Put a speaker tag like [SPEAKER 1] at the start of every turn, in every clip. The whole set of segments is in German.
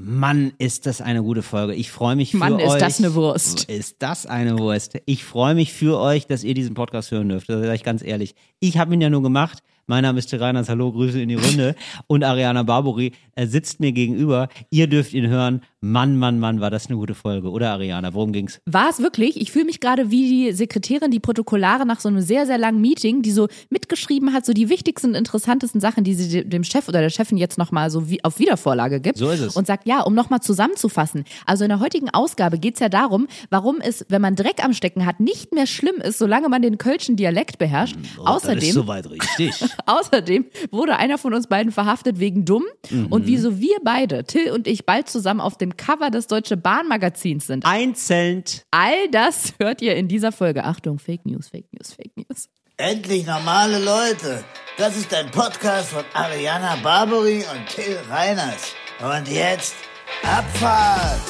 [SPEAKER 1] Mann, ist das eine gute Folge. Ich freue mich für
[SPEAKER 2] Mann,
[SPEAKER 1] euch.
[SPEAKER 2] ist das eine Wurst.
[SPEAKER 1] Ist das eine Wurst. Ich freue mich für euch, dass ihr diesen Podcast hören dürft. Das sage ich ganz ehrlich. Ich habe ihn ja nur gemacht. Mein Name ist Reiners. Hallo, Grüße in die Runde. Und Ariana Barbori äh, sitzt mir gegenüber. Ihr dürft ihn hören. Mann, Mann, Mann, war das eine gute Folge. Oder Ariana? Worum ging's?
[SPEAKER 2] War es wirklich? Ich fühle mich gerade wie die Sekretärin, die Protokollare nach so einem sehr, sehr langen Meeting, die so mitgeschrieben hat, so die wichtigsten, interessantesten Sachen, die sie dem Chef oder der Chefin jetzt nochmal so wie auf Wiedervorlage gibt.
[SPEAKER 1] So ist es.
[SPEAKER 2] Und sagt, ja, um nochmal zusammenzufassen. Also in der heutigen Ausgabe geht's ja darum, warum es, wenn man Dreck am Stecken hat, nicht mehr schlimm ist, solange man den kölschen Dialekt beherrscht.
[SPEAKER 1] Oh, das
[SPEAKER 2] außerdem,
[SPEAKER 1] ist soweit richtig.
[SPEAKER 2] außerdem wurde einer von uns beiden verhaftet wegen dumm. Und wieso wir beide, Till und ich, bald zusammen auf dem Cover des Deutsche Bahn Magazins sind.
[SPEAKER 1] Einzeln.
[SPEAKER 2] All das hört ihr in dieser Folge. Achtung, Fake News, Fake News, Fake News.
[SPEAKER 3] Endlich normale Leute. Das ist ein Podcast von Ariana Barbary und Till Reiners. Und jetzt Abfahrt.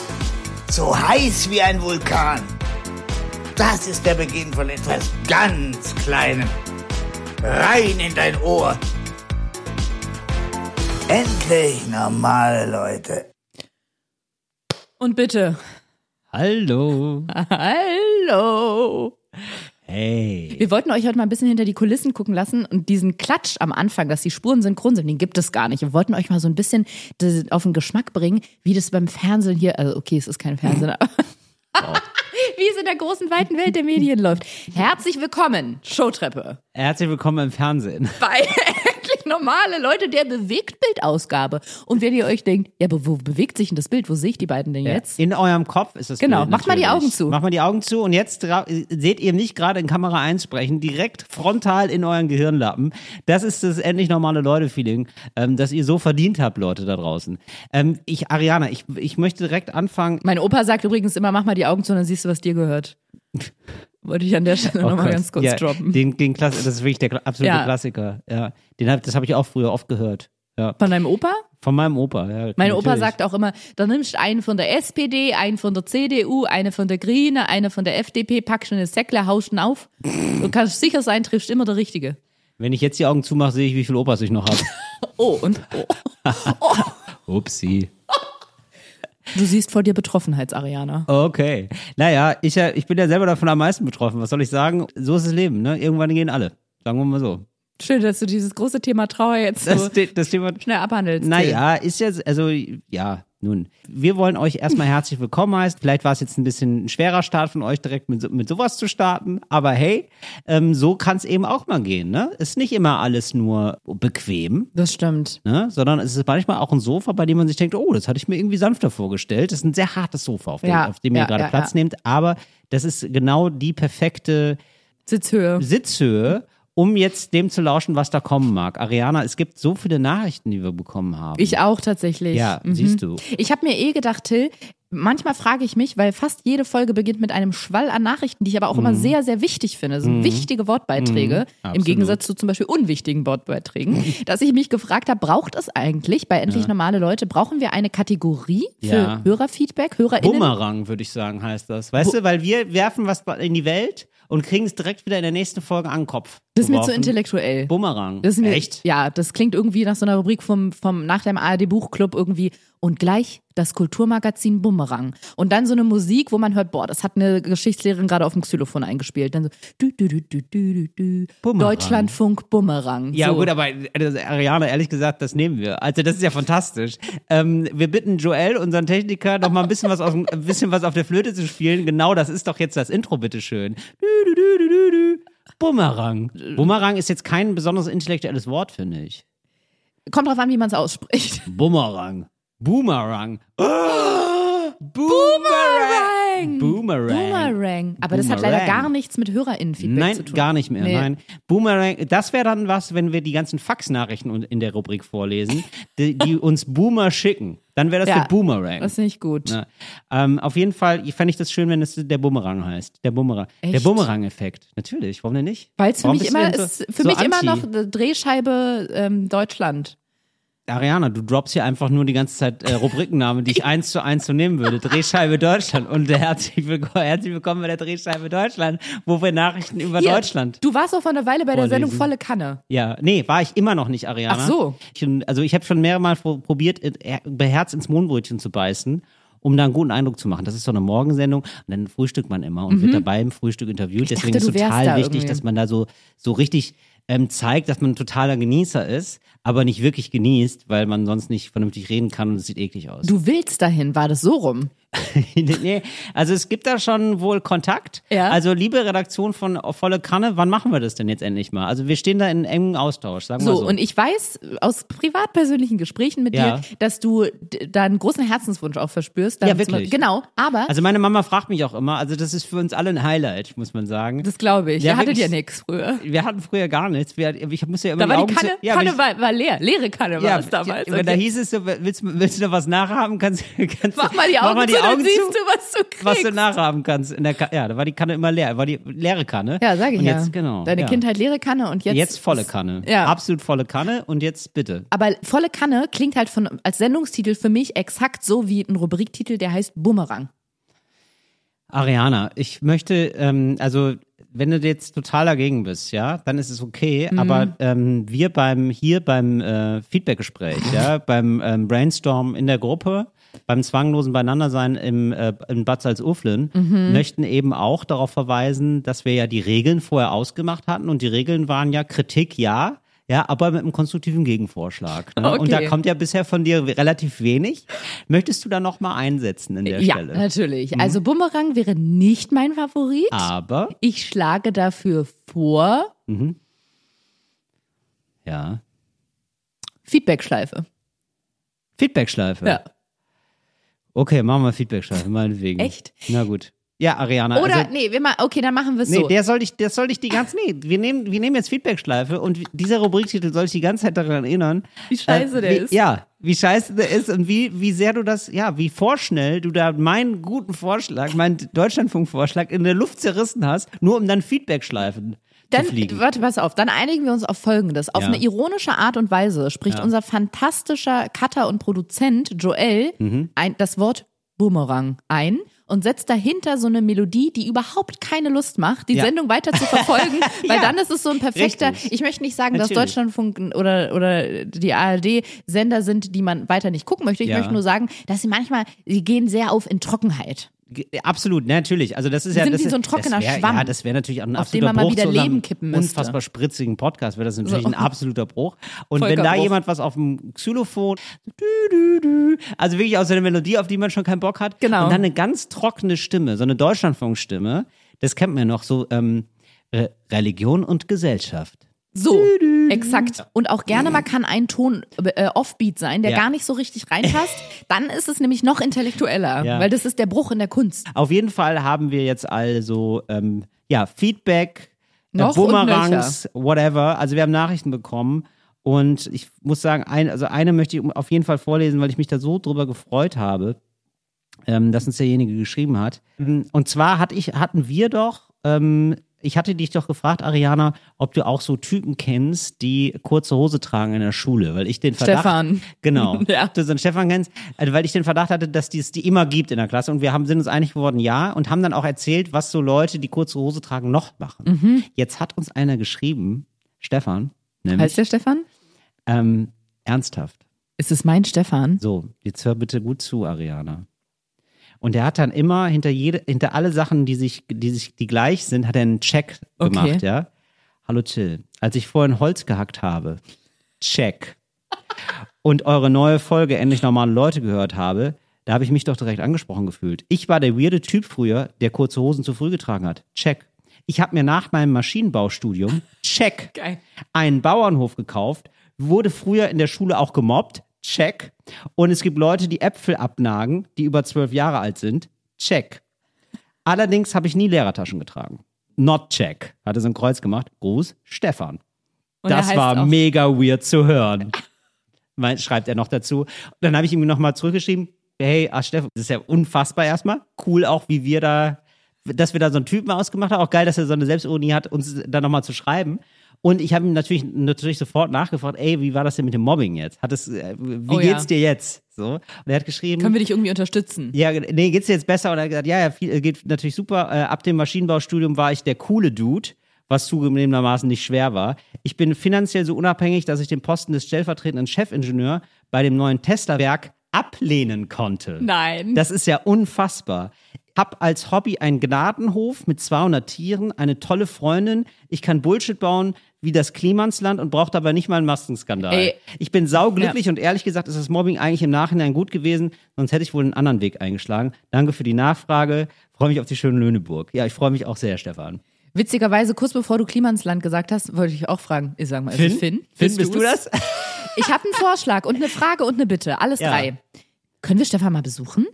[SPEAKER 3] So heiß wie ein Vulkan. Das ist der Beginn von etwas ganz Kleinem. Rein in dein Ohr. Endlich normale Leute.
[SPEAKER 2] Und bitte.
[SPEAKER 1] Hallo.
[SPEAKER 2] Hallo.
[SPEAKER 1] Hey.
[SPEAKER 2] Wir wollten euch heute mal ein bisschen hinter die Kulissen gucken lassen und diesen Klatsch am Anfang, dass die Spuren synchron sind, den gibt es gar nicht. Wir wollten euch mal so ein bisschen auf den Geschmack bringen, wie das beim Fernsehen hier, also okay, es ist kein Fernsehen, aber wie es in der großen, weiten Welt der Medien läuft. Herzlich willkommen, Showtreppe,
[SPEAKER 1] Herzlich willkommen im Fernsehen.
[SPEAKER 2] bei normale Leute der Bewegtbildausgabe. Und wenn ihr euch denkt, ja, aber wo bewegt sich denn das Bild? Wo sehe ich die beiden denn jetzt?
[SPEAKER 1] In eurem Kopf ist das
[SPEAKER 2] Genau,
[SPEAKER 1] Bild
[SPEAKER 2] macht mal die
[SPEAKER 1] natürlich.
[SPEAKER 2] Augen zu.
[SPEAKER 1] Macht mal die Augen zu und jetzt seht ihr nicht gerade in Kamera 1 sprechen, direkt frontal in euren Gehirnlappen. Das ist das endlich normale Leute-Feeling, ähm, das ihr so verdient habt, Leute da draußen. Ähm, ich, Ariana, ich, ich möchte direkt anfangen.
[SPEAKER 2] Mein Opa sagt übrigens immer, mach mal die Augen zu und dann siehst du, was dir gehört. Wollte ich an der Stelle
[SPEAKER 1] Oh
[SPEAKER 2] nochmal ganz kurz
[SPEAKER 1] ja,
[SPEAKER 2] droppen.
[SPEAKER 1] Den, den Klass das ist wirklich der absolute
[SPEAKER 2] Ja.
[SPEAKER 1] Klassiker. Ja, den hab, das habe ich auch früher oft gehört. Ja,
[SPEAKER 2] Von deinem Opa?
[SPEAKER 1] von meinem Opa. Ja,
[SPEAKER 2] Mein Opa
[SPEAKER 1] natürlich.
[SPEAKER 2] sagt auch immer, da nimmst du einen von der SPD, einen von der CDU, eine von der Grüne, eine von der FDP, packst schon eine Säckle, haust ihn auf. Du kannst sicher sein, triffst immer der Richtige.
[SPEAKER 1] Wenn ich jetzt die Augen zumache, sehe ich, wie viele Opas ich noch habe.
[SPEAKER 2] Oh, und oh.
[SPEAKER 1] Upsi.
[SPEAKER 2] Du siehst vor dir Betroffenheits-Ariana.
[SPEAKER 1] Okay. Naja, ich, ja- ich bin ja selber davon am meisten betroffen. Was soll ich sagen? So ist das Leben, ne? Irgendwann gehen alle. Sagen wir mal so.
[SPEAKER 2] Schön, dass du dieses große Thema Trauer jetzt so
[SPEAKER 1] Das, das Thema.
[SPEAKER 2] schnell abhandelst.
[SPEAKER 1] Naja, ist jetzt, also, ja, nun. Wir wollen euch erstmal herzlich willkommen heißen. Vielleicht war es jetzt ein bisschen ein schwerer Start von euch, direkt mit, mit sowas zu starten. Aber hey, ähm, so kann es eben auch mal gehen, ne? Ist nicht immer alles nur bequem.
[SPEAKER 2] Das stimmt.
[SPEAKER 1] Ne? Sondern es ist manchmal auch ein Sofa, bei dem man sich denkt, oh, das hatte ich mir irgendwie sanfter vorgestellt. Das ist ein sehr hartes Sofa, auf dem,
[SPEAKER 2] Ja,
[SPEAKER 1] auf dem ihr
[SPEAKER 2] ja,
[SPEAKER 1] gerade
[SPEAKER 2] ja,
[SPEAKER 1] Platz nehmt. Aber das ist genau die perfekte
[SPEAKER 2] Sitzhöhe.
[SPEAKER 1] Sitzhöhe, um jetzt dem zu lauschen, was da kommen mag. Ariana, es gibt so viele Nachrichten, die wir bekommen haben.
[SPEAKER 2] Ich auch tatsächlich.
[SPEAKER 1] Ja,
[SPEAKER 2] Mhm.
[SPEAKER 1] siehst du.
[SPEAKER 2] Ich habe mir eh gedacht, Till, manchmal frage ich mich, weil fast jede Folge beginnt mit einem Schwall an Nachrichten, die ich aber auch immer sehr, sehr wichtig finde. Das sind wichtige Wortbeiträge, im
[SPEAKER 1] absolut.
[SPEAKER 2] Gegensatz zu zum Beispiel unwichtigen Wortbeiträgen, dass ich mich gefragt habe, braucht es eigentlich bei Endlich Normale Leute, brauchen wir eine Kategorie für
[SPEAKER 1] Ja.
[SPEAKER 2] Hörerfeedback, HörerInnen?
[SPEAKER 1] Bumerang, würde ich sagen, heißt das. Weißt du, weil wir werfen was in die Welt und kriegen es direkt wieder in der nächsten Folge an den Kopf.
[SPEAKER 2] Das ist mir zu intellektuell.
[SPEAKER 1] Bumerang.
[SPEAKER 2] Das ist mir,
[SPEAKER 1] Echt?
[SPEAKER 2] Ja, das klingt irgendwie nach so einer Rubrik vom, vom nach dem ARD Buchclub irgendwie. Und gleich das Kulturmagazin Bumerang. Und dann so eine Musik, wo man hört, boah, das hat eine Geschichtslehrerin gerade auf dem Xylophon eingespielt. Dann so dü, dü, dü, dü, dü, dü.
[SPEAKER 1] Bumerang.
[SPEAKER 2] Deutschlandfunk Bumerang.
[SPEAKER 1] Ja,
[SPEAKER 2] so.
[SPEAKER 1] gut, aber äh, Ariane, ehrlich gesagt, das nehmen wir. Also das ist ja fantastisch. Ähm, wir bitten Joel, unseren Techniker, noch mal ein bisschen was, aus, ein bisschen was auf der Flöte zu spielen. Genau, das ist doch jetzt das Intro, bitteschön. Dü, dü, dü, dü, dü, dü. Bumerang. Bumerang ist jetzt kein besonders intellektuelles Wort, finde ich.
[SPEAKER 2] Kommt drauf an, wie man es ausspricht.
[SPEAKER 1] Bumerang. Boomerang. Oh, Boomerang. Boomerang.
[SPEAKER 2] Boomerang. Aber das hat leider
[SPEAKER 1] Boomerang.
[SPEAKER 2] gar nichts mit HörerInnen-Feedback
[SPEAKER 1] Nein,
[SPEAKER 2] zu tun.
[SPEAKER 1] gar nicht mehr.
[SPEAKER 2] Nee.
[SPEAKER 1] Nein. Boomerang, das wäre dann was, wenn wir die ganzen Faxnachrichten in der Rubrik vorlesen, die, die uns Boomer schicken. Dann wäre das
[SPEAKER 2] Ja,
[SPEAKER 1] der Boomerang.
[SPEAKER 2] Das finde ich gut.
[SPEAKER 1] Ja. Ähm, auf jeden Fall fände ich das schön, wenn es der Bumerang heißt. Der Bumerang. Der
[SPEAKER 2] Echt?
[SPEAKER 1] Bumerang-Effekt. Natürlich. Warum denn nicht?
[SPEAKER 2] Weil es für mich immer,
[SPEAKER 1] so-
[SPEAKER 2] ist für
[SPEAKER 1] so
[SPEAKER 2] mich immer noch Drehscheibe ähm, Deutschland.
[SPEAKER 1] Ariana, du droppst hier einfach nur die ganze Zeit äh, Rubrikennamen, die ich eins zu eins so nehmen würde. Drehscheibe Deutschland und herzlich willkommen, herzlich willkommen bei der Drehscheibe Deutschland, wo wir Nachrichten über
[SPEAKER 2] Hier,
[SPEAKER 1] Deutschland.
[SPEAKER 2] Du warst doch vor einer Weile bei der
[SPEAKER 1] Vorlesen.
[SPEAKER 2] Sendung Volle Kanne.
[SPEAKER 1] Ja, nee, war ich immer noch nicht, Ariana.
[SPEAKER 2] Ach so.
[SPEAKER 1] Ich, also ich habe schon mehrere Mal pro- probiert, bei Herz ins Mohnbrötchen zu beißen, um da einen guten Eindruck zu machen. Das ist so eine Morgensendung und dann frühstückt man immer und wird dabei im Frühstück interviewt. Deswegen
[SPEAKER 2] Mhm. dachte,
[SPEAKER 1] ist total
[SPEAKER 2] da
[SPEAKER 1] wichtig,
[SPEAKER 2] irgendwie.
[SPEAKER 1] dass man da so, so richtig ähm, zeigt, dass man ein totaler Genießer ist, aber nicht wirklich genießt, weil man sonst nicht vernünftig reden kann und es sieht eklig aus.
[SPEAKER 2] Du willst dahin, war das so rum?
[SPEAKER 1] nee, also es gibt da schon wohl Kontakt.
[SPEAKER 2] Ja.
[SPEAKER 1] Also liebe Redaktion von Volle Kanne, wann machen wir das denn jetzt endlich mal? Also wir stehen da in engem Austausch, sagen wir
[SPEAKER 2] So,
[SPEAKER 1] so.
[SPEAKER 2] und ich weiß aus privat-persönlichen Gesprächen mit
[SPEAKER 1] Ja.
[SPEAKER 2] dir, dass du da einen großen Herzenswunsch auch verspürst.
[SPEAKER 1] Ja, wirklich.
[SPEAKER 2] Genau, aber
[SPEAKER 1] Also meine Mama fragt mich auch immer, also das ist für uns alle ein Highlight, muss man sagen.
[SPEAKER 2] das glaube ich.
[SPEAKER 1] Ja,
[SPEAKER 2] Ihr hattet ja nichts früher.
[SPEAKER 1] wir hatten früher gar nichts. Wir, ich muss ja immer
[SPEAKER 2] Da
[SPEAKER 1] die
[SPEAKER 2] war
[SPEAKER 1] Augen
[SPEAKER 2] die Kanne,
[SPEAKER 1] zu, ja,
[SPEAKER 2] Kanne war, war leer. Leere Kanne war es damals.
[SPEAKER 1] Ja, da
[SPEAKER 2] Okay.
[SPEAKER 1] hieß es so, willst, du- willst du noch was nachhaben? Kannst, kannst
[SPEAKER 2] Mach mal die
[SPEAKER 1] mach
[SPEAKER 2] Augen
[SPEAKER 1] mal die
[SPEAKER 2] zu, dann
[SPEAKER 1] Augen
[SPEAKER 2] siehst
[SPEAKER 1] zu,
[SPEAKER 2] du, was du kriegst.
[SPEAKER 1] was du nachhaben kannst. In der Ka ja, da war die Kanne immer leer, war die leere Kanne.
[SPEAKER 2] ja, sag ich
[SPEAKER 1] und
[SPEAKER 2] ja.
[SPEAKER 1] Jetzt, genau.
[SPEAKER 2] Deine
[SPEAKER 1] ja.
[SPEAKER 2] Kindheit leere Kanne und jetzt.
[SPEAKER 1] Jetzt volle Kanne.
[SPEAKER 2] Ja.
[SPEAKER 1] Absolut volle Kanne und jetzt bitte.
[SPEAKER 2] Aber volle Kanne klingt halt von, als Sendungstitel für mich exakt so wie ein Rubriktitel, der heißt Bumerang.
[SPEAKER 1] Ariana, ich möchte, ähm, also wenn du jetzt total dagegen bist, ja, dann ist es okay.
[SPEAKER 2] Mhm.
[SPEAKER 1] Aber ähm, wir beim hier beim äh, Feedbackgespräch, ja, beim ähm, Brainstorm in der Gruppe, beim zwanglosen Beieinandersein im, äh, in Bad Salzuflen,
[SPEAKER 2] Mhm.
[SPEAKER 1] möchten eben auch darauf verweisen, dass wir ja die Regeln vorher ausgemacht hatten und die Regeln waren ja Kritik, ja. Ja, aber mit einem konstruktiven Gegenvorschlag. Ne? Und da
[SPEAKER 2] Okay.
[SPEAKER 1] kommt ja bisher von dir relativ wenig. Möchtest du da noch mal einsetzen in der
[SPEAKER 2] ja,
[SPEAKER 1] Stelle?
[SPEAKER 2] natürlich. Also Bumerang wäre nicht mein Favorit.
[SPEAKER 1] Aber
[SPEAKER 2] Ich schlage dafür vor
[SPEAKER 1] Ja.
[SPEAKER 2] Feedbackschleife.
[SPEAKER 1] Feedbackschleife.
[SPEAKER 2] Ja.
[SPEAKER 1] Okay, machen wir Feedbackschleife, meinetwegen.
[SPEAKER 2] Echt?
[SPEAKER 1] Na gut. Ja, Ariana.
[SPEAKER 2] Oder,
[SPEAKER 1] also,
[SPEAKER 2] nee, wir mal, okay, dann machen wir es
[SPEAKER 1] nee,
[SPEAKER 2] so.
[SPEAKER 1] der soll dich, der soll dich die ganze, nee, wir nehmen, wir nehmen jetzt Feedbackschleife und dieser Rubriktitel soll dich die ganze Zeit daran erinnern.
[SPEAKER 2] Wie scheiße der
[SPEAKER 1] wie,
[SPEAKER 2] ist.
[SPEAKER 1] Ja, wie scheiße der ist und wie, wie sehr du das, ja, wie vorschnell du da meinen guten Vorschlag, meinen Deutschlandfunk-Vorschlag in der Luft zerrissen hast, nur um dann Feedbackschleifen
[SPEAKER 2] Dann, warte, pass auf, dann einigen wir uns auf Folgendes. Auf
[SPEAKER 1] Ja.
[SPEAKER 2] eine ironische Art und Weise spricht
[SPEAKER 1] Ja.
[SPEAKER 2] unser fantastischer Cutter und Produzent Joel
[SPEAKER 1] Mhm.
[SPEAKER 2] ein, das Wort Boomerang ein und setzt dahinter so eine Melodie, die überhaupt keine Lust macht, die
[SPEAKER 1] Ja.
[SPEAKER 2] Sendung weiter zu verfolgen, weil
[SPEAKER 1] Ja.
[SPEAKER 2] dann ist es so ein perfekter,
[SPEAKER 1] Richtig.
[SPEAKER 2] ich möchte nicht sagen, dass
[SPEAKER 1] Natürlich.
[SPEAKER 2] Deutschlandfunk oder, oder die ARD Sender sind, die man weiter nicht gucken möchte. Ich
[SPEAKER 1] Ja.
[SPEAKER 2] möchte nur sagen, dass sie manchmal, sie gehen sehr auf in Trockenheit.
[SPEAKER 1] Absolut, ne, natürlich. Also das ist ja
[SPEAKER 2] sind
[SPEAKER 1] das
[SPEAKER 2] wie
[SPEAKER 1] ist,
[SPEAKER 2] so ein trockener
[SPEAKER 1] wär,
[SPEAKER 2] Schwamm,
[SPEAKER 1] Ja, das wäre natürlich auch ein
[SPEAKER 2] auf den
[SPEAKER 1] absoluter
[SPEAKER 2] man mal
[SPEAKER 1] Bruch
[SPEAKER 2] wieder
[SPEAKER 1] zu unserem
[SPEAKER 2] Leben kippen müsste.
[SPEAKER 1] unfassbar spritzigen Podcast. Wäre das natürlich
[SPEAKER 2] So.
[SPEAKER 1] ein absoluter Bruch. Und wenn da
[SPEAKER 2] Volkerbruch.
[SPEAKER 1] jemand was auf dem Xylophon, dü, dü, dü, also wirklich aus so einer Melodie, auf die man schon keinen Bock hat,
[SPEAKER 2] Genau.
[SPEAKER 1] und dann eine ganz trockene Stimme, so eine Deutschlandfunkstimme, das kennt man ja noch so ähm, Re Religion und Gesellschaft.
[SPEAKER 2] So, exakt. Und auch gerne mal kann ein Ton äh, Offbeat sein, der
[SPEAKER 1] Ja.
[SPEAKER 2] gar nicht so richtig reinpasst. Dann ist es nämlich noch intellektueller,
[SPEAKER 1] Ja.
[SPEAKER 2] weil das ist der Bruch in der Kunst.
[SPEAKER 1] Auf jeden Fall haben wir jetzt also ähm, ja Feedback, äh,
[SPEAKER 2] Noch und
[SPEAKER 1] Boomerangs, whatever. Also wir haben Nachrichten bekommen und ich muss sagen, ein, also eine möchte ich auf jeden Fall vorlesen, weil ich mich da so drüber gefreut habe, ähm, dass uns derjenige geschrieben hat. Und zwar hatte ich, hatten wir doch, ähm, ich hatte dich doch gefragt, Ariana, ob du auch so Typen kennst, die kurze Hose tragen in der Schule, weil ich den Verdacht,
[SPEAKER 2] Stefan.
[SPEAKER 1] genau,
[SPEAKER 2] Ja.
[SPEAKER 1] du so einen Stefan kennst, also weil ich den Verdacht hatte, dass die es die immer gibt in der Klasse und wir haben sind uns einig geworden, ja, und haben dann auch erzählt, was so Leute, die kurze Hose tragen, noch machen.
[SPEAKER 2] Mhm.
[SPEAKER 1] Jetzt hat uns einer geschrieben, Stefan, nämlich
[SPEAKER 2] Heißt der Stefan?
[SPEAKER 1] ähm, ernsthaft.
[SPEAKER 2] Ist es mein Stefan?
[SPEAKER 1] So, jetzt hör bitte gut zu, Ariana. Und er hat dann immer hinter jede, hinter alle Sachen, die sich, die sich, die gleich sind, hat er einen Check
[SPEAKER 2] Okay.
[SPEAKER 1] gemacht, ja. Hallo Till. Als ich vorhin Holz gehackt habe, Check. Und eure neue Folge endlich normale Leute gehört habe, da habe ich mich doch direkt angesprochen gefühlt. Ich war der weirde Typ früher, der kurze Hosen zu früh getragen hat. Check. Ich habe mir nach meinem Maschinenbaustudium, check,
[SPEAKER 2] Geil.
[SPEAKER 1] einen Bauernhof gekauft, wurde früher in der Schule auch gemobbt, check. Und es gibt Leute, die Äpfel abnagen, die über zwölf Jahre alt sind, check. Allerdings habe ich nie Lehrertaschen getragen. Not check. Hatte so ein Kreuz gemacht. Gruß, Stefan.
[SPEAKER 2] Und
[SPEAKER 1] das war mega weird zu hören. Schreibt er noch dazu. Dann habe ich ihm nochmal zurückgeschrieben, hey, ach Stefan, das ist ja unfassbar erstmal. Cool auch, wie wir da, dass wir da so einen Typen ausgemacht haben. Auch geil, dass er so eine Selbstironie hat, uns da nochmal zu schreiben. Und ich habe ihm natürlich, natürlich sofort nachgefragt, ey, wie war das denn mit dem Mobbing jetzt? Hat es, äh, wie
[SPEAKER 2] Oh,
[SPEAKER 1] geht's
[SPEAKER 2] ja.
[SPEAKER 1] dir jetzt? So. Und er hat geschrieben.
[SPEAKER 2] Können wir dich irgendwie unterstützen?
[SPEAKER 1] Ja, nee, geht's dir jetzt besser? Und er hat gesagt, ja, ja, viel, äh, geht natürlich super. Äh, ab dem Maschinenbaustudium war ich der coole Dude, was zugegebenermaßen nicht schwer war. Ich bin finanziell so unabhängig, dass ich den Posten des stellvertretenden Chefingenieur bei dem neuen Tesla-Werk ablehnen konnte.
[SPEAKER 2] Nein.
[SPEAKER 1] Das ist ja unfassbar. Hab als Hobby einen Gnadenhof mit 200 Tieren, eine tolle Freundin. Ich kann Bullshit bauen wie das Klimansland und brauche dabei nicht mal einen Maskenskandal.
[SPEAKER 2] Ey.
[SPEAKER 1] Ich bin sauglücklich und ehrlich gesagt ist das Mobbing eigentlich im Nachhinein gut gewesen, sonst hätte ich wohl einen anderen Weg eingeschlagen. Danke für die Nachfrage. Freue mich auf die schöne Löhneburg. Ja, ich freue mich auch sehr, Stefan.
[SPEAKER 2] Witzigerweise, kurz bevor du Klimansland gesagt hast, wollte ich auch fragen. Ich sag mal, ist es Finn?
[SPEAKER 1] Finn, bist du das?
[SPEAKER 2] Ich habe einen Vorschlag und eine Frage und eine Bitte. Alles
[SPEAKER 1] Ja.
[SPEAKER 2] drei. Können wir Stefan mal besuchen?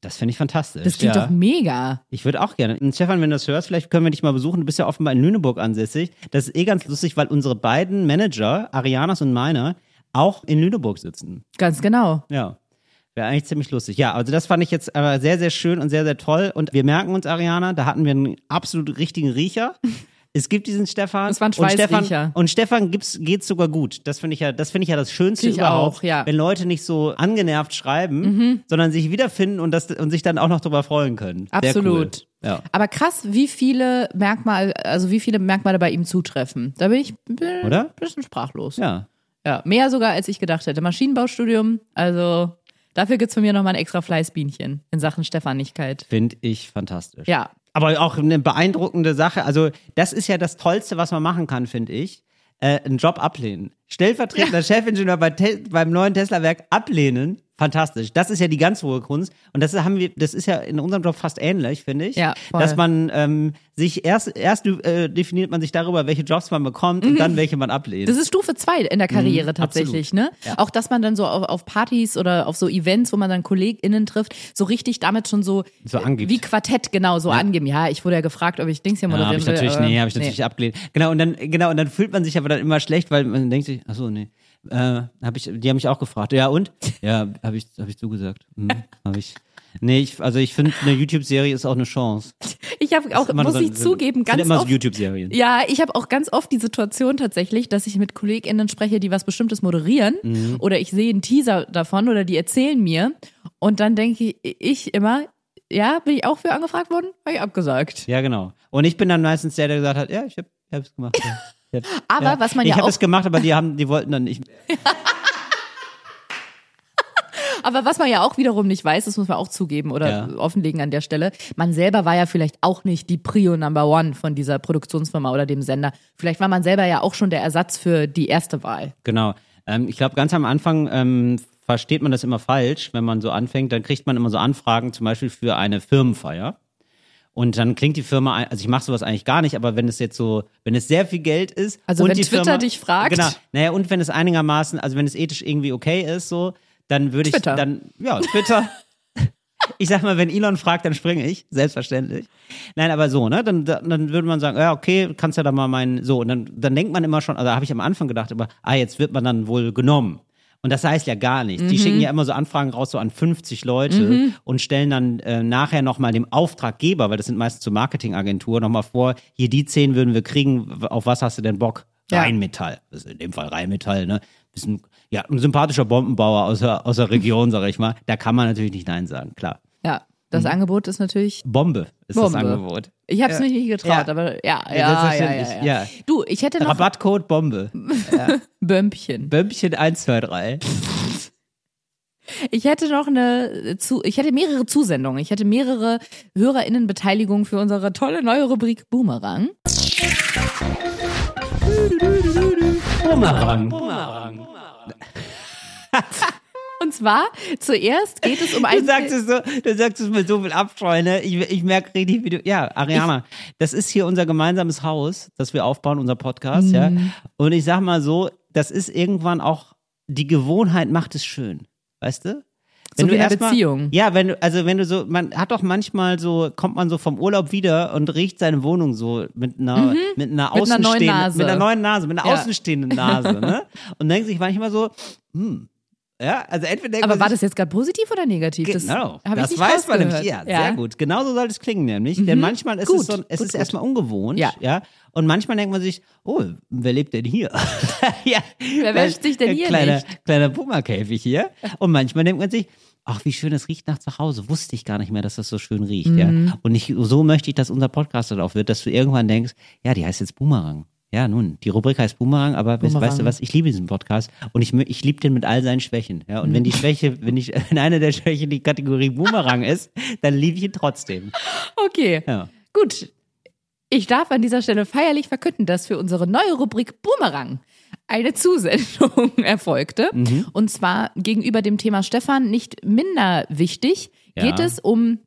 [SPEAKER 1] Das finde ich fantastisch.
[SPEAKER 2] Das klingt
[SPEAKER 1] ja.
[SPEAKER 2] doch mega.
[SPEAKER 1] Ich würde auch gerne. Und Stefan, wenn du das hörst, vielleicht können wir dich mal besuchen. Du bist ja offenbar in Lüneburg ansässig. Das ist eh ganz lustig, weil unsere beiden Manager, Arianas und meiner, auch in Lüneburg sitzen.
[SPEAKER 2] Ganz genau.
[SPEAKER 1] Ja. Wäre eigentlich ziemlich lustig. Ja, also das fand ich jetzt aber sehr, sehr schön und sehr, sehr toll. Und wir merken uns, Ariana, da hatten wir einen absolut richtigen Riecher. Es gibt diesen Stefan.
[SPEAKER 2] Das war ein
[SPEAKER 1] und Stefan, und Stefan gibt's, geht's sogar gut. Das finde ich ja, das finde ich ja das Schönste
[SPEAKER 2] Ich
[SPEAKER 1] überhaupt.
[SPEAKER 2] auch, ja. Mhm.
[SPEAKER 1] Wenn Leute nicht so angenervt schreiben, sondern sich wiederfinden und das, und sich dann auch noch darüber freuen können.
[SPEAKER 2] Absolut.
[SPEAKER 1] Cool. Ja.
[SPEAKER 2] Aber krass, wie viele Merkmale, also wie viele Merkmale bei ihm zutreffen. Da bin ich bin
[SPEAKER 1] Oder?
[SPEAKER 2] ein bisschen sprachlos.
[SPEAKER 1] Ja.
[SPEAKER 2] Ja, mehr sogar, als ich gedacht hätte. Maschinenbaustudium, also dafür gibt's von mir nochmal ein extra Fleißbienchen in Sachen Stefanigkeit.
[SPEAKER 1] Finde ich fantastisch.
[SPEAKER 2] Ja,
[SPEAKER 1] Aber auch eine beeindruckende Sache. Also, das ist ja das Tollste, was man machen kann, finde ich. Äh, einen Job ablehnen. Stellvertretender Chefingenieur bei beim neuen Tesla-Werk ablehnen. Fantastisch. Das ist ja die ganz hohe Kunst. Und das haben wir, das ist ja in unserem Job fast ähnlich, finde ich.
[SPEAKER 2] Ja, voll.
[SPEAKER 1] Dass man ähm, sich erst, erst äh, definiert man sich darüber, welche Jobs man bekommt und dann welche man ablehnt.
[SPEAKER 2] Mhm. das ist Stufe zwei in der Karriere
[SPEAKER 1] Mhm,
[SPEAKER 2] tatsächlich, ne? Auch, dass man dann so auf, auf Partys oder auf so Events, wo man dann KollegInnen trifft, so richtig damit schon so,
[SPEAKER 1] So angibt.
[SPEAKER 2] wie Quartett genau so angeben. Ja, ich wurde ja gefragt, ob ich Dings hier
[SPEAKER 1] Ja,
[SPEAKER 2] moderieren
[SPEAKER 1] habe ich
[SPEAKER 2] will,
[SPEAKER 1] natürlich,
[SPEAKER 2] aber
[SPEAKER 1] nee, habe ich natürlich abgelehnt. Genau, und dann, genau, und dann fühlt man sich aber dann immer schlecht, weil man denkt sich, ach so, nee. Äh, hab ich, die haben mich auch gefragt. Ja, und? Ja, habe ich, hab ich zugesagt. Hm, habe ich. Nee, ich, also ich finde, eine YouTube-Serie ist auch eine Chance.
[SPEAKER 2] Ich habe auch, muss
[SPEAKER 1] so-
[SPEAKER 2] ich zugeben, ganz
[SPEAKER 1] immer so
[SPEAKER 2] oft
[SPEAKER 1] YouTube-Serien.
[SPEAKER 2] Ja, ich habe auch ganz oft die Situation tatsächlich, dass ich mit KollegInnen spreche, die was Bestimmtes moderieren
[SPEAKER 1] Mhm.
[SPEAKER 2] oder ich sehe einen Teaser davon oder die erzählen mir und dann denke ich immer, ja, bin ich auch für angefragt worden? Habe ich abgesagt.
[SPEAKER 1] Ja, genau. Und ich bin dann meistens der, der gesagt hat, ja, ich habe es gemacht. Ja. Ich hab-
[SPEAKER 2] Aber
[SPEAKER 1] ja.
[SPEAKER 2] was man
[SPEAKER 1] ich
[SPEAKER 2] ja
[SPEAKER 1] habe
[SPEAKER 2] auch-
[SPEAKER 1] es gemacht, aber die haben, die wollten dann nicht.
[SPEAKER 2] Aber was man ja auch wiederum nicht weiß, das muss man auch zugeben oder
[SPEAKER 1] Ja.
[SPEAKER 2] offenlegen an der Stelle, man selber war ja vielleicht auch nicht die Prio Number One von dieser Produktionsfirma oder dem Sender. Vielleicht war man selber ja auch schon der Ersatz für die erste Wahl.
[SPEAKER 1] Genau. Ähm, ich glaube, ganz am Anfang ähm, versteht man das immer falsch, wenn man so anfängt. Dann kriegt man immer so Anfragen, zum Beispiel für eine Firmenfeier. Und dann klingt die Firma, also ich mache sowas eigentlich gar nicht, aber wenn es jetzt so, wenn es sehr viel Geld ist.
[SPEAKER 2] Also
[SPEAKER 1] und
[SPEAKER 2] wenn
[SPEAKER 1] die
[SPEAKER 2] Twitter
[SPEAKER 1] Firma,
[SPEAKER 2] dich fragt.
[SPEAKER 1] Genau. Naja, und wenn es einigermaßen, also wenn es ethisch irgendwie okay ist, so, dann würde ich
[SPEAKER 2] Twitter.
[SPEAKER 1] dann, ja, Twitter. Ich sag mal, wenn Elon fragt, dann springe ich, selbstverständlich. Nein, aber so, ne? Dann, dann würde man sagen, ja, okay, kannst ja da mal meinen, so. Und dann, dann denkt man immer schon, also habe ich am Anfang gedacht, aber, ah, jetzt wird man dann wohl genommen. Und das heißt ja gar nicht. Die schicken ja immer so Anfragen raus, so an 50 Leute und stellen dann äh, nachher nochmal dem Auftraggeber, weil das sind meistens so Marketingagenturen, nochmal vor, hier die 10 würden wir kriegen, auf was hast du denn Bock?
[SPEAKER 2] Ja.
[SPEAKER 1] Rheinmetall. Das ist in dem Fall Rheinmetall, ne? Bisschen, ja, ein sympathischer Bombenbauer aus der, aus der Region, sag ich mal. Da kann man natürlich nicht Nein sagen, klar.
[SPEAKER 2] Ja, das Angebot ist natürlich
[SPEAKER 1] Bombe ist
[SPEAKER 2] Bombe.
[SPEAKER 1] das Angebot.
[SPEAKER 2] Ich habe es mich nicht getraut,
[SPEAKER 1] Ja.
[SPEAKER 2] aber ja, ja,
[SPEAKER 1] Ja,
[SPEAKER 2] ja, ja, ja,
[SPEAKER 1] ja.
[SPEAKER 2] Du, ich hätte noch
[SPEAKER 1] Rabattcode Bombe.
[SPEAKER 2] Bömpchen.
[SPEAKER 1] Bömpchen 1, 2, 3.
[SPEAKER 2] Ich hätte noch eine, zu, ich hätte mehrere Zusendungen. Ich hätte mehrere HörerInnenbeteiligungen für unsere tolle neue Rubrik Boomerang.
[SPEAKER 1] Bumerang. Bumerang.
[SPEAKER 2] Und zwar zuerst geht es um ein
[SPEAKER 1] Du sagst es so, du sagst es mit so viel Abscheu, ne? Ich, ich merke richtig, wie du, ja, Ariana, das ist hier unser gemeinsames Haus, das wir aufbauen, unser Podcast, ja.
[SPEAKER 2] Mhm.
[SPEAKER 1] Und ich sag mal so, das ist irgendwann auch, die Gewohnheit macht es schön, weißt du?
[SPEAKER 2] So wie in einer
[SPEAKER 1] erstmal-
[SPEAKER 2] Beziehung.
[SPEAKER 1] Ja, wenn du, also wenn du so, man hat doch manchmal so, kommt man so vom Urlaub wieder und riecht seine Wohnung so mit einer, mit einer
[SPEAKER 2] Mhm. Mit einer neuen
[SPEAKER 1] außenstehenden,
[SPEAKER 2] Nase.
[SPEAKER 1] mit einer neuen Nase, mit einer
[SPEAKER 2] Ja.
[SPEAKER 1] außenstehenden Nase, ne? Und denkt sich manchmal so, hm, Ja, also entweder
[SPEAKER 2] Aber war das jetzt gerade positiv oder negativ?
[SPEAKER 1] Genau, das
[SPEAKER 2] nicht
[SPEAKER 1] weiß man nämlich.
[SPEAKER 2] rausgehört.
[SPEAKER 1] Ja, sehr gut. Genauso soll es klingen nämlich. Denn manchmal ist
[SPEAKER 2] Gut,
[SPEAKER 1] es so, es
[SPEAKER 2] gut,
[SPEAKER 1] ist
[SPEAKER 2] gut.
[SPEAKER 1] erstmal ungewohnt.
[SPEAKER 2] Ja.
[SPEAKER 1] ja. Und manchmal denkt man sich, oh, wer lebt denn hier? ja.
[SPEAKER 2] Wer wäscht sich denn hier
[SPEAKER 1] kleiner,
[SPEAKER 2] nicht?
[SPEAKER 1] Kleiner Puma-Käfig hier. Und manchmal denkt man sich, ach, wie schön es riecht nach zu Hause. Wusste ich gar nicht mehr, dass das so schön riecht.
[SPEAKER 2] Mhm.
[SPEAKER 1] Ja. Und ich, so möchte ich, dass unser Podcast dann auch wird, dass du irgendwann denkst, ja, die heißt jetzt Boomerang. Ja, nun, die Rubrik heißt Boomerang, aber weißt-
[SPEAKER 2] Boomerang.
[SPEAKER 1] weißt du was, ich liebe diesen Podcast und ich, ich liebe den mit all seinen Schwächen. Ja, und wenn die Schwäche, wenn ich, wenn eine der Schwächen die Kategorie Boomerang ist, dann liebe ich ihn trotzdem.
[SPEAKER 2] Okay.
[SPEAKER 1] Ja.
[SPEAKER 2] Gut. Ich darf an dieser Stelle feierlich verkünden, dass für unsere neue Rubrik Boomerang eine Zusendung erfolgte.
[SPEAKER 1] Mhm.
[SPEAKER 2] Und zwar gegenüber dem Thema Stefan nicht minder wichtig,
[SPEAKER 1] Ja.
[SPEAKER 2] geht es um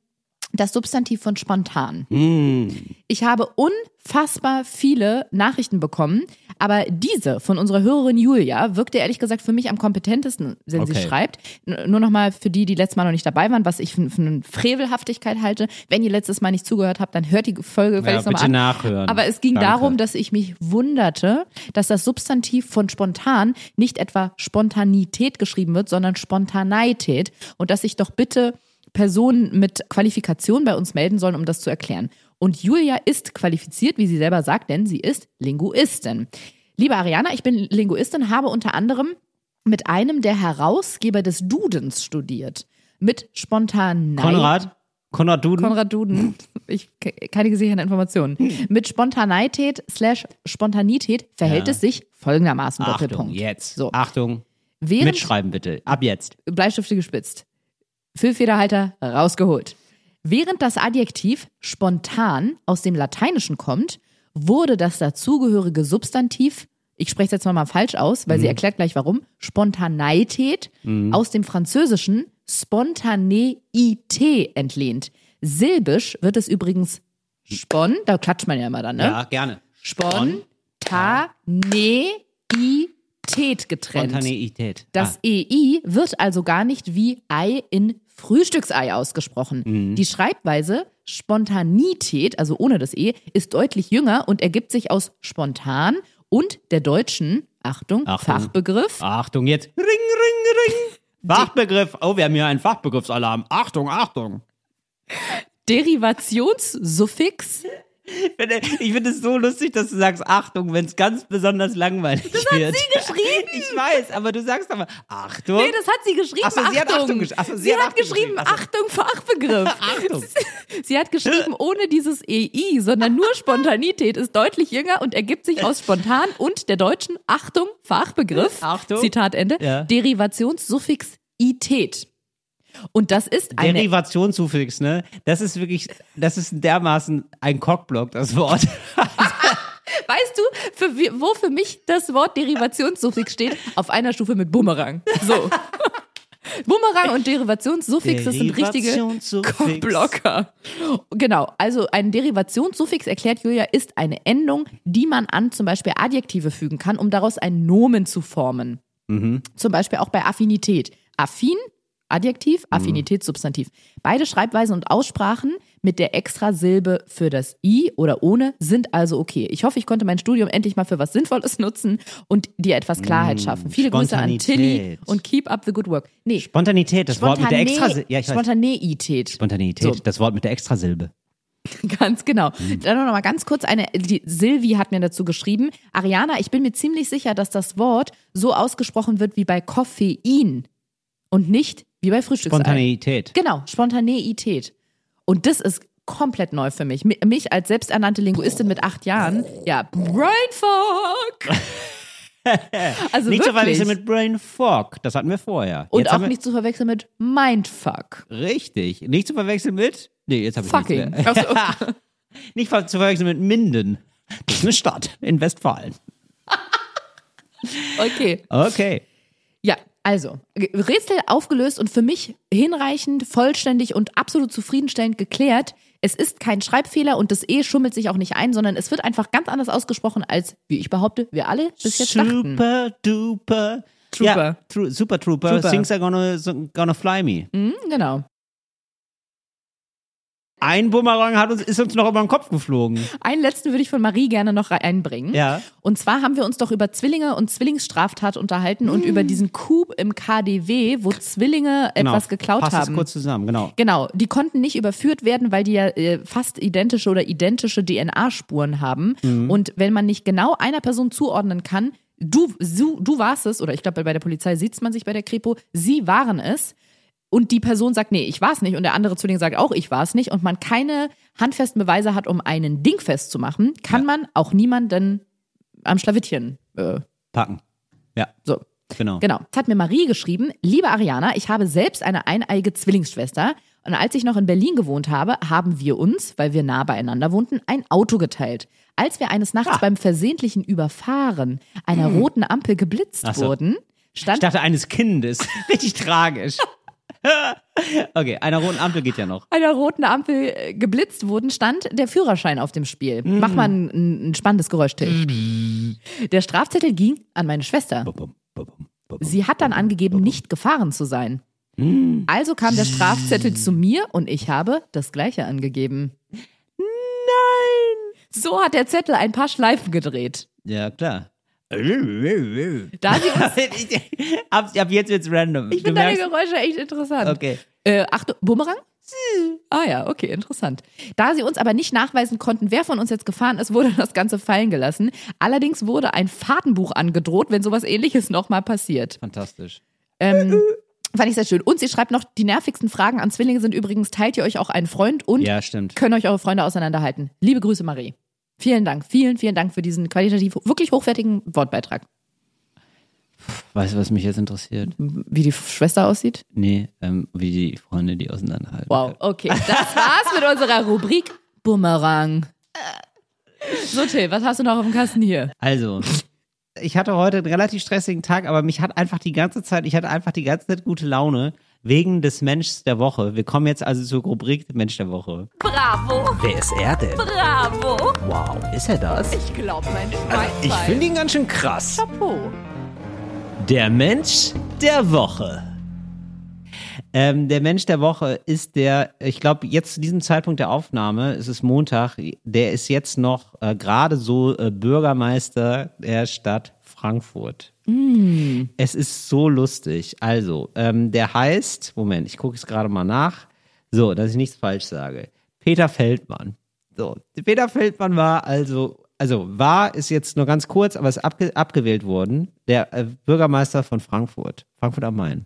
[SPEAKER 2] das Substantiv von spontan.
[SPEAKER 1] Mm.
[SPEAKER 2] Ich habe unfassbar viele Nachrichten bekommen, aber diese von unserer Hörerin Julia wirkte ehrlich gesagt für mich am kompetentesten, wenn sie
[SPEAKER 1] Okay.
[SPEAKER 2] schreibt. N- Nur nochmal für die, die letztes Mal noch nicht dabei waren, was ich für, für eine Frevelhaftigkeit halte. Wenn ihr letztes Mal nicht zugehört habt, dann hört die Folge
[SPEAKER 1] Ja,
[SPEAKER 2] vielleicht nochmal
[SPEAKER 1] bitte
[SPEAKER 2] an.
[SPEAKER 1] nachhören.
[SPEAKER 2] Aber es ging
[SPEAKER 1] Danke.
[SPEAKER 2] darum, dass ich mich wunderte, dass das Substantiv von spontan nicht etwa Spontanität geschrieben wird, sondern Spontaneität und dass ich doch bitte Personen mit Qualifikation bei uns melden sollen, um das zu erklären. Und Julia ist qualifiziert, wie sie selber sagt, denn sie ist Linguistin. Liebe Ariana, ich bin Linguistin, habe unter anderem mit einem der Herausgeber des Dudens studiert. Mit Spontanei.
[SPEAKER 1] Konrad? Konrad Duden?
[SPEAKER 2] Konrad Duden. Ich keine gesicherten Informationen. Mit Spontaneität slash Spontanität verhält
[SPEAKER 1] Ja.
[SPEAKER 2] es sich folgendermaßen.
[SPEAKER 1] Achtung,
[SPEAKER 2] Doppelpunkt.
[SPEAKER 1] jetzt.
[SPEAKER 2] So.
[SPEAKER 1] Achtung.
[SPEAKER 2] Während
[SPEAKER 1] Mitschreiben bitte. Ab jetzt.
[SPEAKER 2] Bleistifte gespitzt. Füllfederhalter rausgeholt. Während das Adjektiv spontan aus dem Lateinischen kommt, wurde das dazugehörige Substantiv, ich spreche es jetzt mal falsch aus, weil sie erklärt gleich warum, Spontaneität aus dem Französischen Spontaneité entlehnt. Silbisch wird es übrigens spon, da klatscht man ja immer dann, ne?
[SPEAKER 1] Ja, gerne.
[SPEAKER 2] Spontaneität getrennt.
[SPEAKER 1] Spontaneität.
[SPEAKER 2] Das
[SPEAKER 1] Ah,
[SPEAKER 2] EI wird also gar nicht wie Ei in Frühstücksei ausgesprochen.
[SPEAKER 1] Mhm.
[SPEAKER 2] Die Schreibweise Spontanität, also ohne das E, ist deutlich jünger und ergibt sich aus spontan und der deutschen, Achtung,
[SPEAKER 1] Achtung.
[SPEAKER 2] Fachbegriff,
[SPEAKER 1] Achtung, jetzt. Ring, ring, ring. Fachbegriff. Oh, wir haben hier einen Fachbegriffsalarm. Achtung, Achtung.
[SPEAKER 2] Derivationssuffix,
[SPEAKER 1] Ich finde, es so lustig, dass du sagst Achtung, wenn es ganz besonders langweilig wird. Das hat sie
[SPEAKER 2] geschrieben.
[SPEAKER 1] Ich weiß, aber du sagst aber Achtung.
[SPEAKER 2] Nee, das hat sie geschrieben.
[SPEAKER 1] Ach so, sie hat
[SPEAKER 2] Achtung.
[SPEAKER 1] Achtung gesch-
[SPEAKER 2] sie, hat, geschrieben. Achtung, Fachbegriff.
[SPEAKER 1] Achtung.
[SPEAKER 2] Sie hat geschrieben ohne dieses EI, sondern nur Spontanität ist deutlich jünger und ergibt sich aus spontan und der deutschen Achtung, Fachbegriff.
[SPEAKER 1] Achtung.
[SPEAKER 2] Zitat Ende.
[SPEAKER 1] Ja.
[SPEAKER 2] Derivationssuffix ität. Und das ist eine
[SPEAKER 1] Derivationssuffix, ne? Das ist wirklich, das ist dermaßen ein Cockblock, das Wort.
[SPEAKER 2] Weißt du, für, wo für mich das Wort Derivationssuffix steht? Auf einer Stufe mit Bumerang. So. Bumerang und Derivationssuffix, das sind richtige. Cockblocker. Genau, also ein Derivationssuffix, erklärt Julia, ist eine Endung, die man an zum Beispiel Adjektive fügen kann, um daraus ein Nomen zu formen. Zum Beispiel auch bei Affinität. Affin, Adjektiv, Affinität, Substantiv. Beide Schreibweisen und Aussprachen mit der Extrasilbe für das I oder ohne sind also okay. Ich hoffe, ich konnte mein Studium endlich mal für was Sinnvolles nutzen und dir etwas Klarheit schaffen. Viele Grüße an Tilly und keep up the good work. Nee,
[SPEAKER 1] Spontanität, das Wort mit der Extrasilbe. Ja.
[SPEAKER 2] Spontaneität.
[SPEAKER 1] Spontanität,
[SPEAKER 2] So.
[SPEAKER 1] das Wort mit der Extrasilbe.
[SPEAKER 2] Ganz genau. Dann noch mal ganz kurz eine, die Silvi hat mir dazu geschrieben. Ariana, ich bin mir ziemlich sicher, dass das Wort so ausgesprochen wird wie bei Koffein und nicht wie bei Frühstücksei.
[SPEAKER 1] Spontaneität.
[SPEAKER 2] Genau, Spontaneität. Und das ist komplett neu für mich. Mi- Mich als selbsternannte Linguistin mit acht Jahren, ja, Brainfuck. Also
[SPEAKER 1] Nicht zu
[SPEAKER 2] wirklich.
[SPEAKER 1] verwechseln mit Brain Fog, das hatten wir vorher.
[SPEAKER 2] und
[SPEAKER 1] Jetzt
[SPEAKER 2] auch nicht zu verwechseln mit Mindfuck.
[SPEAKER 1] Richtig. Nicht zu verwechseln mit. Nee, jetzt habe ich
[SPEAKER 2] Fucking.
[SPEAKER 1] nichts mehr.
[SPEAKER 2] So.
[SPEAKER 1] Nicht zu verwechseln mit Minden. Das ist eine Stadt in Westfalen.
[SPEAKER 2] Okay.
[SPEAKER 1] Okay.
[SPEAKER 2] Ja, also, Rätsel aufgelöst und für mich hinreichend, vollständig und absolut zufriedenstellend geklärt. Es ist kein Schreibfehler und das E schummelt sich auch nicht ein, sondern es wird einfach ganz anders ausgesprochen, als, wie ich behaupte, wir alle bis jetzt dachten.
[SPEAKER 1] Super duper.
[SPEAKER 2] Trooper.
[SPEAKER 1] Ja, tru super Trooper.
[SPEAKER 2] Trooper.
[SPEAKER 1] Things are gonna, gonna fly me.
[SPEAKER 2] Mhm, genau.
[SPEAKER 1] Ein Bumerang hat uns, ist uns noch über den Kopf geflogen.
[SPEAKER 2] Einen letzten würde ich von Marie gerne noch einbringen.
[SPEAKER 1] Ja.
[SPEAKER 2] Und zwar haben wir uns doch über Zwillinge und Zwillingsstraftat unterhalten und über diesen Coup im KDW, wo Zwillinge etwas geklaut
[SPEAKER 1] Genau. Passt
[SPEAKER 2] haben.
[SPEAKER 1] kurz zusammen, genau.
[SPEAKER 2] Genau, die konnten nicht überführt werden, weil die ja äh, fast identische oder identische DNA-Spuren haben.
[SPEAKER 1] Mhm.
[SPEAKER 2] Und wenn man nicht genau einer Person zuordnen kann, du, du, du warst es, oder ich glaube, bei der Polizei sieht man sich bei der Kripo, sie waren es. Und die Person sagt, nee, ich war es nicht. Und der andere Zwilling sagt auch, ich war es nicht. Und man keine handfesten Beweise hat, um einen Ding festzumachen, kann man auch niemanden am Schlawittchen äh,
[SPEAKER 1] Packen. Ja,
[SPEAKER 2] so.
[SPEAKER 1] genau.
[SPEAKER 2] Genau. Das hat mir Marie geschrieben. Liebe Ariana, ich habe selbst eine eineige Zwillingsschwester. Und als ich noch in Berlin gewohnt habe, haben wir uns, weil wir nah beieinander wohnten, ein Auto geteilt. Als wir eines Nachts beim versehentlichen Überfahren einer roten Ampel geblitzt
[SPEAKER 1] so.
[SPEAKER 2] wurden,
[SPEAKER 1] Ich
[SPEAKER 2] stand
[SPEAKER 1] dachte, eines Kindes. Richtig tragisch. okay, einer roten Ampel geht ja noch.
[SPEAKER 2] einer roten Ampel äh, geblitzt wurden, stand der Führerschein auf dem Spiel. Mach mal ein, ein spannendes Geräusch, Till. Der Strafzettel ging an meine Schwester. Sie hat dann angegeben, nicht gefahren zu sein. Also kam der Strafzettel zu mir und ich habe das gleiche angegeben. Nein! So hat der Zettel ein paar Schleifen gedreht.
[SPEAKER 1] Ja, klar.
[SPEAKER 2] Da sie uns,
[SPEAKER 1] ab, ab jetzt wird's random.
[SPEAKER 2] ich finde deine Geräusche echt interessant.
[SPEAKER 1] Okay.
[SPEAKER 2] Äh, Achtung, Bumerang? Ah ja, okay, interessant. Da sie uns aber nicht nachweisen konnten, wer von uns jetzt gefahren ist, wurde das Ganze fallen gelassen. Allerdings wurde ein Fahrtenbuch angedroht, wenn sowas ähnliches nochmal passiert.
[SPEAKER 1] Fantastisch.
[SPEAKER 2] Ähm, fand ich sehr schön. Und sie schreibt noch, die nervigsten Fragen an Zwillinge sind übrigens, teilt ihr euch auch einen Freund und
[SPEAKER 1] Ja, stimmt.
[SPEAKER 2] können euch eure Freunde auseinanderhalten. Liebe Grüße, Marie. Vielen Dank, vielen, vielen Dank für diesen qualitativ wirklich hochwertigen Wortbeitrag.
[SPEAKER 1] Weißt du, was mich jetzt interessiert?
[SPEAKER 2] Wie die Schwester aussieht?
[SPEAKER 1] Nee, ähm, wie die Freunde die auseinanderhalten.
[SPEAKER 2] Wow, okay. Das war's mit unserer Rubrik Bumerang. So, Till, was hast du noch auf dem Kasten hier?
[SPEAKER 1] Also, ich hatte heute einen relativ stressigen Tag, aber mich hat einfach die ganze Zeit, ich hatte einfach die ganze Zeit gute Laune wegen des Menschs der Woche. Wir kommen jetzt also zur Rubrik Mensch der Woche.
[SPEAKER 2] Bravo,
[SPEAKER 1] Wer ist er denn?
[SPEAKER 2] bravo.
[SPEAKER 1] Wow, ist er das?
[SPEAKER 2] Ich glaub, mein Schwein.
[SPEAKER 1] Ich finde ihn ganz schön krass.
[SPEAKER 2] Chapeau.
[SPEAKER 1] Der Mensch der Woche. Ähm, der Mensch der Woche ist der, ich glaube, jetzt zu diesem Zeitpunkt der Aufnahme, es ist Montag, der ist jetzt noch äh, gerade so äh, Bürgermeister der Stadt Frankfurt. Es ist so lustig. Also, ähm, der heißt, Moment, ich gucke es gerade mal nach, so, dass ich nichts falsch sage. Peter Feldmann. So, Peter Feldmann war also, also war, ist jetzt nur ganz kurz, aber ist abge abgewählt worden, der äh, Bürgermeister von Frankfurt, Frankfurt am Main.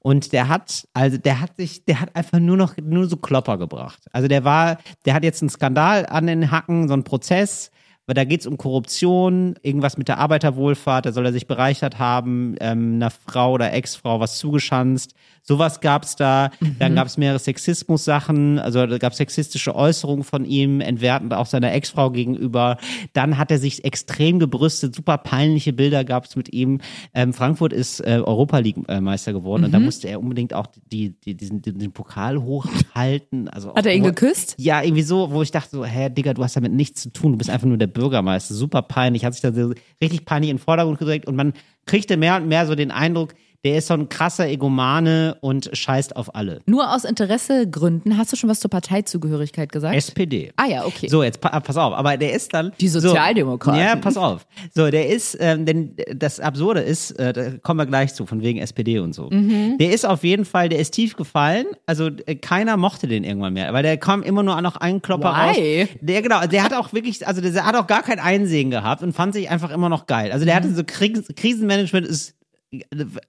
[SPEAKER 1] Und der hat, also der hat sich, der hat einfach nur noch, nur so Klopper gebracht. Also der war, der hat jetzt einen Skandal an den Hacken, so einen Prozess, weil da geht's um Korruption, irgendwas mit der Arbeiterwohlfahrt, da soll er sich bereichert haben, ähm, einer Frau oder Ex-Frau was zugeschanzt. Sowas gab's da. Dann gab's mehrere Sexismus-Sachen, also da gab's sexistische Äußerungen von ihm, entwertend auch seiner Ex-Frau gegenüber. Dann hat er sich extrem gebrüstet, super peinliche Bilder gab's mit ihm. Ähm, Frankfurt ist äh, Europa League-Meister geworden und da musste er unbedingt auch die, die, diesen, den Pokal hochhalten. Also
[SPEAKER 2] Hat er ihn geküsst?
[SPEAKER 1] ja, irgendwie so, wo ich dachte so, hä, Digga, du hast damit nichts zu tun, du bist einfach nur der Bürgermeister, super peinlich, hat sich da so richtig peinlich in den Vordergrund gedrängt und man kriegte mehr und mehr so den Eindruck, der ist so ein krasser Egomane und scheißt auf alle.
[SPEAKER 2] Nur aus Interessegründen hast du schon was zur Parteizugehörigkeit gesagt?
[SPEAKER 1] SPD.
[SPEAKER 2] ah ja, okay.
[SPEAKER 1] So, jetzt pa pass auf, aber der ist dann.
[SPEAKER 2] Die Sozialdemokraten.
[SPEAKER 1] So, ja, pass auf. So, der ist, ähm, denn das Absurde ist, äh, da kommen wir gleich zu, von wegen SPD und so.
[SPEAKER 2] Mhm.
[SPEAKER 1] Der ist auf jeden Fall, der ist tief gefallen. Also äh, keiner mochte den irgendwann mehr, weil der kam immer nur noch einen Klopper
[SPEAKER 2] Why?
[SPEAKER 1] raus. Der, genau, der hat auch wirklich, also der hat auch gar kein Einsehen gehabt und fand sich einfach immer noch geil. Also der
[SPEAKER 2] Mhm.
[SPEAKER 1] hatte so Kris Krisenmanagement ist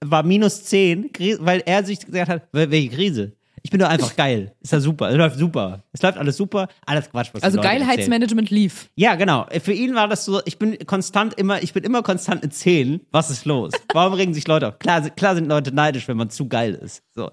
[SPEAKER 1] war minus 10, Kri- weil er sich gesagt hat, wel- welche Krise? Ich bin doch einfach geil. Ist ja super. Es läuft super. Es läuft alles super. Alles Quatsch, was
[SPEAKER 2] also. Geilheitsmanagement lief.
[SPEAKER 1] Ja, genau. Für ihn war das so, ich bin konstant immer, ich bin immer konstant in 10. Was ist los? Warum regen sich Leute auf? Klar, klar sind Leute neidisch, wenn man zu geil ist. So.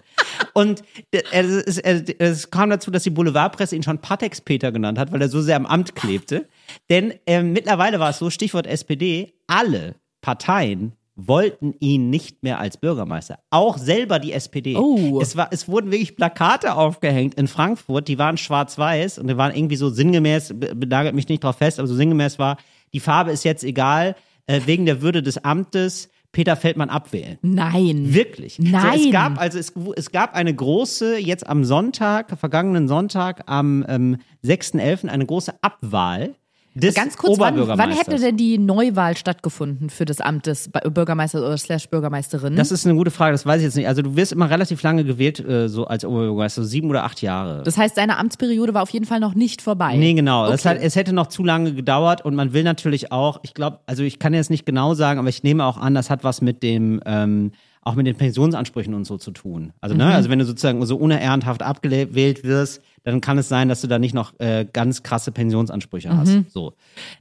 [SPEAKER 1] Und äh, es, es, es kam dazu, dass die Boulevardpresse ihn schon Patex-Peter genannt hat, weil er so sehr am Amt klebte. Denn ähm, mittlerweile war es so, Stichwort SPD, alle Parteien wollten ihn nicht mehr als Bürgermeister. Auch selber die SPD.
[SPEAKER 2] Oh.
[SPEAKER 1] Es, war, es wurden wirklich Plakate aufgehängt in Frankfurt, die waren schwarz-weiß und die waren irgendwie so sinngemäß, be- benagelt mich nicht drauf fest, aber so sinngemäß war, die Farbe ist jetzt egal, äh, wegen der Würde des Amtes Peter Feldmann abwählen.
[SPEAKER 2] Nein.
[SPEAKER 1] Wirklich.
[SPEAKER 2] Nein.
[SPEAKER 1] So, es gab also es, es gab eine große jetzt am Sonntag, vergangenen Sonntag am ähm, 6.11. eine große Abwahl des
[SPEAKER 2] Ganz kurz, wann, wann hätte denn die Neuwahl stattgefunden für das Amt des Ba- Bürgermeisters oder slash Bürgermeisterin?
[SPEAKER 1] das ist eine gute Frage, das weiß ich jetzt nicht. Also du wirst immer relativ lange gewählt, äh, so als Oberbürgermeister, so sieben oder acht Jahre.
[SPEAKER 2] das heißt, seine Amtsperiode war auf jeden Fall noch nicht vorbei.
[SPEAKER 1] Nee, genau.
[SPEAKER 2] Okay.
[SPEAKER 1] hat, es hätte noch zu lange gedauert und man will natürlich auch, ich glaube, also ich kann jetzt nicht genau sagen, aber ich nehme auch an, das hat was mit dem, ähm, auch mit den Pensionsansprüchen und so zu tun. Also,
[SPEAKER 2] Mhm.
[SPEAKER 1] ne, also wenn du sozusagen so unehrenhaft abgewählt wirst, dann kann es sein, dass du da nicht noch äh, ganz krasse Pensionsansprüche hast.
[SPEAKER 2] Mhm.
[SPEAKER 1] So.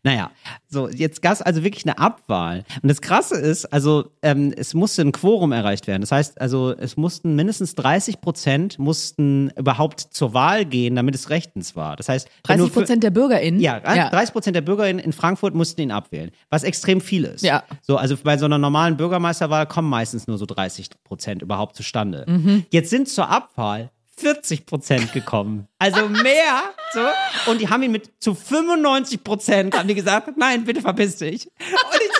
[SPEAKER 1] Naja, so, jetzt gab es also wirklich eine Abwahl. Und das Krasse ist, also ähm, es musste ein Quorum erreicht werden. Das heißt, also es mussten mindestens 30 Prozent mussten überhaupt zur Wahl gehen, damit es rechtens war. Das heißt, wenn
[SPEAKER 2] 30
[SPEAKER 1] du für-
[SPEAKER 2] Prozent der BürgerInnen?
[SPEAKER 1] ja, 30 Prozent der BürgerInnen in Frankfurt mussten ihn abwählen, was extrem viel ist.
[SPEAKER 2] Ja.
[SPEAKER 1] So, also bei so einer normalen Bürgermeisterwahl kommen meistens nur so 30 Prozent überhaupt zustande.
[SPEAKER 2] Mhm.
[SPEAKER 1] Jetzt sind zur Abwahl 40 Prozent gekommen. Also mehr, so. Und die haben ihn mit zu 95 Prozent, haben die gesagt, nein, bitte verpiss dich. Und ich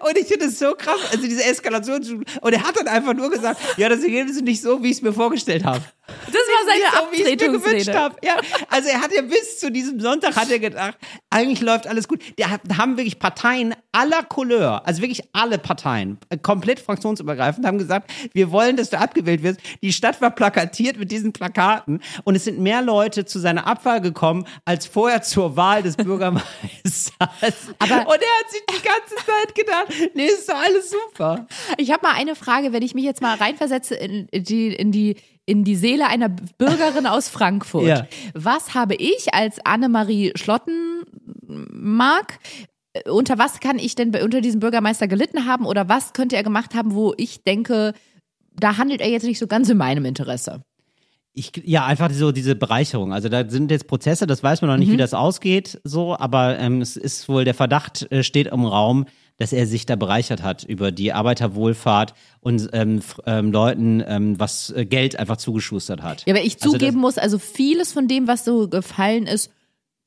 [SPEAKER 1] und ich finde es so krass, also diese Eskalation. Und er hat dann einfach nur gesagt, ja, das Ergebnis ist nicht so, wie ich es mir vorgestellt habe
[SPEAKER 2] Das war seine
[SPEAKER 1] so, wie ich es mir gewünscht
[SPEAKER 2] Abtretungsrede.
[SPEAKER 1] habe. Ja, also er hat ja bis zu diesem Sonntag hat er gedacht, eigentlich läuft alles gut. Da haben wirklich Parteien aller Couleur, also wirklich alle Parteien, äh, komplett fraktionsübergreifend, haben gesagt, wir wollen, dass du abgewählt wirst. Die Stadt war plakatiert mit diesen Plakaten und es sind mehr Leute zu seiner Abwahl gekommen, als vorher zur Wahl des Bürgermeisters.
[SPEAKER 2] Aber-
[SPEAKER 1] und er hat sich die ganze Zeit gedacht, nee, ist doch alles super.
[SPEAKER 2] Ich habe mal eine Frage, wenn ich mich jetzt mal reinversetze in die, in die, in die Seele einer Bürgerin aus Frankfurt.
[SPEAKER 1] Ja.
[SPEAKER 2] Was habe ich als Annemarie Schlottenmark äh, unter was kann ich denn bei- unter diesem Bürgermeister gelitten haben oder was könnte er gemacht haben, wo ich denke, da handelt er jetzt nicht so ganz in meinem Interesse?
[SPEAKER 1] Ich, ja, einfach so diese Bereicherung. Also da sind jetzt Prozesse, das weiß man noch nicht, wie das ausgeht, so, aber ähm, es ist wohl, der Verdacht äh, steht im Raum, dass er sich da bereichert hat über die Arbeiterwohlfahrt und ähm, ähm, Leuten ähm, was äh, Geld einfach zugeschustert hat.
[SPEAKER 2] Ja, weil ich
[SPEAKER 1] Also
[SPEAKER 2] zugeben muss, also vieles von dem, was so gefallen ist,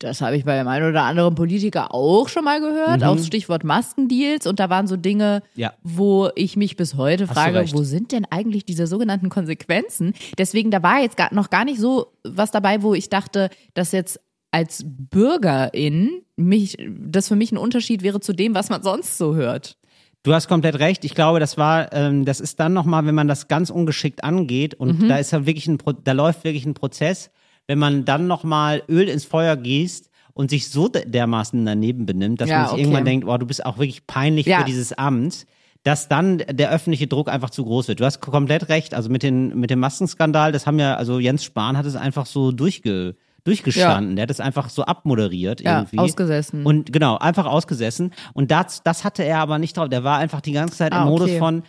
[SPEAKER 2] das habe ich bei dem einen oder anderen Politiker auch schon mal gehört, auch Stichwort Maskendeals. Und da waren so Dinge,
[SPEAKER 1] Mhm. Ja.
[SPEAKER 2] wo ich mich bis heute
[SPEAKER 1] du
[SPEAKER 2] frage, wo sind denn eigentlich diese sogenannten Konsequenzen? Deswegen, da war jetzt noch gar nicht so was dabei, wo ich dachte, dass jetzt als Bürgerin mich, das für mich ein Unterschied wäre zu dem, was man sonst so hört.
[SPEAKER 1] Du hast komplett recht. Ich glaube, das war, ähm, das ist dann nochmal, wenn man das ganz ungeschickt angeht und da ist ja wirklich ein, Pro da läuft wirklich ein Prozess, wenn man dann nochmal Öl ins Feuer gießt und sich so de- dermaßen daneben benimmt, dass
[SPEAKER 2] Ja,
[SPEAKER 1] man sich
[SPEAKER 2] okay.
[SPEAKER 1] irgendwann denkt, oh, du bist auch wirklich peinlich
[SPEAKER 2] Ja.
[SPEAKER 1] für dieses Amt, dass dann der öffentliche Druck einfach zu groß wird. Du hast komplett recht. Also mit, den, mit dem Maskenskandal, das haben ja, also Jens Spahn hat es einfach so durchge, durchgestanden. Der hat es einfach so abmoderiert
[SPEAKER 2] Ja,
[SPEAKER 1] irgendwie.
[SPEAKER 2] ausgesessen.
[SPEAKER 1] Und genau, einfach ausgesessen. Und das, das hatte er aber nicht drauf. Der war einfach die ganze Zeit
[SPEAKER 2] Ah,
[SPEAKER 1] im Modus
[SPEAKER 2] okay.
[SPEAKER 1] von,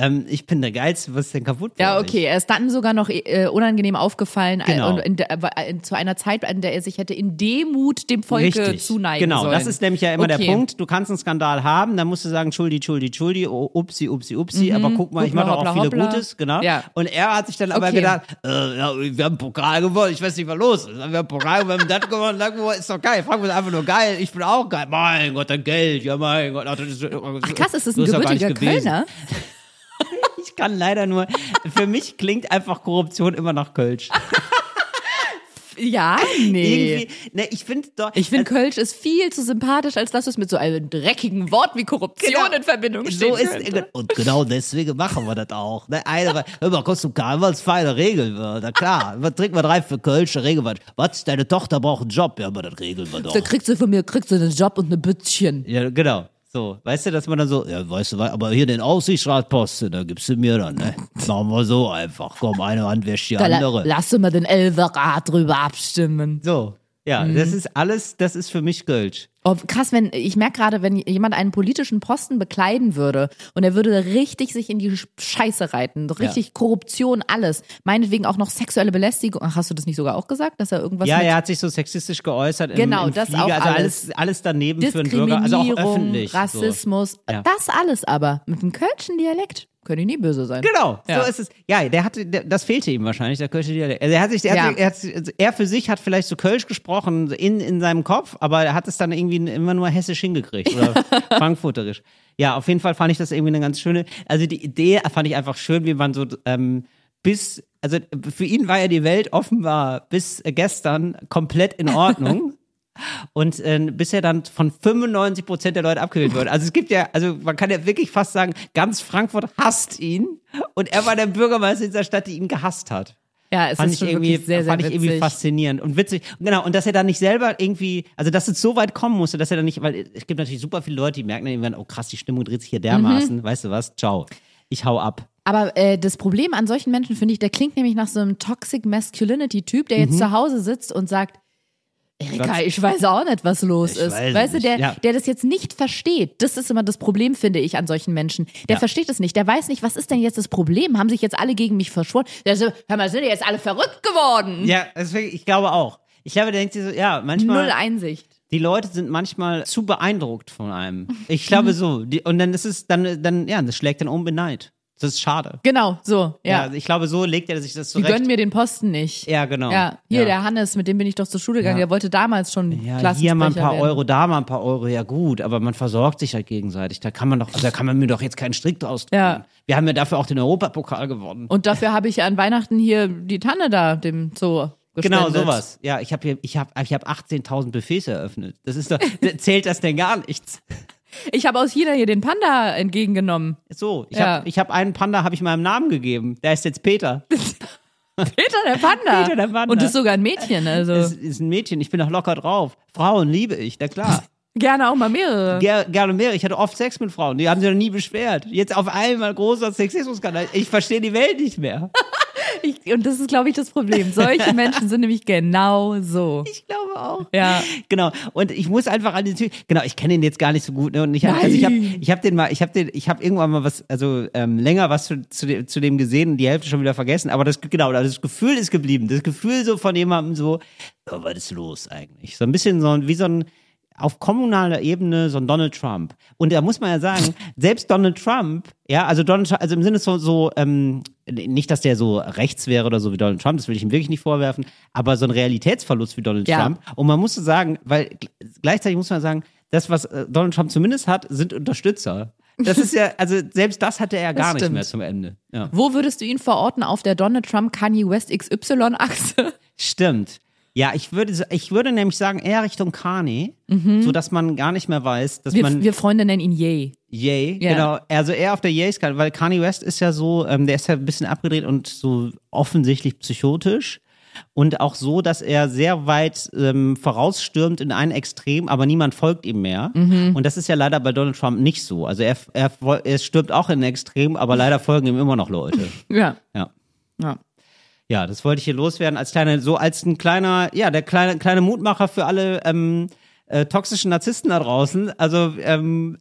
[SPEAKER 1] ähm, ich bin der Geilste, was ist denn kaputt bei
[SPEAKER 2] Ja, okay. Er ist dann sogar noch äh, unangenehm aufgefallen äh,
[SPEAKER 1] Genau.
[SPEAKER 2] und in der, äh, zu einer Zeit, in der er sich hätte in Demut dem Volke
[SPEAKER 1] Richtig.
[SPEAKER 2] zuneigen
[SPEAKER 1] genau,
[SPEAKER 2] sollen.
[SPEAKER 1] das ist nämlich ja immer der
[SPEAKER 2] Okay.
[SPEAKER 1] Punkt. Du kannst einen Skandal haben, dann musst du sagen, Schuldi, Schuldi, Schuldi, oh, upsi, upsi, upsi, aber guck mal, ich mache auch
[SPEAKER 2] hoppla,
[SPEAKER 1] viele
[SPEAKER 2] hoppla.
[SPEAKER 1] Gutes, genau.
[SPEAKER 2] Ja.
[SPEAKER 1] Und er hat sich dann aber
[SPEAKER 2] Okay.
[SPEAKER 1] gedacht, äh, ja, wir haben Pokal gewonnen, ich weiß nicht, was los ist. Wir haben Pokal gewonnen, wir haben das gewonnen, das gewonnen, ist doch geil. Frankfurt ist einfach nur geil, ich bin auch geil. Mein Gott, dein Geld, ja mein Gott. Ach, ist,
[SPEAKER 2] Ach krass, ist das ein gebürtiger. Kölner?
[SPEAKER 1] Ich kann leider nur, für mich klingt einfach Korruption immer nach Kölsch.
[SPEAKER 2] Ja, nee.
[SPEAKER 1] Ne, ich finde doch.
[SPEAKER 2] Ich finde, Kölsch ist viel zu sympathisch, als dass es mit so einem dreckigen Wort wie Korruption
[SPEAKER 1] Genau.
[SPEAKER 2] in Verbindung stehen
[SPEAKER 1] so ist und genau deswegen machen wir das auch. Ne? Eine, hör mal, kommst du Karnevalsfeine regeln wir. Na klar, was trinken wir drei für Kölsch, regeln wir. Was, deine Tochter braucht einen Job? Ja, aber das regeln wir doch.
[SPEAKER 2] Da kriegst du von mir kriegst du einen Job und eine Bützchen.
[SPEAKER 1] Ja, genau. So, weißt du, dass man dann so, ja, weißt du, was, aber hier den Aussichtsratposten, da gibst du mir dann, ne? Machen wir so einfach. Komm, eine Hand wäscht die
[SPEAKER 2] Da la
[SPEAKER 1] andere.
[SPEAKER 2] lass mal den Elverrat drüber abstimmen.
[SPEAKER 1] So. Ja,
[SPEAKER 2] Mhm.
[SPEAKER 1] das ist alles, das ist für mich Kölsch.
[SPEAKER 2] Oh, krass, wenn ich merke gerade, wenn jemand einen politischen Posten bekleiden würde und er würde richtig sich in die Scheiße reiten, richtig Korruption, alles, meinetwegen auch noch sexuelle Belästigung. Ach, hast du das nicht sogar auch gesagt, dass er irgendwas
[SPEAKER 1] Ja, er hat sich so sexistisch geäußert. Im,
[SPEAKER 2] Genau,
[SPEAKER 1] im
[SPEAKER 2] das
[SPEAKER 1] Flieger.
[SPEAKER 2] auch
[SPEAKER 1] Also
[SPEAKER 2] alles.
[SPEAKER 1] alles, daneben für einen Bürger, also auch öffentlich. So.
[SPEAKER 2] Rassismus,
[SPEAKER 1] Ja.
[SPEAKER 2] das alles aber mit dem kölschen Dialekt können die nie böse sein.
[SPEAKER 1] Genau,
[SPEAKER 2] Ja.
[SPEAKER 1] so ist es. Ja, der hatte, der, das fehlte ihm wahrscheinlich, der Kölsche Dialekt. Also er hat sich, der
[SPEAKER 2] Ja.
[SPEAKER 1] hat, er, hat, er für sich hat vielleicht so Kölsch gesprochen in, in seinem Kopf, aber er hat es dann irgendwie immer nur hessisch hingekriegt oder frankfurterisch. Ja, auf jeden Fall fand ich das irgendwie eine ganz schöne, also die Idee fand ich einfach schön, wie man so ähm, bis, also für ihn war ja die Welt offenbar bis gestern komplett in Ordnung. Und äh, bis er dann von 95 Prozent der Leute abgewählt wird. Also es gibt ja, also man kann ja wirklich fast sagen, ganz Frankfurt hasst ihn und er war der Bürgermeister dieser Stadt, die ihn gehasst hat.
[SPEAKER 2] Ja, es
[SPEAKER 1] fand
[SPEAKER 2] ist
[SPEAKER 1] ich irgendwie,
[SPEAKER 2] sehr, sehr
[SPEAKER 1] fand ich irgendwie faszinierend und witzig. Genau, und dass er dann nicht selber irgendwie, also dass es so weit kommen musste, dass er dann nicht, weil es gibt natürlich super viele Leute, die merken dann irgendwann, oh krass, die Stimmung dreht sich hier dermaßen,
[SPEAKER 2] Mhm.
[SPEAKER 1] weißt du was, ciao, ich hau ab.
[SPEAKER 2] Aber äh, das Problem an solchen Menschen finde ich, der klingt nämlich nach so einem Toxic Masculinity-Typ, der
[SPEAKER 1] Mhm.
[SPEAKER 2] jetzt zu Hause sitzt und sagt, Erika, ich weiß auch nicht, was los
[SPEAKER 1] Ich
[SPEAKER 2] ist.
[SPEAKER 1] weiß
[SPEAKER 2] Weißt du, der,
[SPEAKER 1] ja.
[SPEAKER 2] der das jetzt nicht versteht, das ist immer das Problem, finde ich, an solchen Menschen. Der
[SPEAKER 1] Ja.
[SPEAKER 2] versteht es nicht. Der weiß nicht, was ist denn jetzt das Problem? Haben sich jetzt alle gegen mich verschworen? Der so, hör mal, sind die jetzt alle verrückt geworden?
[SPEAKER 1] Ja, deswegen, ich glaube auch. Ich glaube, der denkt sich so, ja, manchmal.
[SPEAKER 2] Null Einsicht.
[SPEAKER 1] Die Leute sind manchmal zu beeindruckt von einem. Ich glaube so. Die, und dann ist es, dann, dann, ja, das schlägt dann um in Neid. Das ist schade.
[SPEAKER 2] Genau, so, ja.
[SPEAKER 1] Ja, ich glaube, so legt er sich das
[SPEAKER 2] die
[SPEAKER 1] zurecht.
[SPEAKER 2] gönnen mir den Posten nicht.
[SPEAKER 1] ja, genau.
[SPEAKER 2] Ja, hier
[SPEAKER 1] ja.
[SPEAKER 2] der Hannes, mit dem bin ich doch zur Schule gegangen,
[SPEAKER 1] Ja.
[SPEAKER 2] der wollte damals schon
[SPEAKER 1] Ja, hier mal ein paar
[SPEAKER 2] werden.
[SPEAKER 1] Euro, da mal ein paar Euro, ja gut, aber man versorgt sich halt gegenseitig. Da kann man doch, also da kann man mir doch jetzt keinen Strick draus tun.
[SPEAKER 2] Ja.
[SPEAKER 1] Wir haben ja dafür auch den Europapokal gewonnen.
[SPEAKER 2] Und dafür habe ich an Weihnachten hier die Tanne da, dem Zoo.
[SPEAKER 1] Genau,
[SPEAKER 2] gespendet.
[SPEAKER 1] sowas. Ja, ich habe hier, ich habe, ich habe 18.000 Buffets eröffnet. Das ist doch, zählt das denn gar nichts?
[SPEAKER 2] Ich habe aus China hier den Panda entgegengenommen.
[SPEAKER 1] So, ich
[SPEAKER 2] Ja.
[SPEAKER 1] habe, habe einen Panda, habe ich meinem Namen gegeben. Der ist jetzt Peter.
[SPEAKER 2] Peter der Panda.
[SPEAKER 1] Peter der Panda.
[SPEAKER 2] Und ist sogar ein Mädchen, also
[SPEAKER 1] Das ist ein Mädchen. Ich bin doch locker drauf. Frauen liebe ich, na klar.
[SPEAKER 2] gerne auch mal mehrere.
[SPEAKER 1] Ger gerne mehr. Ich hatte oft Sex mit Frauen. Die haben sich noch nie beschwert. Jetzt auf einmal großer Sexismusskandal. Ich verstehe die Welt nicht mehr.
[SPEAKER 2] Ich, und das ist, glaube ich, das Problem. Solche Menschen sind nämlich genau so.
[SPEAKER 1] Ich glaube auch.
[SPEAKER 2] Ja.
[SPEAKER 1] Genau. Und ich muss einfach an den Typ, genau, ich kenne ihn jetzt gar nicht so gut, ne? Und ich habe, also ich habe,
[SPEAKER 2] Nein.
[SPEAKER 1] ich habe den mal, ich habe den, ich habe irgendwann mal was, also ähm, länger was zu, zu, dem, zu dem gesehen und die Hälfte schon wieder vergessen. Aber das, genau, das Gefühl ist geblieben. Das Gefühl so von jemandem so, oh, was ist los eigentlich? So ein bisschen so ein, wie so ein auf kommunaler Ebene so ein Donald Trump. Und da muss man ja sagen, selbst Donald Trump, ja, also Donald Trump, also im Sinne so, so ähm, nicht, dass der so rechts wäre oder so wie Donald Trump, das will ich ihm wirklich nicht vorwerfen, aber so ein Realitätsverlust wie Donald
[SPEAKER 2] Ja.
[SPEAKER 1] Trump. Und man muss so sagen, weil gl- gleichzeitig muss man sagen, das, was äh, Donald Trump zumindest hat, sind Unterstützer. Das ist ja, also selbst das hatte er ja gar nicht mehr zum Ende. Ja.
[SPEAKER 2] Wo würdest du ihn verorten auf der Donald Trump Kanye West XY-Achse?
[SPEAKER 1] Stimmt. Ja, ich würde, ich würde nämlich sagen, eher Richtung Kanye, so dass man gar nicht mehr weiß, dass
[SPEAKER 2] Wir,
[SPEAKER 1] man
[SPEAKER 2] wir Freunde nennen ihn Yay.
[SPEAKER 1] Yay,
[SPEAKER 2] Ja.
[SPEAKER 1] genau. Also eher auf der Yay-Skala, weil Kanye West ist ja so, ähm, der ist ja ein bisschen abgedreht und so offensichtlich psychotisch. Und auch so, dass er sehr weit ähm, vorausstürmt in ein Extrem, aber niemand folgt ihm mehr.
[SPEAKER 2] Mhm.
[SPEAKER 1] Und das ist ja leider bei Donald Trump nicht so. Also er, er, er stürmt auch in ein Extrem, aber leider folgen ihm immer noch Leute.
[SPEAKER 2] Ja.
[SPEAKER 1] Ja.
[SPEAKER 2] ja.
[SPEAKER 1] Ja, das wollte ich hier loswerden als kleine, so als ein kleiner, ja, der kleine, kleine Mutmacher für alle ähm, äh, toxischen Narzissten da draußen. Also ähm,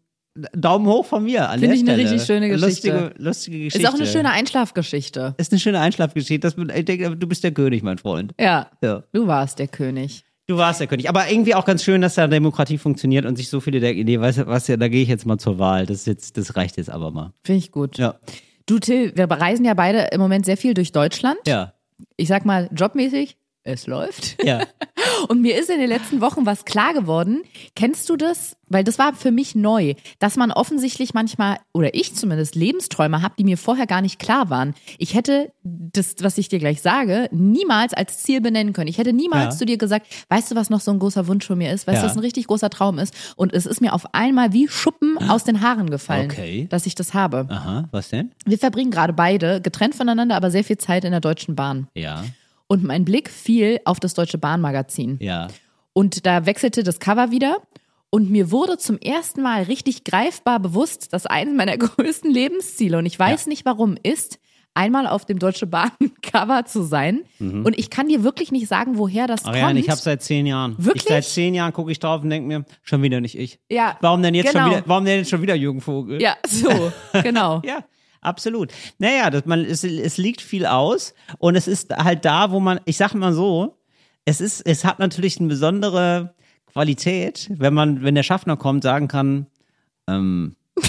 [SPEAKER 1] Daumen hoch von mir an
[SPEAKER 2] Finde ich eine
[SPEAKER 1] Stelle.
[SPEAKER 2] richtig schöne Geschichte.
[SPEAKER 1] Lustige, lustige Geschichte.
[SPEAKER 2] Ist auch eine schöne Einschlafgeschichte.
[SPEAKER 1] Ist eine schöne Einschlafgeschichte. Das, ich denke, du bist der König, mein Freund.
[SPEAKER 2] Ja.
[SPEAKER 1] Ja.
[SPEAKER 2] Du warst der König.
[SPEAKER 1] Du warst der König. Aber irgendwie auch ganz schön, dass da Demokratie funktioniert und sich so viele denken, nee, weißt du was, ja, da gehe ich jetzt mal zur Wahl. Das, jetzt, das reicht jetzt aber mal.
[SPEAKER 2] Finde ich gut.
[SPEAKER 1] Ja.
[SPEAKER 2] Du, Till, wir reisen ja beide im Moment sehr viel durch Deutschland.
[SPEAKER 1] Ja.
[SPEAKER 2] Ich sag mal, jobmäßig, es läuft.
[SPEAKER 1] Ja.
[SPEAKER 2] Und mir ist in den letzten Wochen was klar geworden. Kennst du das? Weil das war für mich neu, dass man offensichtlich manchmal, oder ich zumindest, Lebensträume habe, die mir vorher gar nicht klar waren. Ich hätte das, was ich dir gleich sage, niemals als Ziel benennen können. Ich hätte niemals
[SPEAKER 1] Ja.
[SPEAKER 2] zu dir gesagt, weißt du, was noch so ein großer Wunsch von mir ist? Weißt du,
[SPEAKER 1] Ja.
[SPEAKER 2] was ein richtig großer Traum ist? Und es ist mir auf einmal wie Schuppen aus den Haaren gefallen,
[SPEAKER 1] Okay.
[SPEAKER 2] dass ich das habe.
[SPEAKER 1] Aha, was denn?
[SPEAKER 2] Wir verbringen gerade beide, getrennt voneinander, aber sehr viel Zeit in der Deutschen Bahn.
[SPEAKER 1] Ja.
[SPEAKER 2] Und mein Blick fiel auf das Deutsche Bahnmagazin.
[SPEAKER 1] Ja.
[SPEAKER 2] Und da wechselte das Cover wieder. Und mir wurde zum ersten Mal richtig greifbar bewusst, dass eines meiner größten Lebensziele, und ich weiß nicht warum, ist, einmal auf dem Deutsche Bahn Cover zu sein. Und ich kann dir wirklich nicht sagen, woher das
[SPEAKER 1] Ariane,
[SPEAKER 2] kommt.
[SPEAKER 1] ich habe seit zehn Jahren.
[SPEAKER 2] Wirklich?
[SPEAKER 1] Ich, seit zehn Jahren gucke ich drauf und denke mir, schon wieder nicht ich.
[SPEAKER 2] Ja,
[SPEAKER 1] Warum denn jetzt
[SPEAKER 2] genau.
[SPEAKER 1] schon wieder, warum denn jetzt schon wieder Jürgen Vogel?
[SPEAKER 2] ja, so, genau.
[SPEAKER 1] Ja, absolut. Naja, das, man, es, es liegt viel aus und es ist halt da, wo man, ich sag mal so, es ist, es hat natürlich eine besondere Qualität, wenn man, wenn der Schaffner kommt, sagen kann, ähm,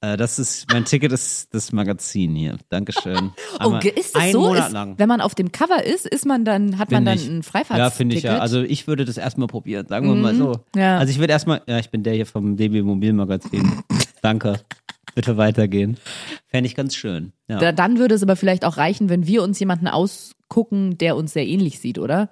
[SPEAKER 1] äh, das ist, mein Ticket ist das Magazin hier. Dankeschön.
[SPEAKER 2] Oh, ist es
[SPEAKER 1] einen
[SPEAKER 2] so?
[SPEAKER 1] Monat
[SPEAKER 2] Ist,
[SPEAKER 1] lang.
[SPEAKER 2] wenn man auf dem Cover ist, ist man dann, hat man
[SPEAKER 1] Finde
[SPEAKER 2] dann
[SPEAKER 1] ich.
[SPEAKER 2] ein Freifahrtsticket?
[SPEAKER 1] Ja, finde ich ja. Also ich würde das erstmal probieren, sagen wir mal so.
[SPEAKER 2] Ja.
[SPEAKER 1] Also ich würde erstmal, ja, ich bin der hier vom DB Mobilmagazin. Danke. Bitte weitergehen. Fände ich ganz schön. Ja.
[SPEAKER 2] Da, dann würde es aber vielleicht auch reichen, wenn wir uns jemanden ausgucken, der uns sehr ähnlich sieht, oder?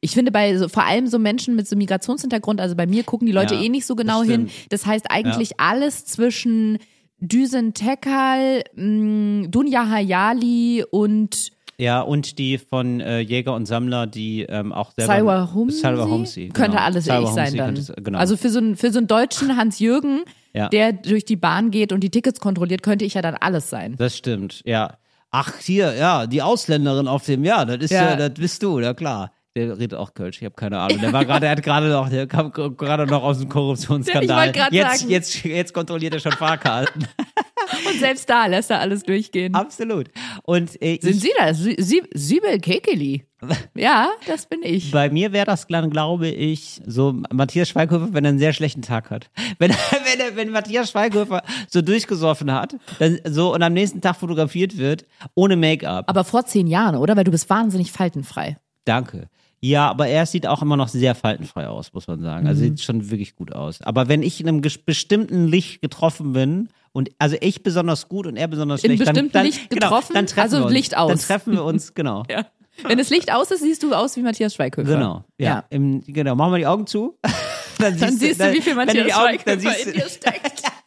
[SPEAKER 2] Ich finde bei so, vor allem so Menschen mit so Migrationshintergrund, also bei mir gucken die Leute
[SPEAKER 1] Ja,
[SPEAKER 2] eh nicht so
[SPEAKER 1] das
[SPEAKER 2] genau hin.
[SPEAKER 1] stimmt.
[SPEAKER 2] Das heißt eigentlich alles zwischen Düsen Tekal, mh, Dunja Hayali und
[SPEAKER 1] Ja, und die von äh, Jäger und Sammler, die ähm, auch selber.
[SPEAKER 2] Salwa Humsi.
[SPEAKER 1] Salwa Humsi.
[SPEAKER 2] Könnte
[SPEAKER 1] genau.
[SPEAKER 2] alles
[SPEAKER 1] Salwa
[SPEAKER 2] ich sein
[SPEAKER 1] Humsi
[SPEAKER 2] dann.
[SPEAKER 1] könnte es- genau.
[SPEAKER 2] Also für so, einen, für so einen deutschen Hans-Jürgen,
[SPEAKER 1] Ja.
[SPEAKER 2] der durch die Bahn geht und die Tickets kontrolliert, könnte ich ja dann alles sein.
[SPEAKER 1] das stimmt, ja. Ach, hier, ja, die Ausländerin auf dem, ja, das ist
[SPEAKER 2] Ja.
[SPEAKER 1] ja, das bist du, ja klar. Der redet auch Kölsch, ich habe keine Ahnung. Der war gerade, der hat gerade noch, der kam gerade noch aus dem Korruptionsskandal. Jetzt,
[SPEAKER 2] sagen.
[SPEAKER 1] jetzt, jetzt kontrolliert er schon Fahrkarten.
[SPEAKER 2] Und selbst da lässt er alles durchgehen.
[SPEAKER 1] Absolut. Und äh,
[SPEAKER 2] Sind
[SPEAKER 1] ich,
[SPEAKER 2] Sie das? Sie, Kekeli. Ja, das bin ich.
[SPEAKER 1] bei mir wäre das dann, glaube ich, so Matthias Schweighöfer, wenn er einen sehr schlechten Tag hat. Wenn, wenn, er, wenn Matthias Schweighöfer so durchgesoffen hat, dann so und am nächsten Tag fotografiert wird, ohne Make-up.
[SPEAKER 2] Aber vor zehn Jahren, oder? Weil du bist wahnsinnig faltenfrei.
[SPEAKER 1] Danke. Ja, aber er sieht auch immer noch sehr faltenfrei aus, muss man sagen. Also sieht schon wirklich gut aus. Aber wenn ich in einem bestimmten Licht getroffen bin und also ich besonders gut und er besonders
[SPEAKER 2] In
[SPEAKER 1] schlecht, dann, dann,
[SPEAKER 2] Licht
[SPEAKER 1] genau,
[SPEAKER 2] getroffen?
[SPEAKER 1] dann treffen
[SPEAKER 2] Also
[SPEAKER 1] wir uns.
[SPEAKER 2] Licht aus.
[SPEAKER 1] Dann treffen wir uns, genau.
[SPEAKER 2] Ja. Wenn das Licht aus ist, siehst du aus wie Matthias Schweighöfer.
[SPEAKER 1] Genau, ja.
[SPEAKER 2] Ja.
[SPEAKER 1] Im, genau, machen wir die Augen zu. dann
[SPEAKER 2] Dann siehst du, wie viel Matthias
[SPEAKER 1] dann
[SPEAKER 2] Schweighöfer
[SPEAKER 1] siehst
[SPEAKER 2] in dir steckt.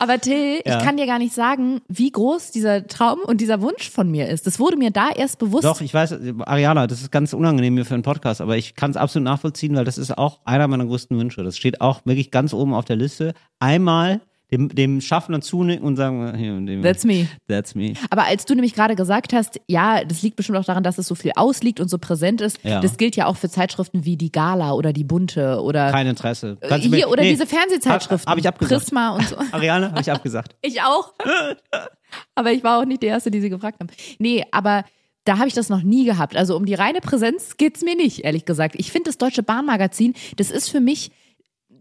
[SPEAKER 2] Aber Till,
[SPEAKER 1] Ja.
[SPEAKER 2] ich kann dir gar nicht sagen, wie groß dieser Traum und dieser Wunsch von mir ist. Das wurde mir da erst bewusst.
[SPEAKER 1] Doch, ich weiß, Ariana, das ist ganz unangenehm mir für einen Podcast, aber ich kann es absolut nachvollziehen, weil das ist auch einer meiner größten Wünsche. Das steht auch wirklich ganz oben auf der Liste. Einmal dem, dem Schaffner zunicken und sagen, hier, dem,
[SPEAKER 2] That's me.
[SPEAKER 1] That's me.
[SPEAKER 2] Aber als du nämlich gerade gesagt hast, ja, das liegt bestimmt auch daran, dass es so viel ausliegt und so präsent ist,
[SPEAKER 1] Ja.
[SPEAKER 2] das gilt ja auch für Zeitschriften wie die Gala oder die Bunte oder
[SPEAKER 1] Kein Interesse.
[SPEAKER 2] äh,
[SPEAKER 1] Kannst
[SPEAKER 2] hier
[SPEAKER 1] mir-
[SPEAKER 2] oder
[SPEAKER 1] nee,
[SPEAKER 2] diese Fernsehzeitschriften.
[SPEAKER 1] Hab, hab ich abgesagt.
[SPEAKER 2] Prisma und so.
[SPEAKER 1] Ariane, habe ich abgesagt.
[SPEAKER 2] Ich auch. aber ich war auch nicht die Erste, die sie gefragt haben. Nee, aber da habe ich das noch nie gehabt. Also um die reine Präsenz geht's mir nicht, ehrlich gesagt. Ich finde das Deutsche Bahnmagazin, das ist für mich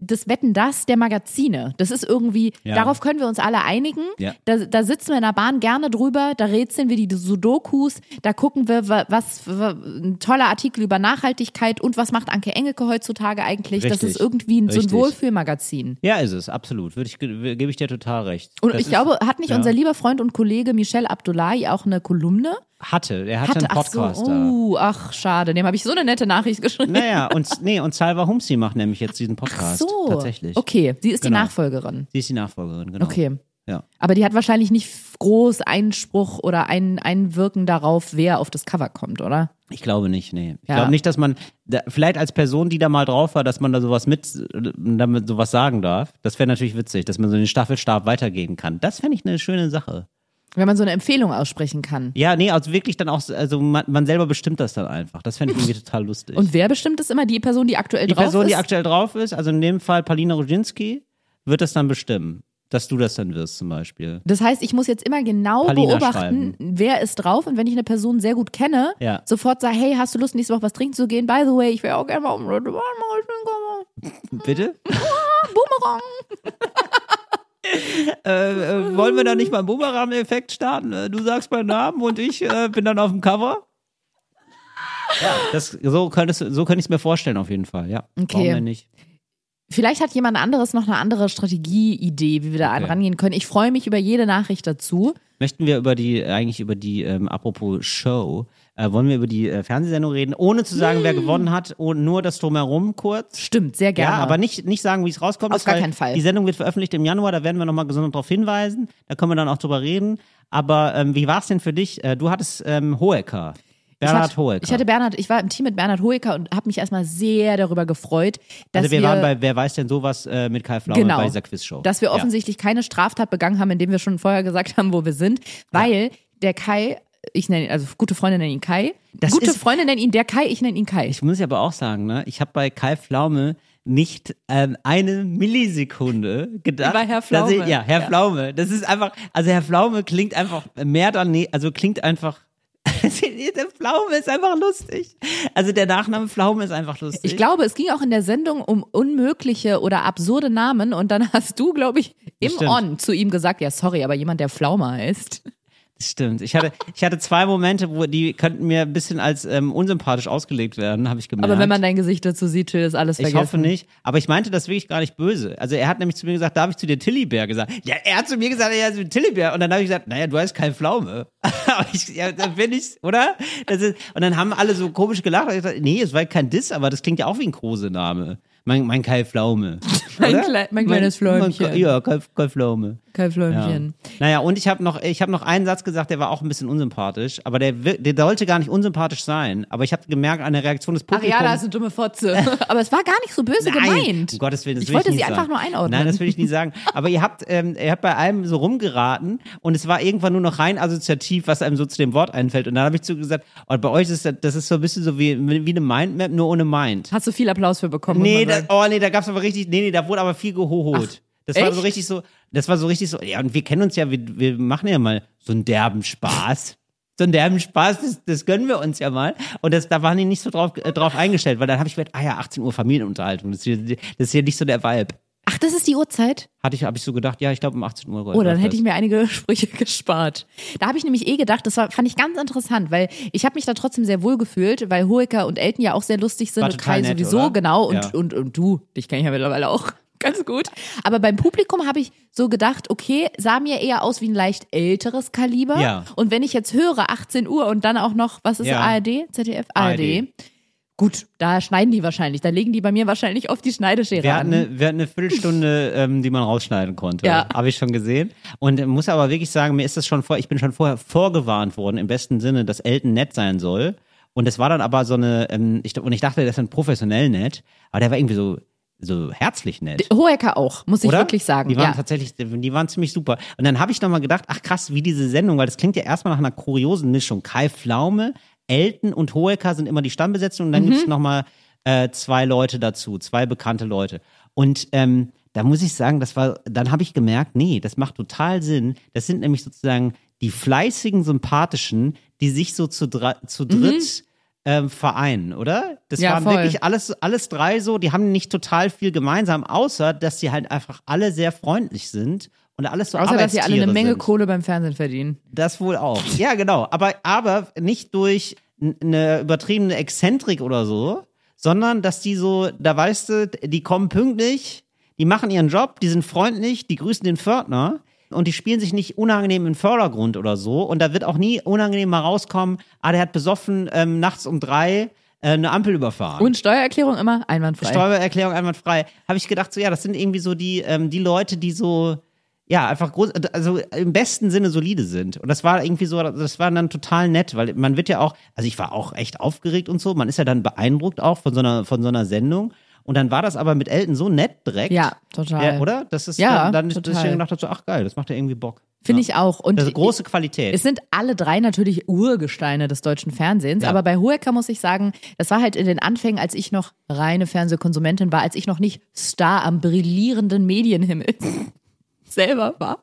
[SPEAKER 2] das Wetten das der Magazine. Das ist irgendwie,
[SPEAKER 1] Ja.
[SPEAKER 2] darauf können wir uns alle einigen.
[SPEAKER 1] Ja.
[SPEAKER 2] Da, da sitzen wir in der Bahn gerne drüber, da rätseln wir die Sudokus, da gucken wir, wa- was wa- ein toller Artikel über Nachhaltigkeit und was macht Anke Engelke heutzutage eigentlich. Das
[SPEAKER 1] Richtig.
[SPEAKER 2] ist irgendwie ein, ein
[SPEAKER 1] Richtig.
[SPEAKER 2] Wohlfühlmagazin.
[SPEAKER 1] Ja, ist es, absolut. Würde ich, ge- gebe ich dir total recht.
[SPEAKER 2] Und
[SPEAKER 1] Das
[SPEAKER 2] ich
[SPEAKER 1] ist-
[SPEAKER 2] glaube, hat nicht
[SPEAKER 1] ja.
[SPEAKER 2] unser lieber Freund und Kollege Michel Abdullahi auch eine Kolumne?
[SPEAKER 1] Hatte, er hatte, einen
[SPEAKER 2] ach so,
[SPEAKER 1] Podcast da.
[SPEAKER 2] oh, ach schade, dem habe ich so eine nette Nachricht geschrieben.
[SPEAKER 1] Naja, und, nee, und Salva Humsi macht nämlich jetzt diesen
[SPEAKER 2] Ach
[SPEAKER 1] Podcast.
[SPEAKER 2] so,
[SPEAKER 1] Tatsächlich.
[SPEAKER 2] okay, sie ist
[SPEAKER 1] Genau.
[SPEAKER 2] die Nachfolgerin.
[SPEAKER 1] Sie ist die Nachfolgerin, genau.
[SPEAKER 2] Okay.
[SPEAKER 1] Ja.
[SPEAKER 2] Aber die hat wahrscheinlich nicht groß Einspruch oder ein Einwirken darauf, wer auf das Cover kommt, oder?
[SPEAKER 1] Ich glaube nicht, nee. Ich
[SPEAKER 2] Ja.
[SPEAKER 1] glaube nicht, dass man, da, vielleicht als Person, die da mal drauf war, dass man da sowas mit, äh, damit sowas sagen darf. Das wäre natürlich witzig, dass man so den Staffelstab weitergeben kann. Das fände ich eine schöne Sache.
[SPEAKER 2] Wenn man so eine Empfehlung aussprechen kann.
[SPEAKER 1] Ja, nee, also wirklich dann auch, also man, man selber bestimmt das dann einfach. Das fände ich irgendwie total lustig.
[SPEAKER 2] Und wer bestimmt das immer? Die Person, die aktuell
[SPEAKER 1] die
[SPEAKER 2] drauf
[SPEAKER 1] Person,
[SPEAKER 2] ist?
[SPEAKER 1] die aktuell drauf ist, also in dem Fall Palina Roginski, wird das dann bestimmen. Dass du das dann wirst zum Beispiel.
[SPEAKER 2] das heißt, ich muss jetzt immer genau
[SPEAKER 1] Palina
[SPEAKER 2] beobachten, wer ist drauf und wenn ich eine Person sehr gut kenne,
[SPEAKER 1] Ja.
[SPEAKER 2] sofort sage, hey, hast du Lust, nächste Woche was trinken zu gehen? By the way, ich wäre auch gerne mal um.
[SPEAKER 1] Bitte?
[SPEAKER 2] Boomerang.
[SPEAKER 1] Äh, äh, wollen wir da nicht mal einen Boomerang-Effekt starten? Äh, Du sagst meinen Namen und ich äh, bin dann auf dem Cover? Ja, das, so, könntest, du- so könnte ich es mir vorstellen, auf jeden Fall, ja.
[SPEAKER 2] Okay.
[SPEAKER 1] Warum denn nicht?
[SPEAKER 2] Vielleicht hat jemand anderes noch eine andere Strategieidee, wie wir da
[SPEAKER 1] Okay.
[SPEAKER 2] rangehen können. Ich freue mich über jede Nachricht dazu.
[SPEAKER 1] Möchten wir über die, eigentlich über die, ähm, apropos Show, äh, wollen wir über die äh, Fernsehsendung reden, ohne zu sagen, wer gewonnen hat und nur das Drumherum kurz?
[SPEAKER 2] Stimmt, sehr gerne.
[SPEAKER 1] Ja, aber nicht, nicht sagen, wie es rauskommt.
[SPEAKER 2] Auf gar
[SPEAKER 1] weil
[SPEAKER 2] keinen Fall.
[SPEAKER 1] Die Sendung wird veröffentlicht im Januar, da werden wir nochmal gesondert darauf hinweisen. Da können wir dann auch drüber reden. Aber ähm, wie war es denn für dich? Äh, du hattest ähm, Hohecker. Bernhard
[SPEAKER 2] ich hatte,
[SPEAKER 1] Hohecker.
[SPEAKER 2] Ich hatte Bernhard, ich war im Team mit Bernhard Hoeker und habe mich erstmal sehr darüber gefreut, dass
[SPEAKER 1] also wir, waren bei Wer weiß denn sowas äh, mit Kai Pflaume
[SPEAKER 2] Genau.
[SPEAKER 1] bei dieser Quizshow.
[SPEAKER 2] dass wir
[SPEAKER 1] Ja.
[SPEAKER 2] offensichtlich keine Straftat begangen haben, indem wir schon vorher gesagt haben, wo wir sind, weil der Kai, ich nenne ihn, also gute Freunde nennen ihn Kai,
[SPEAKER 1] Das
[SPEAKER 2] gute Freunde nennen ihn der Kai, ich nenne ihn Kai.
[SPEAKER 1] Ich muss ja aber auch sagen, ne, ich habe bei Kai Pflaume nicht ähm, eine Millisekunde gedacht.
[SPEAKER 2] Über Herr Pflaume.
[SPEAKER 1] Ich, ja, Herr
[SPEAKER 2] Ja.
[SPEAKER 1] Pflaume. Das ist einfach, also Herr Pflaume klingt einfach mehr dann, also klingt einfach, der Pflaume ist einfach lustig. Also der Nachname Pflaume ist einfach lustig.
[SPEAKER 2] Ich glaube, es ging auch in der Sendung um unmögliche oder absurde Namen und dann hast du, glaube ich, im
[SPEAKER 1] Stimmt.
[SPEAKER 2] On zu ihm gesagt, ja sorry, aber jemand, der Pflaume heißt.
[SPEAKER 1] Stimmt. Ich hatte, ich hatte zwei Momente, wo die könnten mir ein bisschen als ähm, unsympathisch ausgelegt werden, habe ich gemerkt.
[SPEAKER 2] Aber wenn man dein Gesicht dazu sieht, Till, ist alles
[SPEAKER 1] ich
[SPEAKER 2] vergessen.
[SPEAKER 1] hoffe nicht. Aber ich meinte das wirklich gar nicht böse. Also er hat nämlich zu mir gesagt, darf ich zu dir Tillybär gesagt? Ja, er hat zu mir gesagt, er ist Tillybär. Und dann habe ich gesagt, naja, du heißt Kai Pflaume. aber ich, ja, dann bin ich, oder? Das ist, und dann haben alle so komisch gelacht. Und ich gesagt, nee, es war kein Diss, aber das klingt ja auch wie ein Kruse-Name. Mein, mein Kai Pflaume.
[SPEAKER 2] Mein klei- mein kleines Fläumchen.
[SPEAKER 1] Mein, ja, Kai, Kai Pflaume.
[SPEAKER 2] Kein Fläumchen.
[SPEAKER 1] Ja. Naja, und ich habe noch, ich habe noch einen Satz gesagt, der war auch ein bisschen unsympathisch, aber der, der sollte gar nicht unsympathisch sein. Aber ich habe gemerkt an der Reaktion des Publikums.
[SPEAKER 2] Ariana ist eine dumme Fotze. Aber es war gar nicht so böse gemeint.
[SPEAKER 1] Um Gottes Willen, das
[SPEAKER 2] ich
[SPEAKER 1] will
[SPEAKER 2] wollte
[SPEAKER 1] ich
[SPEAKER 2] sie einfach nur einordnen.
[SPEAKER 1] Nein, das will ich nicht sagen. Aber ihr habt, ähm, ihr habt bei einem so rumgeraten und es war irgendwann nur noch rein assoziativ, was einem so zu dem Wort einfällt. Und dann habe ich zu gesagt, und bei euch ist das, das ist so ein bisschen so wie, wie eine Mindmap, nur ohne Mind.
[SPEAKER 2] Hast du viel Applaus für bekommen?
[SPEAKER 1] Nee,
[SPEAKER 2] man
[SPEAKER 1] da,
[SPEAKER 2] sagen.
[SPEAKER 1] oh nee, da gab's aber richtig, nee, nee, da wurde aber viel geholt. Das war
[SPEAKER 2] echt?
[SPEAKER 1] so richtig so, das war so richtig so, ja, und wir kennen uns ja, wir, wir machen ja mal so einen derben Spaß. So einen derben Spaß, das, das gönnen wir uns ja mal. Und das, da waren die nicht so drauf, äh, drauf eingestellt, weil dann habe ich gedacht, ah ja, 18 Uhr Familienunterhaltung, das ist, hier, das ist hier nicht so der Vibe.
[SPEAKER 2] Ach, das ist die Uhrzeit?
[SPEAKER 1] Hatte ich, habe ich so gedacht, ja, ich glaube um 18 Uhr.
[SPEAKER 2] Oh, dann hätte ich mir einige Sprüche gespart. Da habe ich nämlich eh gedacht, das war, fand ich ganz interessant, weil ich habe mich da trotzdem sehr wohl gefühlt, weil Hoeker und Elton ja auch sehr lustig sind
[SPEAKER 1] War
[SPEAKER 2] und Kai
[SPEAKER 1] nett,
[SPEAKER 2] sowieso,
[SPEAKER 1] oder?
[SPEAKER 2] genau, und,
[SPEAKER 1] Ja.
[SPEAKER 2] und, und du, dich kenne ich ja mittlerweile auch ganz gut. Aber beim Publikum habe ich so gedacht, okay, sah mir eher aus wie ein leicht älteres Kaliber.
[SPEAKER 1] Ja.
[SPEAKER 2] Und wenn ich jetzt höre, 18 Uhr und dann auch noch, was ist
[SPEAKER 1] Ja.
[SPEAKER 2] ARD, ZDF, ARD.
[SPEAKER 1] ARD.
[SPEAKER 2] Gut, da schneiden die wahrscheinlich, da legen die bei mir wahrscheinlich auf die Schneideschere
[SPEAKER 1] Wir
[SPEAKER 2] an.
[SPEAKER 1] hatten, eine, wir hatten eine Viertelstunde, ähm, die man rausschneiden konnte.
[SPEAKER 2] Ja.
[SPEAKER 1] Habe ich schon gesehen. Und äh, muss aber wirklich sagen, mir ist das schon vor, ich bin schon vorher vorgewarnt worden, im besten Sinne, dass Elton nett sein soll. Und es war dann aber so eine, ähm, ich, und ich dachte, der ist dann professionell nett, aber der war irgendwie so, so herzlich nett.
[SPEAKER 2] Hoeker auch, muss ich
[SPEAKER 1] Oder?
[SPEAKER 2] wirklich sagen.
[SPEAKER 1] Die waren
[SPEAKER 2] ja.
[SPEAKER 1] tatsächlich, die waren ziemlich super. Und dann habe ich nochmal gedacht, ach krass, wie diese Sendung, weil das klingt ja erstmal nach einer kuriosen Mischung. Kai Pflaume, Elton und Hoeker sind immer die Stammbesetzung und dann
[SPEAKER 2] Mhm.
[SPEAKER 1] gibt's noch nochmal äh, zwei Leute dazu, zwei bekannte Leute. Und ähm, da muss ich sagen, das war, dann habe ich gemerkt, nee, das macht total Sinn. Das sind nämlich sozusagen die fleißigen, sympathischen, die sich so zu, zu dritt ähm, vereinen, oder? Das
[SPEAKER 2] Mhm. Ja,
[SPEAKER 1] waren
[SPEAKER 2] voll.
[SPEAKER 1] wirklich alles, alles drei so, die haben nicht total viel gemeinsam, außer dass sie halt einfach alle sehr freundlich sind und alles so
[SPEAKER 2] Außer, dass sie alle eine Menge
[SPEAKER 1] sind.
[SPEAKER 2] Kohle beim Fernsehen verdienen.
[SPEAKER 1] Das wohl auch. Ja, genau. Aber, aber nicht durch eine übertriebene Exzentrik oder so, sondern dass die so, da weißt du, die kommen pünktlich, die machen ihren Job, die sind freundlich, die grüßen den Pförtner und die spielen sich nicht unangenehm im Vordergrund oder so. Und da wird auch nie unangenehm mal rauskommen, ah, der hat besoffen ähm, nachts um drei äh, eine Ampel überfahren.
[SPEAKER 2] Und Steuererklärung immer einwandfrei.
[SPEAKER 1] Steuererklärung einwandfrei. Habe ich gedacht, so ja, das sind irgendwie so die, ähm, die Leute, die so, ja, einfach groß, also im besten Sinne solide sind. Und das war irgendwie so, das war dann total nett, weil man wird ja auch, also ich war auch echt aufgeregt und so, man ist ja dann beeindruckt auch von so einer, von so einer Sendung. Und dann war das aber mit Elton so nett direkt.
[SPEAKER 2] Ja, total.
[SPEAKER 1] Ja, oder? Das ist
[SPEAKER 2] Ja,
[SPEAKER 1] dann, dann dass ich gedacht habe, so, ach geil, das macht ja irgendwie Bock.
[SPEAKER 2] Finde
[SPEAKER 1] ja.
[SPEAKER 2] ich auch. Und
[SPEAKER 1] Das ist große Qualität.
[SPEAKER 2] Es sind alle drei natürlich Urgesteine des deutschen Fernsehens,
[SPEAKER 1] Ja.
[SPEAKER 2] aber bei Hoeker muss ich sagen, das war halt in den Anfängen, als ich noch reine Fernsehkonsumentin war, als ich noch nicht Star am brillierenden Medienhimmel selber war,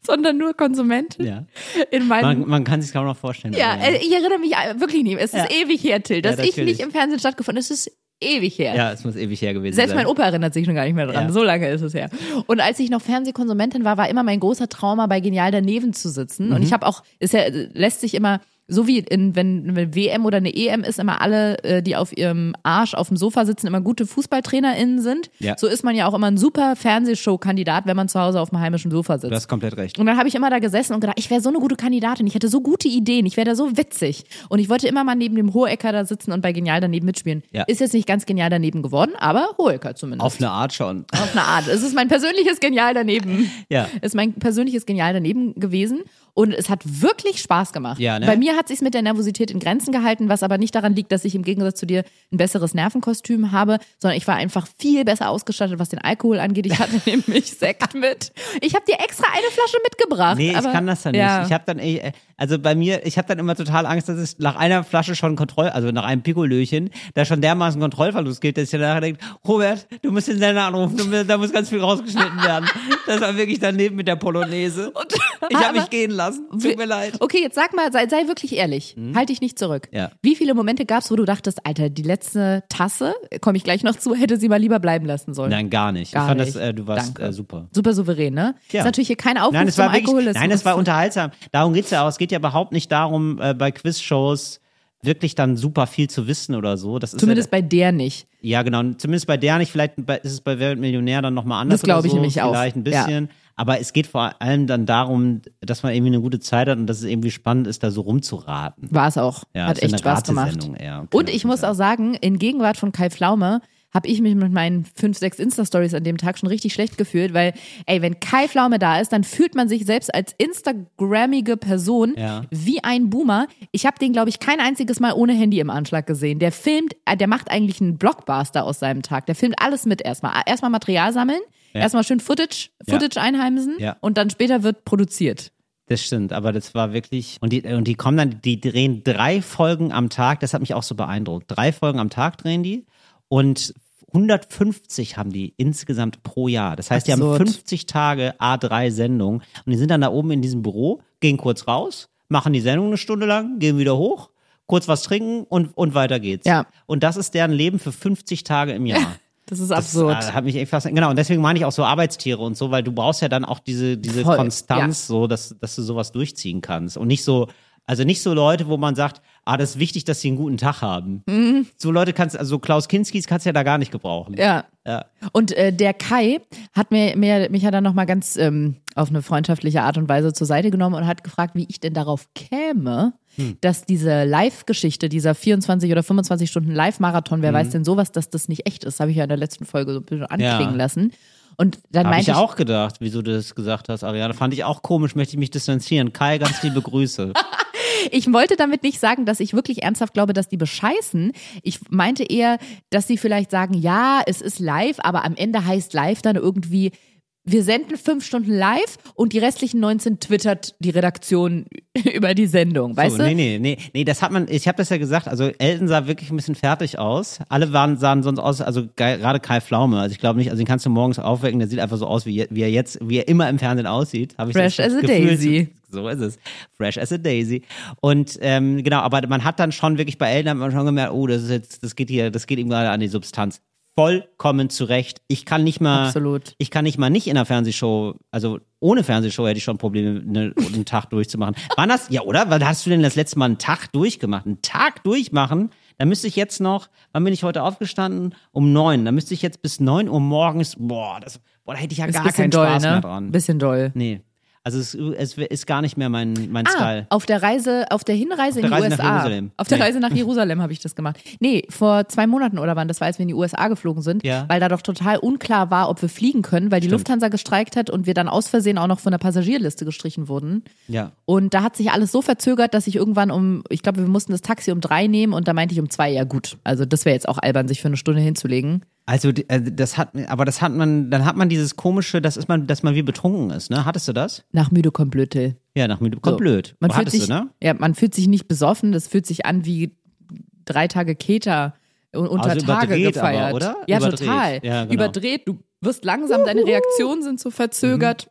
[SPEAKER 2] sondern nur Konsumentin
[SPEAKER 1] Mhm, ja.
[SPEAKER 2] in meinem
[SPEAKER 1] Man, man kann sich kaum noch vorstellen.
[SPEAKER 2] Ja,
[SPEAKER 1] aber
[SPEAKER 2] äh, ich erinnere mich äh, wirklich nicht. Es ist
[SPEAKER 1] Ja.
[SPEAKER 2] ewig her, Till, dass
[SPEAKER 1] Ja,
[SPEAKER 2] ich nicht im Fernsehen stattgefunden habe. Es ist ewig her.
[SPEAKER 1] ja, es muss ewig her gewesen
[SPEAKER 2] Selbst
[SPEAKER 1] sein.
[SPEAKER 2] mein Opa erinnert sich schon gar nicht mehr dran.
[SPEAKER 1] Ja.
[SPEAKER 2] So lange ist es her. Und als ich noch Fernsehkonsumentin war, war immer mein großer Trauma, bei Genial daneben zu sitzen. Und
[SPEAKER 1] Mhm.
[SPEAKER 2] ich habe auch, ist ja, lässt sich immer, so wie in, wenn eine WM oder eine EM ist, immer alle, äh, die auf ihrem Arsch auf dem Sofa sitzen, immer gute FußballtrainerInnen sind.
[SPEAKER 1] Ja.
[SPEAKER 2] So ist man ja auch immer ein super Fernsehshow-Kandidat, wenn man zu Hause auf dem heimischen Sofa sitzt.
[SPEAKER 1] Du hast komplett recht.
[SPEAKER 2] Und dann habe ich immer da gesessen und gedacht, ich wäre so eine gute Kandidatin, ich hätte so gute Ideen, ich wäre da so witzig. Und ich wollte immer mal neben dem Hohecker da sitzen und bei Genial daneben mitspielen.
[SPEAKER 1] Ja.
[SPEAKER 2] Ist jetzt nicht ganz genial daneben geworden, aber Hohecker zumindest.
[SPEAKER 1] Auf eine Art schon.
[SPEAKER 2] Auf eine Art. Es ist mein persönliches Genial daneben.
[SPEAKER 1] Ja.
[SPEAKER 2] Es ist mein persönliches Genial daneben gewesen. Und es hat wirklich Spaß gemacht.
[SPEAKER 1] Ja, ne?
[SPEAKER 2] Bei mir hat sich mit der Nervosität in Grenzen gehalten, was aber nicht daran liegt, dass ich im Gegensatz zu dir ein besseres Nervenkostüm habe, sondern ich war einfach viel besser ausgestattet, was den Alkohol angeht. Ich hatte nämlich Sekt mit. Ich habe dir extra eine Flasche mitgebracht.
[SPEAKER 1] Nee, ich kann das dann nicht.
[SPEAKER 2] Ja.
[SPEAKER 1] Ich habe dann, äh, Also bei mir, ich habe dann immer total Angst, dass es nach einer Flasche schon Kontroll, also nach einem Pikolöchen, da schon dermaßen Kontrollverlust geht, dass ich dann nachher denke, Robert, du musst den Sender anrufen, du, da muss ganz viel rausgeschnitten werden. Das war wirklich daneben mit der Polonaise. Ich habe mich gehen lassen. Tut mir leid.
[SPEAKER 2] Okay, jetzt sag mal, sei, sei wirklich ehrlich. Halt dich nicht zurück.
[SPEAKER 1] Ja.
[SPEAKER 2] Wie viele Momente gab's, wo du dachtest, Alter, die letzte Tasse, komme ich gleich noch zu, hätte sie mal lieber bleiben lassen sollen?
[SPEAKER 1] Nein, gar nicht.
[SPEAKER 2] Gar
[SPEAKER 1] ich fand
[SPEAKER 2] nicht.
[SPEAKER 1] das, äh, du warst äh, super.
[SPEAKER 2] Super souverän, ne?
[SPEAKER 1] Ja.
[SPEAKER 2] Ist natürlich hier kein Aufruf
[SPEAKER 1] Nein, es war wirklich,
[SPEAKER 2] Alkoholismus.
[SPEAKER 1] nein, es war unterhaltsam. Darum geht's ja auch. Es geht ja überhaupt nicht darum, äh, bei Quizshows wirklich dann super viel zu wissen oder so. Das ist
[SPEAKER 2] Zumindest
[SPEAKER 1] ja,
[SPEAKER 2] bei der nicht.
[SPEAKER 1] ja, genau. Zumindest bei der nicht. Vielleicht ist es bei Wer wird Millionär dann nochmal anders.
[SPEAKER 2] Das glaub
[SPEAKER 1] oder
[SPEAKER 2] ich
[SPEAKER 1] so,
[SPEAKER 2] nämlich auch.
[SPEAKER 1] Vielleicht ein bisschen. Aber es geht vor allem dann darum, dass man irgendwie eine gute Zeit hat und dass es irgendwie spannend ist, da so rumzuraten.
[SPEAKER 2] War es auch.
[SPEAKER 1] Ja,
[SPEAKER 2] Hat
[SPEAKER 1] ja
[SPEAKER 2] echt Spaß gemacht.
[SPEAKER 1] Eher,
[SPEAKER 2] Und ich muss auch sagen, in Gegenwart von Kai Pflaume habe ich mich mit meinen fünf, sechs Insta-Stories an dem Tag schon richtig schlecht gefühlt, weil, ey, wenn Kai Pflaume da ist, dann fühlt man sich selbst als Instagrammige Person
[SPEAKER 1] Ja.
[SPEAKER 2] wie ein Boomer. Ich habe den, glaube ich, kein einziges Mal ohne Handy im Anschlag gesehen. Der filmt, äh, der macht eigentlich einen Blockbuster aus seinem Tag. Der filmt alles mit erstmal. Erstmal Material sammeln,
[SPEAKER 1] Ja.
[SPEAKER 2] erstmal schön Footage,
[SPEAKER 1] Ja.
[SPEAKER 2] Footage einheimsen
[SPEAKER 1] Ja.
[SPEAKER 2] und dann später wird produziert.
[SPEAKER 1] Das stimmt, aber das war wirklich. Und die, und die kommen dann, die drehen drei Folgen am Tag, das hat mich auch so beeindruckt. Drei Folgen am Tag drehen die und 150 haben die insgesamt pro Jahr. Das heißt, die haben
[SPEAKER 2] Absurd.
[SPEAKER 1] 50 Tage A3 Sendung und die sind dann da oben in diesem Büro, gehen kurz raus, machen die Sendung eine Stunde lang, gehen wieder hoch, kurz was trinken und, und weiter geht's.
[SPEAKER 2] Ja.
[SPEAKER 1] Und das ist deren Leben für 50 Tage im Jahr.
[SPEAKER 2] Das ist
[SPEAKER 1] Das
[SPEAKER 2] absurd.
[SPEAKER 1] äh, hat mich echt fasziniert. Genau, und deswegen meine ich auch so Arbeitstiere und so, weil du brauchst ja dann auch diese, diese
[SPEAKER 2] Voll,
[SPEAKER 1] Konstanz, so, dass, dass du sowas durchziehen kannst. Und nicht so, also nicht so Leute, wo man sagt, ah, das ist wichtig, dass sie einen guten Tag haben. So Leute kannst, also Klaus Kinskis kannst du ja da gar nicht gebrauchen.
[SPEAKER 2] Mhm. Ja.
[SPEAKER 1] Ja.
[SPEAKER 2] Und äh, der Kai hat mir, mir mich ja dann nochmal ganz ähm, auf eine freundschaftliche Art und Weise zur Seite genommen und hat gefragt, wie ich denn darauf käme,
[SPEAKER 1] Hm.
[SPEAKER 2] dass diese Live-Geschichte, dieser 24 oder 25 Stunden Live-Marathon, wer weiß denn sowas, dass das nicht echt ist, habe ich ja in der letzten Folge so ein bisschen anklingen
[SPEAKER 1] Ja.
[SPEAKER 2] lassen. Und dann
[SPEAKER 1] ich
[SPEAKER 2] meinte ich,
[SPEAKER 1] auch gedacht, wieso du das gesagt hast, Ariane. Fand ich auch komisch, möchte ich mich distanzieren. Kai, ganz liebe Grüße.
[SPEAKER 2] ich wollte damit nicht sagen, dass ich wirklich ernsthaft glaube, dass die bescheißen. Ich meinte eher, dass sie vielleicht sagen, ja, es ist live, aber am Ende heißt live dann irgendwie, wir senden fünf Stunden live und die restlichen 19 twittert die Redaktion über die Sendung, weißt
[SPEAKER 1] so,
[SPEAKER 2] du?
[SPEAKER 1] Nee, nee, nee, nee, das hat man, ich habe das ja gesagt, also Elton sah wirklich ein bisschen fertig aus. Alle waren, sahen sonst aus, also ge- gerade Kai Pflaume, also ich glaube nicht, also den kannst du morgens aufwecken, der sieht einfach so aus, wie, wie er jetzt, wie er immer im Fernsehen aussieht. Hab ich
[SPEAKER 2] Fresh
[SPEAKER 1] das
[SPEAKER 2] as a
[SPEAKER 1] Gefühl,
[SPEAKER 2] daisy.
[SPEAKER 1] So ist es. Fresh as a daisy. Und ähm, genau, aber man hat dann schon wirklich bei Elton hat man schon gemerkt, oh, das ist jetzt, das geht hier, das geht ihm gerade an die Substanz. Vollkommen zurecht. Ich kann nicht mal,
[SPEAKER 2] Absolut.
[SPEAKER 1] ich kann nicht mal nicht in einer Fernsehshow, also ohne Fernsehshow hätte ich schon Probleme, ne, einen Tag durchzumachen. Wann hast, ja, oder? Wann hast du denn das letzte Mal einen Tag durchgemacht? Einen Tag durchmachen? Da müsste ich jetzt noch, wann bin ich heute aufgestanden? Um neun. Da müsste ich jetzt bis neun Uhr morgens, boah, das, boah, da hätte ich ja
[SPEAKER 2] Ist
[SPEAKER 1] gar keinen
[SPEAKER 2] doll,
[SPEAKER 1] Spaß
[SPEAKER 2] ne?
[SPEAKER 1] mehr dran.
[SPEAKER 2] Bisschen doll.
[SPEAKER 1] Nee. Also es, es ist gar nicht mehr mein, mein
[SPEAKER 2] Ah,
[SPEAKER 1] Style.
[SPEAKER 2] auf der Reise, auf der Hinreise
[SPEAKER 1] Auf der
[SPEAKER 2] in die
[SPEAKER 1] Reise nach
[SPEAKER 2] USA.
[SPEAKER 1] Jerusalem.
[SPEAKER 2] Auf der
[SPEAKER 1] Nee.
[SPEAKER 2] Reise nach Jerusalem habe ich das gemacht. Nee, vor zwei Monaten oder wann, das war, als wir in die USA geflogen sind,
[SPEAKER 1] Ja.
[SPEAKER 2] weil da doch total unklar war, ob wir fliegen können, weil die
[SPEAKER 1] Stimmt.
[SPEAKER 2] Lufthansa gestreikt hat und wir dann aus Versehen auch noch von der Passagierliste gestrichen wurden.
[SPEAKER 1] Ja.
[SPEAKER 2] Und da hat sich alles so verzögert, dass ich irgendwann um, ich glaube, wir mussten das Taxi um drei nehmen und da meinte ich um zwei, ja gut. Also das wäre jetzt auch albern, sich für eine Stunde hinzulegen.
[SPEAKER 1] Also äh, das hat, aber das hat man, dann hat man dieses komische, das ist man, dass man wie betrunken ist, ne? Hattest du das?
[SPEAKER 2] Nach müde kommt blöde.
[SPEAKER 1] Ja, nach mir, kommt
[SPEAKER 2] So.
[SPEAKER 1] blöd.
[SPEAKER 2] Man
[SPEAKER 1] Wo
[SPEAKER 2] fühlt sich,
[SPEAKER 1] du, ne?
[SPEAKER 2] ja, man fühlt sich nicht besoffen, das fühlt sich an wie drei Tage Keter un- unter
[SPEAKER 1] Also
[SPEAKER 2] Tage gefeiert.
[SPEAKER 1] aber, oder?
[SPEAKER 2] Ja,
[SPEAKER 1] Überdreht.
[SPEAKER 2] total.
[SPEAKER 1] Ja, genau.
[SPEAKER 2] Überdreht, du wirst langsam, deine Reaktionen sind so verzögert.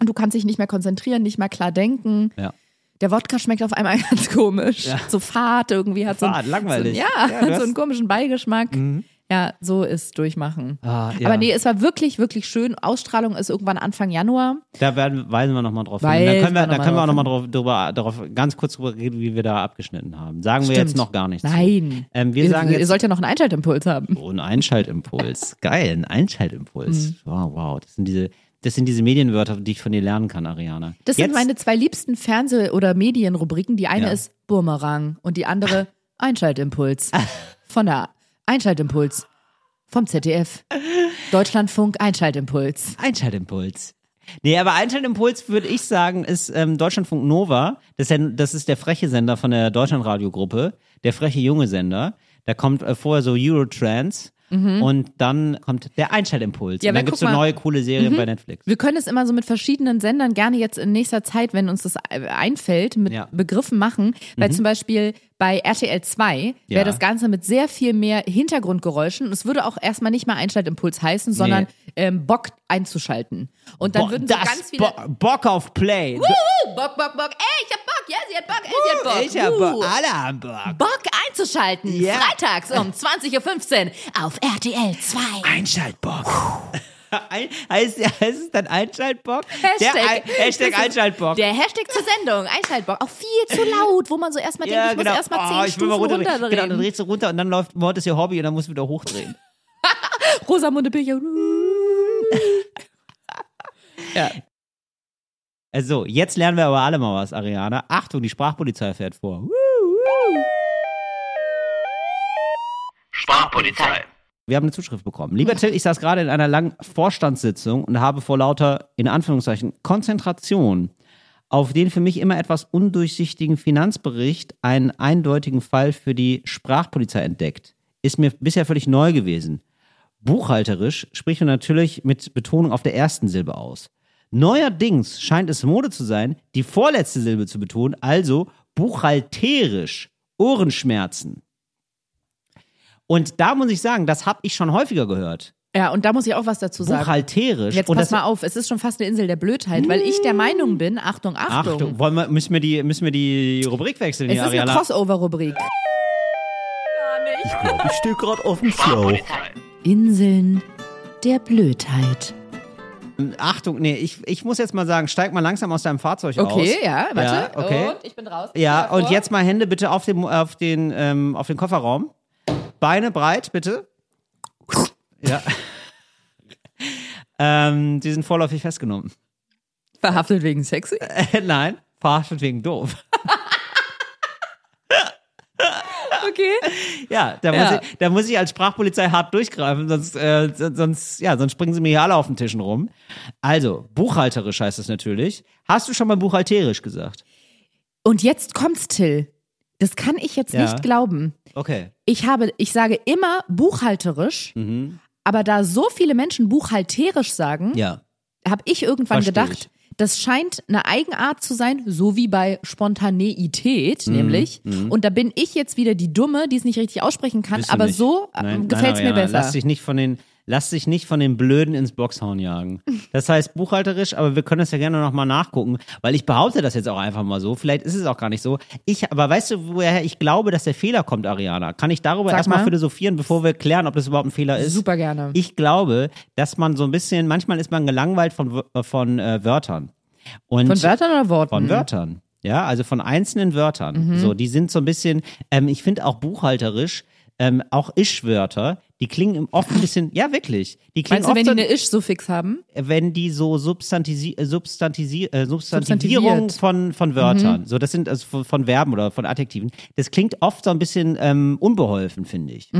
[SPEAKER 2] Und du kannst dich nicht mehr konzentrieren, nicht mehr klar denken.
[SPEAKER 1] Ja.
[SPEAKER 2] Der Wodka schmeckt auf einmal ganz komisch.
[SPEAKER 1] Ja.
[SPEAKER 2] So fad irgendwie hat
[SPEAKER 1] Fad,
[SPEAKER 2] so,
[SPEAKER 1] langweilig.
[SPEAKER 2] So, ja,
[SPEAKER 1] Ja,
[SPEAKER 2] so einen komischen Beigeschmack. Ja, so ist Durchmachen.
[SPEAKER 1] Ah, ja.
[SPEAKER 2] Aber nee, es war wirklich, wirklich schön. Ausstrahlung ist irgendwann Anfang Januar.
[SPEAKER 1] Da werden, weisen wir nochmal drauf hin. Da können wir,
[SPEAKER 2] wir
[SPEAKER 1] da können wir auch nochmal
[SPEAKER 2] drauf
[SPEAKER 1] drauf, drüber, darauf ganz kurz drüber reden, wie wir da abgeschnitten haben. Sagen wir
[SPEAKER 2] Stimmt.
[SPEAKER 1] jetzt noch gar nichts.
[SPEAKER 2] Nein.
[SPEAKER 1] Ähm, wir
[SPEAKER 2] ihr,
[SPEAKER 1] sagen
[SPEAKER 2] ihr
[SPEAKER 1] jetzt
[SPEAKER 2] sollt ja noch einen Einschaltimpuls haben.
[SPEAKER 1] oh, ein Einschaltimpuls. Geil, ein Einschaltimpuls.
[SPEAKER 2] Mhm.
[SPEAKER 1] Wow, wow. Das sind diese, das sind diese Medienwörter, die ich von dir lernen kann, Ariane.
[SPEAKER 2] Das
[SPEAKER 1] jetzt,
[SPEAKER 2] sind meine zwei liebsten Fernseh- oder Medienrubriken. Die eine
[SPEAKER 1] Ja.
[SPEAKER 2] ist Bumerang und die andere Einschaltimpuls. Von der Einschaltimpuls vom ZDF. Deutschlandfunk Einschaltimpuls.
[SPEAKER 1] Einschaltimpuls. Nee, aber Einschaltimpuls würde ich sagen, ist ähm, Deutschlandfunk Nova. Das ist, ja, das ist der freche Sender von der Deutschlandradiogruppe, der freche junge Sender. Da kommt äh, vorher so Eurotrans Und dann kommt der Einschaltimpuls.
[SPEAKER 2] Ja,
[SPEAKER 1] und dann gibt es so neue coole Serien bei Netflix.
[SPEAKER 2] Wir können es immer so mit verschiedenen Sendern gerne jetzt in nächster Zeit, wenn uns das äh, einfällt, mit
[SPEAKER 1] Ja.
[SPEAKER 2] Begriffen machen. Weil zum Beispiel bei RTL 2 wäre
[SPEAKER 1] Ja.
[SPEAKER 2] das Ganze mit sehr viel mehr Hintergrundgeräuschen. Und es würde auch erstmal nicht mal Einschaltimpuls heißen, sondern ähm, Bock einzuschalten. Und dann
[SPEAKER 1] Bo-
[SPEAKER 2] würden so ganz viele.
[SPEAKER 1] Bo Bock auf Play.
[SPEAKER 2] Uh, Bock, Bock, Bock. Ey, ich hab Bock. Ja, sie hat Bock. Ey, sie hat Bock.
[SPEAKER 1] Ich hab. Bock. Alle haben Bock.
[SPEAKER 2] Bock einzuschalten.
[SPEAKER 1] Ja.
[SPEAKER 2] Freitags um 20.15 Uhr auf RTL 2.
[SPEAKER 1] Einschaltbock. Heißt, heißt es dann Einschaltbock?
[SPEAKER 2] Hashtag,
[SPEAKER 1] Der Ein, Hashtag Einschaltbock.
[SPEAKER 2] Der Hashtag zur Sendung, Einschaltbock. Auch viel zu laut, wo man so erstmal denkt,
[SPEAKER 1] ja,
[SPEAKER 2] ich
[SPEAKER 1] genau.
[SPEAKER 2] muss erstmal
[SPEAKER 1] oh,
[SPEAKER 2] zehn
[SPEAKER 1] ich will mal
[SPEAKER 2] Stufen
[SPEAKER 1] runterdrehen.
[SPEAKER 2] runterdrehen.
[SPEAKER 1] Genau, dann drehst du runter und dann läuft Mord ist ihr Hobby und dann musst du wieder hochdrehen.
[SPEAKER 2] Rosamunde Pilcher. ja.
[SPEAKER 1] Also, jetzt lernen wir aber alle mal was, Ariana. Achtung, die Sprachpolizei fährt vor.
[SPEAKER 4] Sprachpolizei.
[SPEAKER 1] Wir haben eine Zuschrift bekommen. Lieber Till, ich saß gerade in einer langen Vorstandssitzung und habe vor lauter, in Anführungszeichen, Konzentration auf den für mich immer etwas undurchsichtigen Finanzbericht einen eindeutigen Fall für die Sprachpolizei entdeckt. Ist mir bisher völlig neu gewesen. Buchhalterisch spricht man natürlich mit Betonung auf der ersten Silbe aus. Neuerdings scheint es Mode zu sein, die vorletzte Silbe zu betonen, also buchhalterisch, Ohrenschmerzen. Und da muss ich sagen, das habe ich schon häufiger gehört.
[SPEAKER 2] ja, und da muss ich auch was dazu sagen.
[SPEAKER 1] Buchhalterisch.
[SPEAKER 2] Jetzt pass mal auf, es ist schon fast eine Insel der Blödheit, weil ich der Meinung bin, Achtung, Achtung,
[SPEAKER 1] Achtung, wollen wir, müssen, wir die, müssen wir die Rubrik wechseln
[SPEAKER 2] es
[SPEAKER 1] hier,
[SPEAKER 2] ist eine
[SPEAKER 1] Ariana?
[SPEAKER 2] Crossover-Rubrik.
[SPEAKER 1] ich glaube, ich stehe gerade auf dem Flow.
[SPEAKER 2] Inseln der Blödheit.
[SPEAKER 1] Achtung, nee, ich, ich muss jetzt mal sagen, steig mal langsam aus deinem Fahrzeug aus.
[SPEAKER 2] Okay, ja, warte.
[SPEAKER 1] Ja, okay.
[SPEAKER 2] Und ich bin raus.
[SPEAKER 1] Ja, und jetzt mal Hände bitte auf den, auf den, ähm, auf den Kofferraum. Beine breit, bitte. Ja. ähm, die sind vorläufig festgenommen.
[SPEAKER 2] Verhaftet wegen sexy?
[SPEAKER 1] Äh, nein, verhaftet wegen doof.
[SPEAKER 2] Okay.
[SPEAKER 1] Ja, da,
[SPEAKER 2] Ja.
[SPEAKER 1] Muss ich, da muss ich als Sprachpolizei hart durchgreifen, sonst, äh, sonst, ja, sonst springen sie mir hier alle auf den Tischen rum. Also, buchhalterisch heißt es natürlich. Hast du schon mal buchhalterisch gesagt?
[SPEAKER 2] Und jetzt kommt's, Till. Das kann ich jetzt
[SPEAKER 1] Ja.
[SPEAKER 2] nicht glauben.
[SPEAKER 1] Okay.
[SPEAKER 2] Ich habe, ich sage immer buchhalterisch, aber da so viele Menschen buchhalterisch sagen,
[SPEAKER 1] Ja.
[SPEAKER 2] habe ich irgendwann
[SPEAKER 1] Versteh
[SPEAKER 2] gedacht,
[SPEAKER 1] ich.
[SPEAKER 2] das scheint eine Eigenart zu sein, so wie bei Spontaneität,
[SPEAKER 1] Mhm,
[SPEAKER 2] nämlich. Und da bin ich jetzt wieder die Dumme, die es nicht richtig aussprechen kann,
[SPEAKER 1] Bist
[SPEAKER 2] aber so
[SPEAKER 1] Nein,
[SPEAKER 2] gefällt es
[SPEAKER 1] nein,
[SPEAKER 2] mir
[SPEAKER 1] Ariana,
[SPEAKER 2] besser.
[SPEAKER 1] Lass dich nicht von den, lass dich nicht von den Blöden ins Boxhorn jagen. Das heißt buchhalterisch, aber wir können das ja gerne nochmal nachgucken, weil ich behaupte das jetzt auch einfach mal so. Vielleicht ist es auch gar nicht so. Ich, aber weißt du, woher ich glaube, dass der Fehler kommt, Ariana? Kann ich darüber
[SPEAKER 2] Sag
[SPEAKER 1] erstmal
[SPEAKER 2] mal.
[SPEAKER 1] philosophieren, bevor wir klären, ob das überhaupt ein Fehler ist?
[SPEAKER 2] Super gerne.
[SPEAKER 1] Ich glaube, dass man so ein bisschen, manchmal ist man gelangweilt von, Wör- von äh, Wörtern. Und
[SPEAKER 2] Von Wörtern oder Worten?
[SPEAKER 1] von Wörtern. Ja, also von einzelnen Wörtern.
[SPEAKER 2] Mhm.
[SPEAKER 1] So, die sind so ein bisschen, ähm, ich finde auch buchhalterisch, ähm, auch Ich-Wörter, die klingen oft ein bisschen, ja wirklich, die klingen
[SPEAKER 2] Meinst du, wenn
[SPEAKER 1] oft
[SPEAKER 2] die
[SPEAKER 1] so,
[SPEAKER 2] eine Isch-Suffix haben?
[SPEAKER 1] wenn die so Substantisi äh, Substantisi äh, Substantivierung von, von Wörtern, so das sind also von, von Verben oder von Adjektiven, das klingt oft so ein bisschen ähm, unbeholfen, finde ich.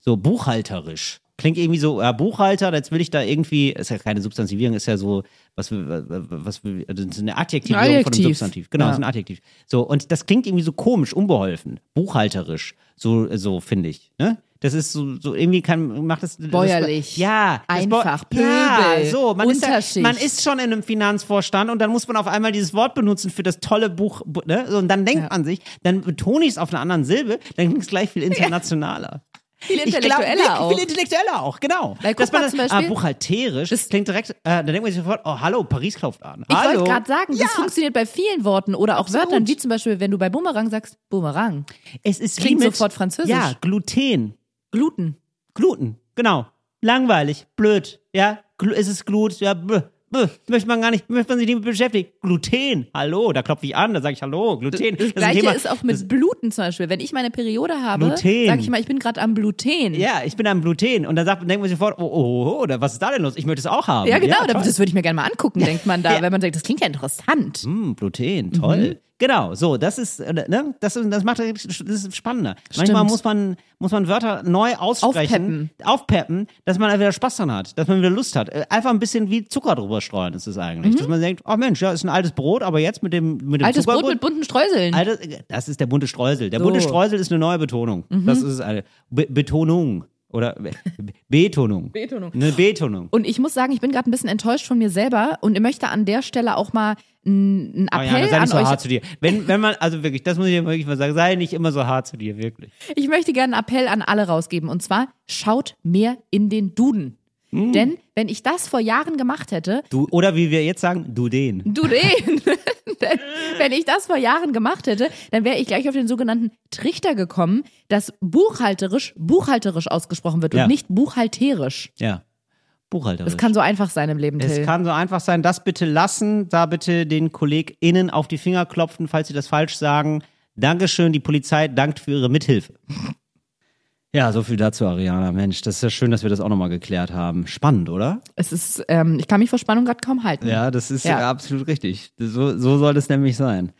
[SPEAKER 1] So buchhalterisch. Klingt irgendwie so, ja, Buchhalter, jetzt will ich da irgendwie, ist ja keine Substantivierung, ist ja so, was, was, das ist eine Adjektivierung von einem
[SPEAKER 2] Adjektiv.
[SPEAKER 1] Substantiv. Genau,
[SPEAKER 2] Ja.
[SPEAKER 1] das ist ein Adjektiv. So, und das klingt irgendwie so komisch, unbeholfen, buchhalterisch, so, so finde ich, ne? Das ist so, so irgendwie kann, macht das.
[SPEAKER 2] Bäuerlich.
[SPEAKER 1] ja. das Bäu-
[SPEAKER 2] Einfach,
[SPEAKER 1] Ja,
[SPEAKER 2] Pöbel,
[SPEAKER 1] so. Man ist, ja, man ist schon in einem Finanzvorstand und dann muss man auf einmal dieses Wort benutzen für das tolle Buch, bu- ne? So, Und dann denkt
[SPEAKER 2] Ja.
[SPEAKER 1] man sich, dann betone ich es auf einer anderen Silbe, dann klingt es gleich viel internationaler.
[SPEAKER 2] Viel
[SPEAKER 1] Ich glaub,
[SPEAKER 2] intellektueller
[SPEAKER 1] wirklich
[SPEAKER 2] auch.
[SPEAKER 1] Viel intellektueller auch, genau.
[SPEAKER 2] Weil guck
[SPEAKER 1] Dass man
[SPEAKER 2] mal
[SPEAKER 1] das,
[SPEAKER 2] zum Beispiel-
[SPEAKER 1] ah, buchhalterisch, das klingt direkt, äh, dann denkt man sich sofort, oh, hallo, Paris klopft an.
[SPEAKER 2] Ich
[SPEAKER 1] hallo.
[SPEAKER 2] wollte gerade sagen, das funktioniert bei vielen Worten oder auch
[SPEAKER 1] Absolut.
[SPEAKER 2] Wörtern, wie zum Beispiel, wenn du bei Bumerang sagst, Bumerang.
[SPEAKER 1] es ist
[SPEAKER 2] klingt
[SPEAKER 1] mit,
[SPEAKER 2] sofort französisch.
[SPEAKER 1] Ja, Gluten.
[SPEAKER 2] Gluten.
[SPEAKER 1] Gluten, genau. Langweilig, blöd, ja. Es ist Glut, ja, bäh, bäh, möchte man gar nicht, möchte man sich nicht mit beschäftigen. Gluten, hallo, da klopfe ich an, da sage ich Hallo, Gluten.
[SPEAKER 2] Das
[SPEAKER 1] ein
[SPEAKER 2] gleiche
[SPEAKER 1] Thema-
[SPEAKER 2] ist auch mit Bluten zum Beispiel. Wenn ich meine Periode habe,
[SPEAKER 1] Gluten.
[SPEAKER 2] sage ich mal, ich bin gerade am Bluten.
[SPEAKER 1] Ja, ich bin am Gluten und dann sagt, denkt man sich sofort, oh, oh, oh, was ist da denn los? Ich möchte es auch haben.
[SPEAKER 2] Ja, genau,
[SPEAKER 1] toll.
[SPEAKER 2] das würde ich mir gerne mal angucken, denkt man da,
[SPEAKER 1] Ja.
[SPEAKER 2] wenn man sagt, das klingt ja interessant.
[SPEAKER 1] Hm, Gluten, toll. Genau, so, das ist, äh, ne, das, ist- das macht das ist spannender. Manchmal muss man, muss man Wörter neu aussprechen, aufpeppen, dass man wieder Spaß dran hat, dass man wieder Lust hat. Äh, Einfach ein bisschen wie Zucker drüber streuen ist es eigentlich. Dass man denkt, oh Mensch, ja, ist ein altes Brot, aber jetzt mit dem, mit dem
[SPEAKER 2] Altes Brot
[SPEAKER 1] Zuckerbrot.
[SPEAKER 2] mit bunten Streuseln.
[SPEAKER 1] Alter, das ist der bunte Streusel. Der
[SPEAKER 2] So.
[SPEAKER 1] bunte Streusel ist eine neue Betonung. Das ist eine Be Betonung. Oder Betonung.
[SPEAKER 2] Betonung.
[SPEAKER 1] Eine Betonung.
[SPEAKER 2] Und ich muss sagen, ich bin gerade ein bisschen enttäuscht von mir selber und ich möchte an der Stelle auch mal einen Appell
[SPEAKER 1] Ariane, sei
[SPEAKER 2] an
[SPEAKER 1] nicht so
[SPEAKER 2] euch.
[SPEAKER 1] hart zu dir. Wenn, wenn man, also wirklich, das muss ich wirklich mal sagen, sei nicht immer so hart zu dir, wirklich.
[SPEAKER 2] Ich möchte gerne einen Appell an alle rausgeben. Und zwar, schaut mehr in den Duden.
[SPEAKER 1] Hm.
[SPEAKER 2] Denn wenn ich das vor Jahren gemacht hätte,
[SPEAKER 1] Du, oder wie wir jetzt sagen, du den.
[SPEAKER 2] du den, denn wenn ich das vor Jahren gemacht hätte, dann wäre ich gleich auf den sogenannten Trichter gekommen, dass buchhalterisch buchhalterisch ausgesprochen wird
[SPEAKER 1] Ja.
[SPEAKER 2] und nicht buchhalterisch.
[SPEAKER 1] Ja. Buchhalter.
[SPEAKER 2] Das kann so einfach sein im Leben,
[SPEAKER 1] Es
[SPEAKER 2] Till.
[SPEAKER 1] kann so einfach sein, das bitte lassen, da bitte den KollegInnen auf die Finger klopfen, falls sie das falsch sagen. Dankeschön, die Polizei dankt für ihre Mithilfe. Ja, so viel dazu, Ariana. Mensch, das ist ja schön, dass wir das auch nochmal geklärt haben. Spannend, oder?
[SPEAKER 2] Es ist, ähm, ich kann mich vor Spannung gerade kaum halten.
[SPEAKER 1] Ja, das ist
[SPEAKER 2] Ja.
[SPEAKER 1] absolut richtig. So, so soll es nämlich sein.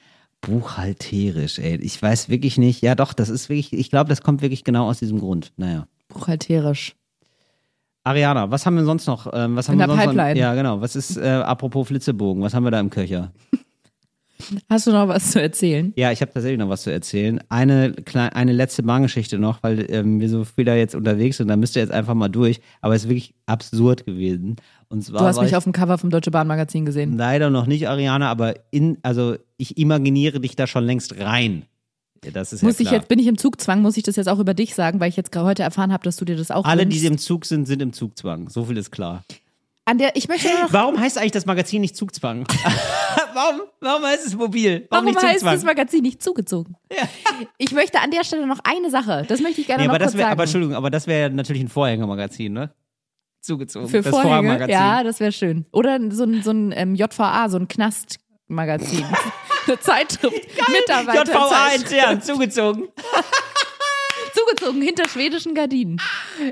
[SPEAKER 1] Buchhalterisch, ey. Ich weiß wirklich nicht. Ja, doch, das ist wirklich, ich glaube, das kommt wirklich genau aus diesem Grund. Naja.
[SPEAKER 2] Buchhalterisch.
[SPEAKER 1] Ariana, was haben wir sonst noch? Ähm, was haben
[SPEAKER 2] In
[SPEAKER 1] wir sonst Noch?
[SPEAKER 2] Pipeline.
[SPEAKER 1] Ja, genau. Was ist, äh, apropos Flitzebogen, was haben wir da im Köcher?
[SPEAKER 2] Hast du noch was zu erzählen?
[SPEAKER 1] Ja, ich habe tatsächlich noch was zu erzählen. Eine, kleine, eine letzte Bahngeschichte noch, weil ähm, wir so viel da jetzt unterwegs sind, da müsst ihr jetzt einfach mal durch. Aber es ist wirklich absurd gewesen. Und zwar
[SPEAKER 2] Du hast mich
[SPEAKER 1] ich
[SPEAKER 2] auf dem Cover vom Deutsche Bahn Magazin gesehen.
[SPEAKER 1] leider noch nicht, Ariana, aber in, also ich imaginiere dich da schon längst rein. Das ist
[SPEAKER 2] Muss
[SPEAKER 1] ja
[SPEAKER 2] ich jetzt, bin ich im Zugzwang, muss ich das jetzt auch über dich sagen, weil ich jetzt gerade heute erfahren habe, dass du dir das auch
[SPEAKER 1] Alle,
[SPEAKER 2] wünschst.
[SPEAKER 1] die im Zug sind, sind im Zugzwang. So viel ist klar.
[SPEAKER 2] An der, ich möchte noch,
[SPEAKER 1] Warum heißt eigentlich das Magazin nicht Zugzwang? warum, warum heißt es mobil? Warum,
[SPEAKER 2] warum heißt das Magazin nicht zugezogen? Ich möchte an der Stelle noch eine Sache, das möchte ich gerne
[SPEAKER 1] nee,
[SPEAKER 2] noch
[SPEAKER 1] aber das
[SPEAKER 2] kurz
[SPEAKER 1] wär,
[SPEAKER 2] sagen.
[SPEAKER 1] aber Entschuldigung, aber das wäre ja natürlich ein Vorhängermagazin, ne? Zugezogen.
[SPEAKER 2] Für
[SPEAKER 1] das
[SPEAKER 2] Vorhänge? Ja, das wäre schön. Oder so ein, so ein ähm, JVA, so ein Knastmagazin. Eine Zeitschrift. Mitarbeiter.
[SPEAKER 1] JVA intern, zugezogen.
[SPEAKER 2] Zugezogen hinter schwedischen Gardinen.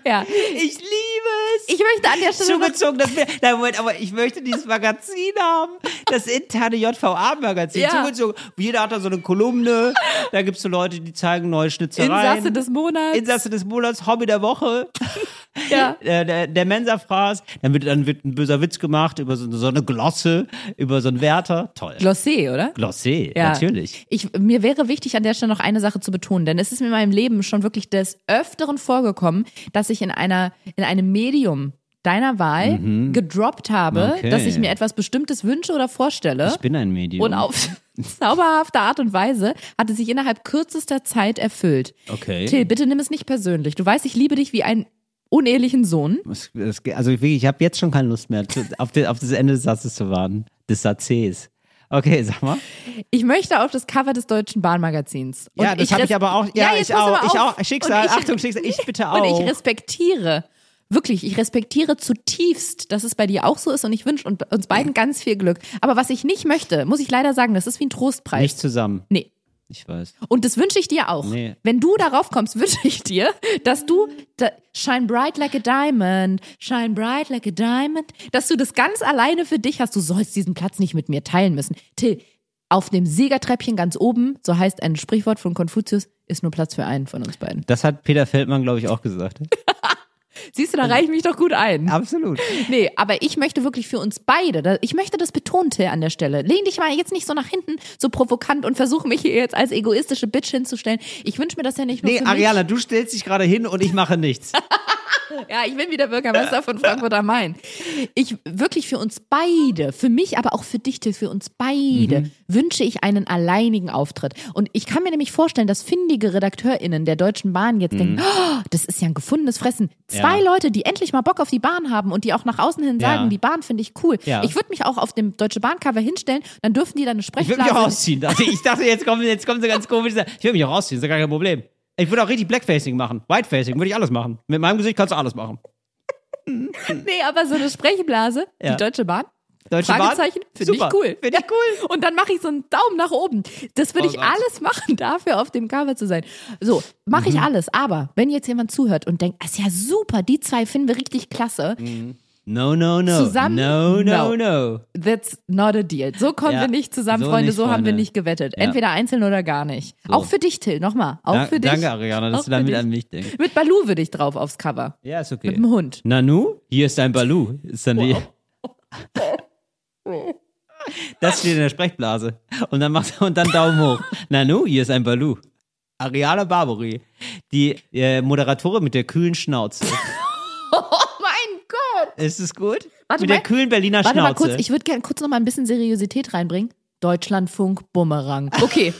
[SPEAKER 2] Ja.
[SPEAKER 1] Ich liebe es.
[SPEAKER 2] Ich möchte an der Stelle
[SPEAKER 1] zugezogen, das wär, nein, Moment, aber ich möchte dieses Magazin haben. Das interne JVA-Magazin.
[SPEAKER 2] Ja.
[SPEAKER 1] Zugezogen. Jeder hat da so eine Kolumne. Da gibt es so Leute, die zeigen neue Schnitzereien.
[SPEAKER 2] Insasse des Monats.
[SPEAKER 1] Insasse des Monats, Hobby der Woche.
[SPEAKER 2] Ja.
[SPEAKER 1] äh, der, der Mensa-Fraß. Dann wird, dann wird ein böser Witz gemacht über so, so eine Glosse, über so einen Wärter. Toll.
[SPEAKER 2] Glossé, oder?
[SPEAKER 1] Glossé,
[SPEAKER 2] Ja.
[SPEAKER 1] natürlich.
[SPEAKER 2] Ich, mir wäre wichtig, an der Stelle noch eine Sache zu betonen, denn es ist mir in meinem Leben schon wirklich des Öfteren vorgekommen, dass ich in einer, in einem Medium deiner Wahl gedroppt habe,
[SPEAKER 1] Mhm. Okay.
[SPEAKER 2] dass ich mir etwas Bestimmtes wünsche oder vorstelle.
[SPEAKER 1] Ich bin ein Medium.
[SPEAKER 2] Und auf zauberhafte Art und Weise hat es sich innerhalb kürzester Zeit erfüllt.
[SPEAKER 1] Okay.
[SPEAKER 2] Till, bitte nimm es nicht persönlich. Du weißt, ich liebe dich wie einen unehelichen Sohn.
[SPEAKER 1] Also ich habe jetzt schon keine Lust mehr, auf, die, auf das Ende des Satzes zu warten. Des Satzes. Okay, sag mal.
[SPEAKER 2] Ich möchte auf das Cover des Deutschen Bahnmagazins. Und
[SPEAKER 1] ja, das habe ich aber auch. Ja,
[SPEAKER 2] jetzt
[SPEAKER 1] ich auch. Ich auch. Schicksal,
[SPEAKER 2] ich-
[SPEAKER 1] Achtung, Schicksal, ich bitte auch.
[SPEAKER 2] Und ich respektiere, wirklich, ich respektiere zutiefst, dass es bei dir auch so ist und ich wünsche uns beiden ganz viel Glück. Aber was ich nicht möchte, muss ich leider sagen, das ist wie ein Trostpreis.
[SPEAKER 1] Nicht zusammen.
[SPEAKER 2] Nee.
[SPEAKER 1] Ich weiß.
[SPEAKER 2] Und das wünsche ich dir auch.
[SPEAKER 1] Nee.
[SPEAKER 2] Wenn du darauf kommst, wünsche ich dir, dass du da, shine bright like a diamond, shine bright like a diamond, dass du das ganz alleine für dich hast. Du sollst diesen Platz nicht mit mir teilen müssen. Till, auf dem Siegertreppchen ganz oben, so heißt ein Sprichwort von Konfuzius, ist nur Platz für einen von uns beiden.
[SPEAKER 1] Das hat Peter Feldmann, glaube ich, auch gesagt.
[SPEAKER 2] Siehst du, da reiche ich mich doch gut ein.
[SPEAKER 1] Absolut.
[SPEAKER 2] Nee, aber ich möchte wirklich für uns beide, ich möchte das betonen, Till, an der Stelle. Lehn dich mal jetzt nicht so nach hinten, so provokant und versuche mich hier jetzt als egoistische Bitch hinzustellen. Ich wünsche mir das ja nicht nur
[SPEAKER 1] Nee, Ariana, du stellst dich gerade hin und ich mache nichts.
[SPEAKER 2] mich. Ja, ich bin wieder Bürgermeister von Frankfurt am Main. Ich wirklich für uns beide, für mich, aber auch für dich, Till, für uns beide
[SPEAKER 1] Mhm.
[SPEAKER 2] wünsche ich einen alleinigen Auftritt. Und ich kann mir nämlich vorstellen, dass findige RedakteurInnen der Deutschen Bahn jetzt denken, oh, das ist ja ein gefundenes Fressen. Zwei
[SPEAKER 1] Ja.
[SPEAKER 2] Leute, die endlich mal Bock auf die Bahn haben und die auch nach außen hin sagen, die Bahn finde ich cool. Ich würde mich auch auf dem Deutsche Bahn-Cover hinstellen, dann dürfen die da eine
[SPEAKER 1] Ich würde
[SPEAKER 2] Sprechblase.
[SPEAKER 1] mich auch ausziehen. Dachte Ich Ich dachte, jetzt kommen, jetzt kommen sie ganz komisch. Ich würde mich auch ausziehen, ist ja gar kein Problem. Ich würde auch richtig Blackfacing machen. Whitefacing würde ich alles machen. Mit meinem Gesicht kannst du alles machen.
[SPEAKER 2] Nee, aber so eine Sprechblase,
[SPEAKER 1] Ja.
[SPEAKER 2] die Deutsche Bahn.
[SPEAKER 1] Deutsche
[SPEAKER 2] Fragezeichen, finde ich cool.
[SPEAKER 1] Finde ich cool.
[SPEAKER 2] Und dann mache ich so einen Daumen nach oben. Das würde
[SPEAKER 1] Oh
[SPEAKER 2] ich
[SPEAKER 1] Gott.
[SPEAKER 2] alles machen, dafür auf dem Cover zu sein. So, mache
[SPEAKER 1] Mhm.
[SPEAKER 2] ich alles. Aber wenn jetzt jemand zuhört und denkt, "Ah, ist ja super, die zwei finden wir richtig klasse,
[SPEAKER 1] No, no, no.
[SPEAKER 2] Zusammen?
[SPEAKER 1] No, no,
[SPEAKER 2] No.
[SPEAKER 1] no.
[SPEAKER 2] that's not a deal. So kommen
[SPEAKER 1] Ja,
[SPEAKER 2] wir nicht zusammen,
[SPEAKER 1] so
[SPEAKER 2] Freunde,
[SPEAKER 1] nicht,
[SPEAKER 2] so haben wir nicht gewettet.
[SPEAKER 1] Ja.
[SPEAKER 2] Entweder einzeln oder gar nicht. Auch für dich, Till, nochmal. Auch
[SPEAKER 1] Da-
[SPEAKER 2] für dich.
[SPEAKER 1] Danke, Ariana, dass
[SPEAKER 2] Auch
[SPEAKER 1] du da
[SPEAKER 2] für
[SPEAKER 1] mit
[SPEAKER 2] dich.
[SPEAKER 1] an mich denkst.
[SPEAKER 2] Mit Balu würde ich drauf aufs Cover.
[SPEAKER 1] Ja, ist okay.
[SPEAKER 2] Mit dem Hund.
[SPEAKER 1] Nanu, hier ist dein Balu. Ist dann die. Das steht in der Sprechblase. Und dann macht und dann Daumen hoch. Nanu, hier ist ein Balu. Ariana Barbary. Die äh, Moderatorin mit der kühlen Schnauze.
[SPEAKER 2] Oh mein Gott!
[SPEAKER 1] Ist es gut?
[SPEAKER 2] Warte
[SPEAKER 1] mit
[SPEAKER 2] mal.
[SPEAKER 1] der kühlen Berliner
[SPEAKER 2] Warte
[SPEAKER 1] Schnauze.
[SPEAKER 2] mal kurz, ich würde gerne kurz noch mal ein bisschen Seriosität reinbringen. Deutschlandfunk Bumerang. Okay,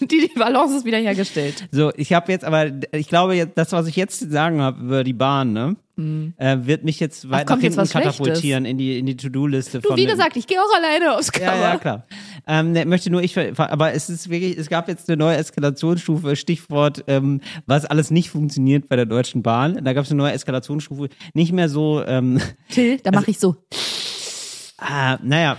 [SPEAKER 2] die, Balance ist wieder hergestellt.
[SPEAKER 1] So, ich habe jetzt aber, ich glaube, jetzt, das, was ich jetzt zu sagen habe über die Bahn, ne, äh, wird mich jetzt weit nach
[SPEAKER 2] Mhm. kommt jetzt
[SPEAKER 1] hinten
[SPEAKER 2] Schlechtes?
[SPEAKER 1] katapultieren in die, in die To-Do-Liste
[SPEAKER 2] Du, wie gesagt, ich gehe auch alleine aufs Cover.
[SPEAKER 1] Ja, ja, klar. Ähm, ne, möchte nur ich, aber es ist wirklich, es gab jetzt eine neue Eskalationsstufe, Stichwort, ähm, was alles nicht funktioniert bei der Deutschen Bahn. Da gab es eine neue Eskalationsstufe, nicht mehr so, ähm,
[SPEAKER 2] Till, da mache ich so.
[SPEAKER 1] ah, naja.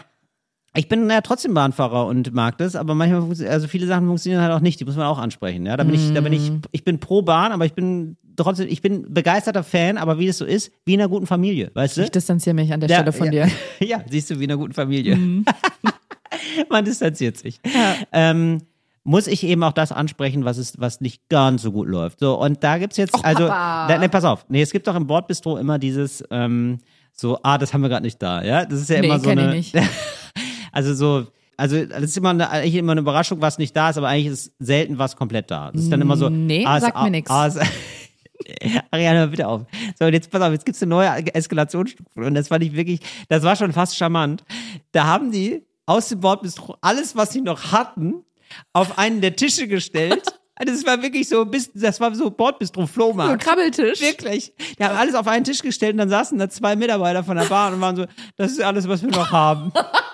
[SPEAKER 1] Ich bin ja trotzdem Bahnfahrer und mag das, aber manchmal, also viele Sachen funktionieren halt auch nicht, die muss man auch ansprechen. Ja, da bin ich, da bin ich, ich bin pro Bahn, aber ich bin trotzdem, ich bin begeisterter Fan, aber wie es so ist, wie in einer guten Familie, weißt du?
[SPEAKER 2] Ich distanziere mich an der
[SPEAKER 1] Ja,
[SPEAKER 2] Stelle von
[SPEAKER 1] ja.
[SPEAKER 2] dir.
[SPEAKER 1] Ja, siehst du, wie in einer guten Familie. Man distanziert sich. Ähm, muss ich eben auch das ansprechen, was ist, was nicht ganz so gut läuft. So, und da gibt's jetzt,
[SPEAKER 2] Och,
[SPEAKER 1] also, da, ne, pass auf, nee, es gibt doch im Bordbistro immer dieses, ähm, so, ah, das haben wir gerade nicht da, ja? Das ist ja
[SPEAKER 2] Nee,
[SPEAKER 1] immer so
[SPEAKER 2] kenn ich
[SPEAKER 1] eine.
[SPEAKER 2] nicht.
[SPEAKER 1] Also so, also das ist immer eine, eigentlich immer eine Überraschung, was nicht da ist, aber eigentlich ist selten was komplett da. Das ist dann immer so.
[SPEAKER 2] Nee,
[SPEAKER 1] ah,
[SPEAKER 2] sagt mir
[SPEAKER 1] ah,
[SPEAKER 2] nix.
[SPEAKER 1] ah, es- Ariane, hör bitte auf. So, und jetzt pass auf, jetzt gibt's eine neue Eskalationsstufe und das fand ich wirklich, das war schon fast charmant. Da haben die aus dem Bordbistro alles, was sie noch hatten, auf einen der Tische gestellt. Das war wirklich so, das war so
[SPEAKER 2] So ein. Krabbeltisch.
[SPEAKER 1] Wirklich. Die haben alles auf einen Tisch gestellt und dann saßen da zwei Mitarbeiter von der Bahn und waren so, das ist alles, was wir noch haben.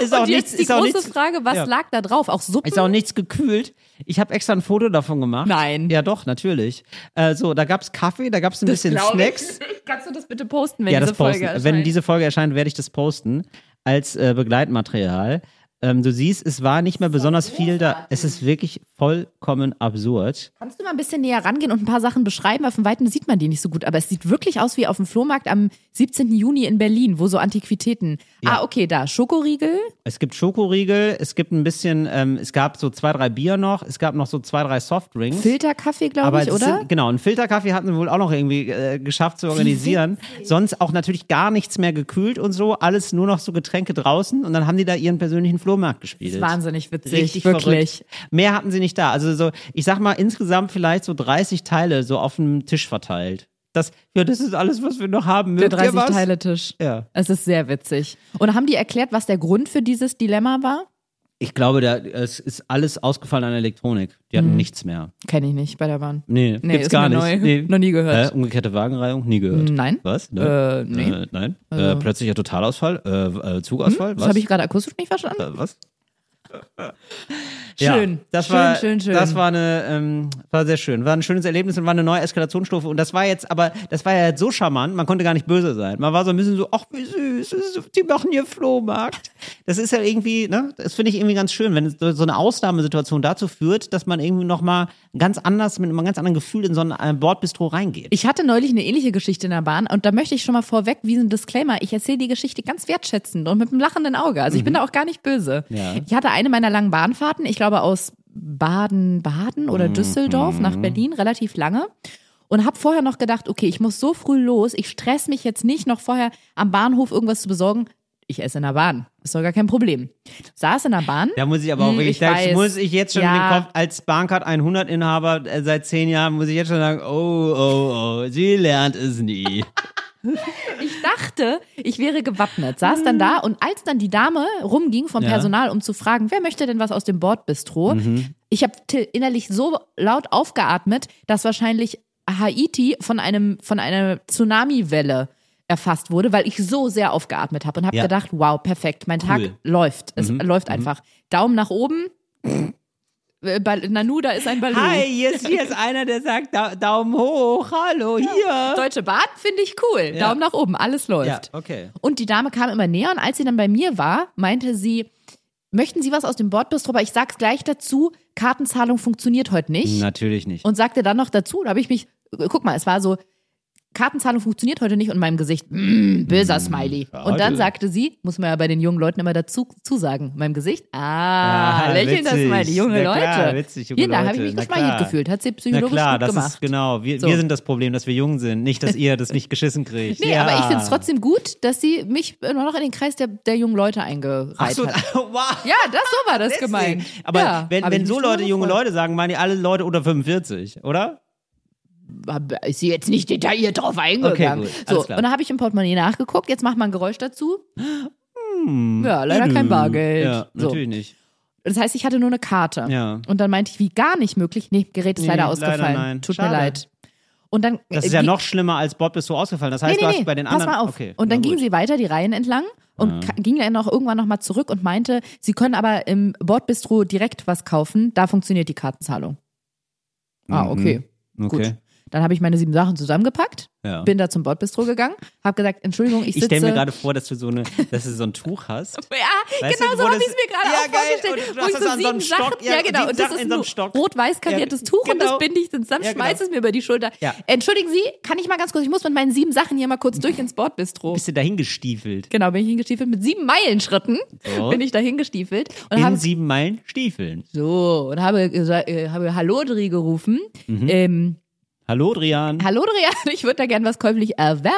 [SPEAKER 1] Ist auch
[SPEAKER 2] Und
[SPEAKER 1] nichts,
[SPEAKER 2] jetzt die
[SPEAKER 1] ist auch
[SPEAKER 2] große
[SPEAKER 1] nichts,
[SPEAKER 2] Frage, was
[SPEAKER 1] ja.
[SPEAKER 2] lag da drauf? Auch Suppen?
[SPEAKER 1] ist auch nichts gekühlt. Ich habe extra ein Foto davon gemacht.
[SPEAKER 2] Nein.
[SPEAKER 1] Ja, doch, natürlich. Äh, so, da gab's Kaffee, da gab's ein bisschen
[SPEAKER 2] glaub
[SPEAKER 1] Snacks.
[SPEAKER 2] Ich. Kannst du das bitte posten, wenn
[SPEAKER 1] Ja,
[SPEAKER 2] diese
[SPEAKER 1] das posten.
[SPEAKER 2] Folge erscheint?
[SPEAKER 1] Wenn diese Folge erscheint, werde ich das posten als äh, Begleitmaterial. Ähm, du siehst, es war nicht mehr besonders viel da. Es ist wirklich vollkommen absurd.
[SPEAKER 2] Kannst du mal ein bisschen näher rangehen und ein paar Sachen beschreiben? Weil von Weitem sieht man die nicht so gut. Aber es sieht wirklich aus wie auf dem Flohmarkt am 17. Juni in Berlin, wo so Antiquitäten.
[SPEAKER 1] Ja.
[SPEAKER 2] Ah, okay, da. Schokoriegel.
[SPEAKER 1] Es gibt Schokoriegel, es gibt ein bisschen, ähm, es gab so zwei, drei Bier noch, es gab noch so zwei, drei Softdrinks.
[SPEAKER 2] Filterkaffee, glaube ich, oder?
[SPEAKER 1] Sind, genau, einen Filterkaffee hatten sie wohl auch noch irgendwie äh, geschafft zu organisieren. Sonst auch natürlich gar nichts mehr gekühlt und so, alles nur noch so Getränke draußen und dann haben die da ihren persönlichen Flohmarkt gespielt.
[SPEAKER 2] Wahnsinnig witzig.
[SPEAKER 1] Richtig
[SPEAKER 2] wirklich.
[SPEAKER 1] verrückt. Mehr hatten sie nicht da. Also so, ich sag mal, insgesamt vielleicht so 30 Teile so auf dem Tisch verteilt. Das, ja, das ist alles, was wir noch haben.
[SPEAKER 2] Der
[SPEAKER 1] Mögt was?
[SPEAKER 2] 30-Teile-Tisch.
[SPEAKER 1] Ja.
[SPEAKER 2] Es ist sehr witzig. Und haben die erklärt, was der Grund für dieses Dilemma war?
[SPEAKER 1] Ich glaube, da, es ist alles ausgefallen an Elektronik. Die hatten nichts mehr.
[SPEAKER 2] Kenne ich nicht bei der Bahn.
[SPEAKER 1] Nee,
[SPEAKER 2] Nee,
[SPEAKER 1] gibt's
[SPEAKER 2] ist
[SPEAKER 1] gar nicht.
[SPEAKER 2] neu.
[SPEAKER 1] Nee.
[SPEAKER 2] Noch nie gehört.
[SPEAKER 1] Hä? Umgekehrte Wagenreihung? Nie gehört.
[SPEAKER 2] Nein.
[SPEAKER 1] Was?
[SPEAKER 2] Äh, nee.
[SPEAKER 1] Äh, nein. Äh, plötzlicher Totalausfall? Äh, äh, Zugausfall?
[SPEAKER 2] Das
[SPEAKER 1] was?
[SPEAKER 2] habe ich gerade akustisch nicht verstanden.
[SPEAKER 1] äh, was?
[SPEAKER 2] Schön.
[SPEAKER 1] Ja, das
[SPEAKER 2] schön,
[SPEAKER 1] war,
[SPEAKER 2] schön, schön.
[SPEAKER 1] Das war eine, ähm, war sehr schön. War ein schönes Erlebnis und war eine neue Eskalationsstufe. Und das war jetzt, aber das war ja jetzt so charmant, man konnte gar nicht böse sein. Man war so ein bisschen so, ach, wie süß, die machen hier Flohmarkt. Das ist ja irgendwie, ne, das finde ich irgendwie ganz schön, wenn so eine Ausnahmesituation dazu führt, dass man irgendwie nochmal ganz anders, mit einem ganz anderen Gefühl in so ein äh, Bordbistro reingeht.
[SPEAKER 2] Ich hatte neulich eine ähnliche Geschichte in der Bahn und da möchte ich schon mal vorweg, wie ein Disclaimer, ich erzähle die Geschichte ganz wertschätzend und mit einem lachenden Auge. Also ich bin da auch gar nicht böse.
[SPEAKER 1] Ja.
[SPEAKER 2] Ich hatte eine meiner langen Bahnfahrten, ich glaube aus Baden-Baden oder Düsseldorf nach Berlin, relativ lange. Und habe vorher noch gedacht, okay, ich muss so früh los, ich stress mich jetzt nicht noch vorher am Bahnhof irgendwas zu besorgen. Ich esse in der Bahn. Ist doch gar kein Problem. Saß in der Bahn.
[SPEAKER 1] Da muss ich aber auch
[SPEAKER 2] Hm,
[SPEAKER 1] wirklich,
[SPEAKER 2] ich
[SPEAKER 1] da
[SPEAKER 2] weiß.
[SPEAKER 1] muss ich jetzt schon in
[SPEAKER 2] Ja.
[SPEAKER 1] den Kopf, als Bahncard 100 Inhaber äh, seit zehn Jahren, muss ich jetzt schon sagen, oh, oh, oh, sie lernt es nie.
[SPEAKER 2] Ich dachte, ich wäre gewappnet, saß dann da und als dann die Dame rumging vom
[SPEAKER 1] Ja.
[SPEAKER 2] Personal, um zu fragen, wer möchte denn was aus dem Bordbistro, ich habe innerlich so laut aufgeatmet, dass wahrscheinlich Haiti von einem von einer Tsunami-Welle erfasst wurde, weil ich so sehr aufgeatmet habe und habe
[SPEAKER 1] Ja.
[SPEAKER 2] gedacht, wow, perfekt, mein Tag
[SPEAKER 1] Cool.
[SPEAKER 2] läuft, es läuft einfach. Daumen nach oben. Äh, Ball- Nanu, da ist ein Ballon.
[SPEAKER 1] Hi, hier ist, hier ist einer, der sagt da, Daumen hoch, hallo, hier.
[SPEAKER 2] Deutsche Bahn finde ich cool.
[SPEAKER 1] Ja.
[SPEAKER 2] Daumen nach oben, alles läuft.
[SPEAKER 1] Ja, okay.
[SPEAKER 2] Und die Dame kam immer näher und als sie dann bei mir war, meinte sie, möchten Sie was aus dem Bordbistro? Aber ich sag's gleich dazu, Kartenzahlung funktioniert heute nicht.
[SPEAKER 1] Natürlich nicht.
[SPEAKER 2] Und sagte dann noch dazu, da habe ich mich, guck mal, es war so Kartenzahlung funktioniert heute nicht und in meinem Gesicht, mm, böser Smiley. Und dann sagte sie, muss man ja bei den jungen Leuten immer dazu zusagen, in meinem Gesicht, ah,
[SPEAKER 1] Ah,
[SPEAKER 2] lächelnder. Smiley, junge
[SPEAKER 1] Na klar,
[SPEAKER 2] Leute.
[SPEAKER 1] witzig, junge
[SPEAKER 2] Hier, da habe ich mich
[SPEAKER 1] Na
[SPEAKER 2] geschmeichelt
[SPEAKER 1] klar.
[SPEAKER 2] gefühlt, hat sie
[SPEAKER 1] Na
[SPEAKER 2] psychologisch
[SPEAKER 1] klar,
[SPEAKER 2] gut
[SPEAKER 1] das
[SPEAKER 2] gemacht.
[SPEAKER 1] ist genau. Wir,
[SPEAKER 2] So.
[SPEAKER 1] wir sind das Problem, dass wir jung sind, nicht, dass ihr das nicht geschissen kriegt.
[SPEAKER 2] Nee,
[SPEAKER 1] ja.
[SPEAKER 2] aber ich finde es trotzdem gut, dass sie mich immer noch in den Kreis der, der jungen Leute eingereiht
[SPEAKER 1] Ach so,
[SPEAKER 2] hat.
[SPEAKER 1] wow.
[SPEAKER 2] Ja, das so war das gemeint.
[SPEAKER 1] Aber
[SPEAKER 2] ja,
[SPEAKER 1] wenn, wenn so Leute junge. Leute sagen, meinen die alle Leute unter 45, oder?
[SPEAKER 2] Ist sie jetzt nicht detailliert drauf eingegangen.
[SPEAKER 1] Okay,
[SPEAKER 2] so, und dann habe ich im Portemonnaie nachgeguckt, jetzt mach mal ein Geräusch dazu. ja, leider kein Bargeld.
[SPEAKER 1] Ja,
[SPEAKER 2] so.
[SPEAKER 1] natürlich nicht.
[SPEAKER 2] Das heißt, ich hatte nur eine Karte.
[SPEAKER 1] Ja.
[SPEAKER 2] Und dann meinte ich, wie gar nicht möglich. Nee, Gerät ist
[SPEAKER 1] Nee,
[SPEAKER 2] leider
[SPEAKER 1] leider
[SPEAKER 2] ausgefallen.
[SPEAKER 1] nein.
[SPEAKER 2] Tut
[SPEAKER 1] Schade.
[SPEAKER 2] mir leid. Und dann
[SPEAKER 1] Das
[SPEAKER 2] äh,
[SPEAKER 1] ist ja noch schlimmer als Bob bist du ausgefallen. Das heißt,
[SPEAKER 2] nee,
[SPEAKER 1] du
[SPEAKER 2] nee,
[SPEAKER 1] hast
[SPEAKER 2] nee,
[SPEAKER 1] bei den
[SPEAKER 2] pass
[SPEAKER 1] anderen.
[SPEAKER 2] mal auf.
[SPEAKER 1] Okay,
[SPEAKER 2] und dann
[SPEAKER 1] na
[SPEAKER 2] ging
[SPEAKER 1] gut.
[SPEAKER 2] sie weiter die Reihen entlang und ka- ging dann auch irgendwann nochmal zurück und meinte, sie können aber im Bordbistro direkt was kaufen, da funktioniert die Kartenzahlung. Ah, okay.
[SPEAKER 1] Mhm. Okay.
[SPEAKER 2] Gut. Dann habe ich meine sieben Sachen zusammengepackt,
[SPEAKER 1] Ja.
[SPEAKER 2] bin da zum Bordbistro gegangen, habe gesagt, Entschuldigung, ich
[SPEAKER 1] Ich
[SPEAKER 2] sitze...
[SPEAKER 1] stelle mir gerade vor, dass du so eine, dass du so ein Tuch hast.
[SPEAKER 2] Ja,
[SPEAKER 1] Weißt
[SPEAKER 2] genau so habe ich es mir gerade
[SPEAKER 1] Ja,
[SPEAKER 2] auch
[SPEAKER 1] geil.
[SPEAKER 2] vorgestellt.
[SPEAKER 1] Und du
[SPEAKER 2] ich
[SPEAKER 1] hast
[SPEAKER 2] so
[SPEAKER 1] an so einem
[SPEAKER 2] sieben
[SPEAKER 1] Stock.
[SPEAKER 2] Sachen,
[SPEAKER 1] Ja,
[SPEAKER 2] ja, genau, und das ist
[SPEAKER 1] so
[SPEAKER 2] ein
[SPEAKER 1] Stock.
[SPEAKER 2] rot-weiß kariertes
[SPEAKER 1] Ja,
[SPEAKER 2] Tuch und das
[SPEAKER 1] genau.
[SPEAKER 2] binde ich dann zusammen,
[SPEAKER 1] Ja, genau.
[SPEAKER 2] schmeiß es mir über die Schulter. Entschuldigen Sie, kann ich mal ganz kurz, ich muss mit meinen sieben Sachen hier mal kurz durch ins Bordbistro.
[SPEAKER 1] Bist du dahin gestiefelt?
[SPEAKER 2] Genau, bin ich hingestiefelt. Mit sieben Meilenschritten
[SPEAKER 1] So.
[SPEAKER 2] bin ich da hingestiefelt. Und
[SPEAKER 1] In
[SPEAKER 2] habe,
[SPEAKER 1] sieben Meilen Stiefeln.
[SPEAKER 2] so, und habe, äh, habe Hallo Dri gerufen.
[SPEAKER 1] Mhm.
[SPEAKER 2] Ähm,
[SPEAKER 1] Hallo, Drian.
[SPEAKER 2] Hallo Drian, ich würde da gern was käuflich erwerben.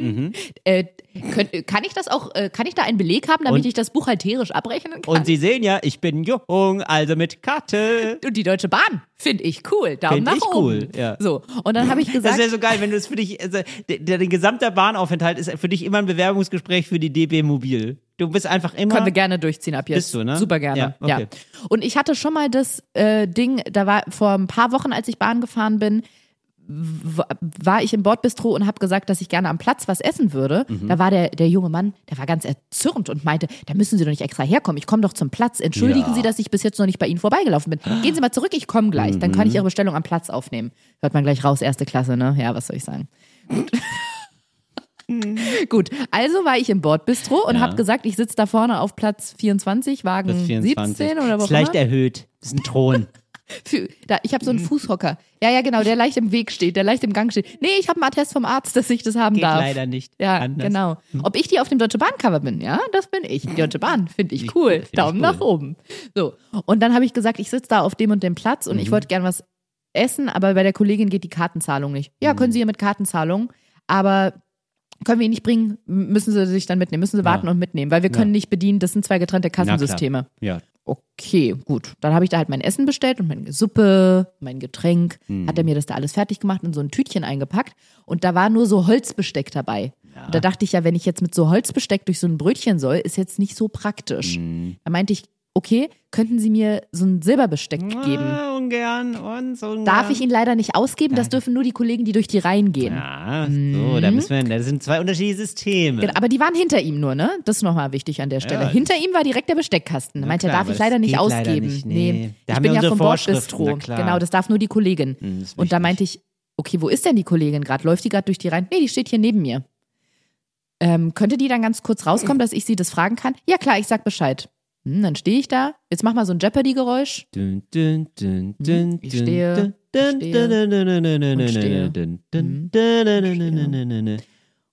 [SPEAKER 1] Mhm.
[SPEAKER 2] Äh, könnt, kann ich das auch, äh, kann ich da einen Beleg haben, damit
[SPEAKER 1] Und-
[SPEAKER 2] ich das buchhalterisch abrechnen kann?
[SPEAKER 1] Und Sie sehen ja, ich bin jung, also mit Karte.
[SPEAKER 2] Und die Deutsche Bahn finde ich cool. Daumen
[SPEAKER 1] Find
[SPEAKER 2] nach
[SPEAKER 1] ich
[SPEAKER 2] oben.
[SPEAKER 1] cool, ja.
[SPEAKER 2] So, und dann habe ich
[SPEAKER 1] Das
[SPEAKER 2] gesagt,
[SPEAKER 1] wäre so geil, wenn du es für dich, also, der, der, der gesamte Bahnaufenthalt ist für dich immer ein Bewerbungsgespräch für die DB Mobil. Du bist einfach immer.
[SPEAKER 2] können wir gerne durchziehen ab jetzt.
[SPEAKER 1] Bist du, ne?
[SPEAKER 2] Super gerne.
[SPEAKER 1] Ja,
[SPEAKER 2] Ja,
[SPEAKER 1] okay.
[SPEAKER 2] Und ich hatte schon mal das äh, Ding, da war vor ein paar Wochen, als ich Bahn gefahren bin, war ich im Bordbistro und habe gesagt, dass ich gerne am Platz was essen würde.
[SPEAKER 1] Mhm.
[SPEAKER 2] Da war der, der junge Mann, der war ganz erzürnt und meinte, da müssen Sie doch nicht extra herkommen. Ich komme doch zum Platz. Entschuldigen
[SPEAKER 1] Ja.
[SPEAKER 2] Sie, dass ich bis jetzt noch nicht bei Ihnen vorbeigelaufen bin. Gehen Sie mal zurück, ich komme gleich. Dann
[SPEAKER 1] Mhm.
[SPEAKER 2] kann ich Ihre Bestellung am Platz aufnehmen. Hört man gleich raus, erste Klasse, ne? Ja, was soll ich sagen? Gut, also war ich im Bordbistro und
[SPEAKER 1] Ja.
[SPEAKER 2] habe gesagt, ich sitze da vorne auf Platz 24, Wagen
[SPEAKER 1] Das ist 24.
[SPEAKER 2] 17 oder was
[SPEAKER 1] ist leicht
[SPEAKER 2] immer.
[SPEAKER 1] erhöht. Das ist ein Thron.
[SPEAKER 2] Für, da, ich habe so einen Fußhocker. Ja, ja, genau, der leicht im Weg steht, der leicht im Gang steht. Nee, ich habe einen Attest vom Arzt, dass ich das haben
[SPEAKER 1] Geht
[SPEAKER 2] darf.
[SPEAKER 1] leider nicht
[SPEAKER 2] Ja,
[SPEAKER 1] anders.
[SPEAKER 2] genau. Ob ich die auf dem Deutsche Bahn-Cover bin, ja, das bin ich. Die Deutsche Bahn finde ich
[SPEAKER 1] Ich-
[SPEAKER 2] cool.
[SPEAKER 1] find ich
[SPEAKER 2] Daumen
[SPEAKER 1] cool.
[SPEAKER 2] nach oben. So. Und dann habe ich gesagt, ich sitze da auf dem und dem Platz
[SPEAKER 1] Mhm.
[SPEAKER 2] und ich wollte gern was essen, aber bei der Kollegin geht die Kartenzahlung nicht. Ja,
[SPEAKER 1] Mhm.
[SPEAKER 2] können Sie hier mit Kartenzahlung, aber können wir ihn nicht bringen, müssen Sie sich dann mitnehmen, müssen Sie warten
[SPEAKER 1] Ja.
[SPEAKER 2] und mitnehmen, weil wir können nicht bedienen, das sind zwei getrennte. Kassensysteme.
[SPEAKER 1] Ja.
[SPEAKER 2] Okay, gut. Dann habe ich da halt mein Essen bestellt und meine Suppe, mein Getränk.
[SPEAKER 1] Hm.
[SPEAKER 2] Hat er mir das da alles fertig gemacht und in so ein Tütchen eingepackt. Und da war nur so Holzbesteck dabei. Und da dachte ich ja, wenn ich jetzt mit so Holzbesteck durch so ein Brötchen soll, ist jetzt nicht so praktisch.
[SPEAKER 1] Hm.
[SPEAKER 2] Da meinte ich, okay, könnten Sie mir so ein Silberbesteck geben?
[SPEAKER 1] Ah, ungern und so ungern.
[SPEAKER 2] Darf ich ihn leider nicht ausgeben, das dürfen nur die Kollegen, die durch die Reihen gehen.
[SPEAKER 1] Ja, so, da müssen wir, das sind zwei unterschiedliche Systeme.
[SPEAKER 2] Genau, Aber die waren hinter ihm nur, ne? Das ist nochmal wichtig an der Stelle.
[SPEAKER 1] Ja,
[SPEAKER 2] hinter ihm war direkt der Besteckkasten. Da meinte er, darf ich leider nicht
[SPEAKER 1] geht leider
[SPEAKER 2] ausgeben.
[SPEAKER 1] nicht, nee. Da
[SPEAKER 2] ich bin ja vom Bordbistro. Genau, das darf nur die Kollegin.
[SPEAKER 1] Hm, ist
[SPEAKER 2] Und da meinte ich, okay, wo ist denn die Kollegin gerade? Läuft die gerade durch die Reihen? Nee, die steht hier neben mir. Ähm, könnte die dann ganz kurz rauskommen, dass ich sie das fragen kann? Ja, klar, ich sag Bescheid. Hm, dann stehe ich da. Jetzt mach mal so ein Jeopardy-Geräusch.
[SPEAKER 1] Dun,
[SPEAKER 2] Ich stehe, und stehe.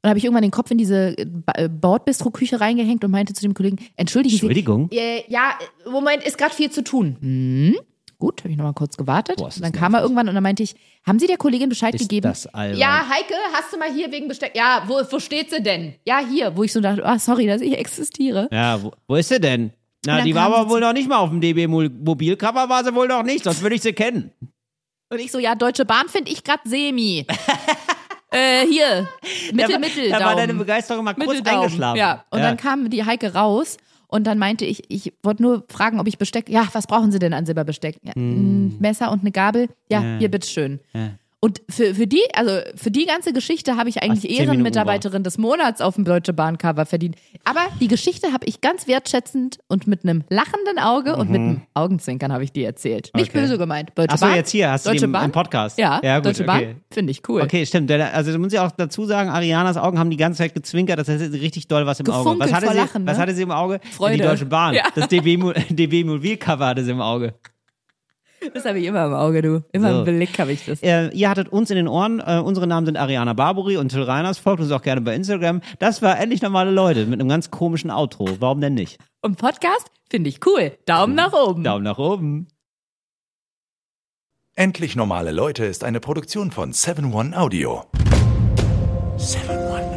[SPEAKER 2] Und habe ich irgendwann den Kopf in diese äh, äh, Bordbistro-Küche reingehängt und meinte zu dem Kollegen, entschuldigen Sie,
[SPEAKER 1] Entschuldigung.
[SPEAKER 2] Äh, ja, Moment, ist gerade viel zu tun. Hm. Gut, habe ich nochmal kurz gewartet.
[SPEAKER 1] Boah,
[SPEAKER 2] dann kam er irgendwann und dann meinte ich, haben Sie der Kollegin Bescheid
[SPEAKER 1] Ist
[SPEAKER 2] gegeben?
[SPEAKER 1] das albern.
[SPEAKER 2] Ja, Heike, hast du mal hier wegen Besteck? Ja, wo, wo steht sie denn? Ja, hier, wo ich so dachte, ah, sorry, dass ich existiere.
[SPEAKER 1] Ja, wo, wo ist sie denn? Na, die war aber wohl noch nicht mal auf dem DB Mo- Mobilcover, war sie wohl noch nicht, sonst würde ich sie kennen.
[SPEAKER 2] Und ich so, ja, Deutsche Bahn finde ich gerade semi. äh, hier, Mittel,
[SPEAKER 1] da,
[SPEAKER 2] Mittel,
[SPEAKER 1] Da war deine Begeisterung mal kurz eingeschlafen.
[SPEAKER 2] Ja, und dann kam die Heike raus und dann meinte ich, ich wollte nur fragen, ob ich Besteck. Ja, was brauchen Sie denn an Silberbesteck? Ja, ein Messer und eine Gabel. Ja.
[SPEAKER 1] Ja.
[SPEAKER 2] hier, bitteschön.
[SPEAKER 1] Ja.
[SPEAKER 2] Und für, für die, also für die ganze Geschichte habe ich eigentlich
[SPEAKER 1] Minuten
[SPEAKER 2] Ehrenmitarbeiterin des Monats auf dem Deutsche Bahn Cover verdient. Aber die Geschichte habe ich ganz wertschätzend und mit einem lachenden Auge und mit einem Augenzwinkern habe ich die erzählt. Nicht
[SPEAKER 1] Mhm. Okay.
[SPEAKER 2] böse gemeint. Deutsche
[SPEAKER 1] Ach so,
[SPEAKER 2] Bahn.
[SPEAKER 1] jetzt hier, hast du
[SPEAKER 2] Deutsche
[SPEAKER 1] im-
[SPEAKER 2] Bahn?
[SPEAKER 1] im Podcast?
[SPEAKER 2] Ja,
[SPEAKER 1] Ja, gut,
[SPEAKER 2] Deutsche
[SPEAKER 1] okay.
[SPEAKER 2] Bahn finde ich cool.
[SPEAKER 1] Okay, stimmt. Also da muss ich auch dazu sagen, Arianas Augen haben die ganze Zeit gezwinkert, das heißt richtig doll was im Auge.
[SPEAKER 2] Gefunkelt
[SPEAKER 1] Was hatte,
[SPEAKER 2] vor
[SPEAKER 1] sie,
[SPEAKER 2] Lachen, ne?
[SPEAKER 1] was hatte sie im Auge?
[SPEAKER 2] Freude.
[SPEAKER 1] Die Deutsche Bahn.
[SPEAKER 2] Ja.
[SPEAKER 1] Das DB, Mo- DB Mobilcover hatte sie im Auge.
[SPEAKER 2] Das habe ich immer im Auge, du. Immer
[SPEAKER 1] So.
[SPEAKER 2] im Blick habe ich das.
[SPEAKER 1] Äh, ihr hattet uns in den Ohren. Äh, unsere Namen sind Ariana Barbori und Till Reiners. Folgt uns auch gerne bei Instagram. Das war endlich normale Leute mit einem ganz komischen Outro. Warum denn nicht?
[SPEAKER 2] Und Podcast finde ich cool. Daumen nach oben.
[SPEAKER 1] Daumen nach oben.
[SPEAKER 4] Endlich normale Leute ist eine Produktion von 7-One Audio. 7-One Audio.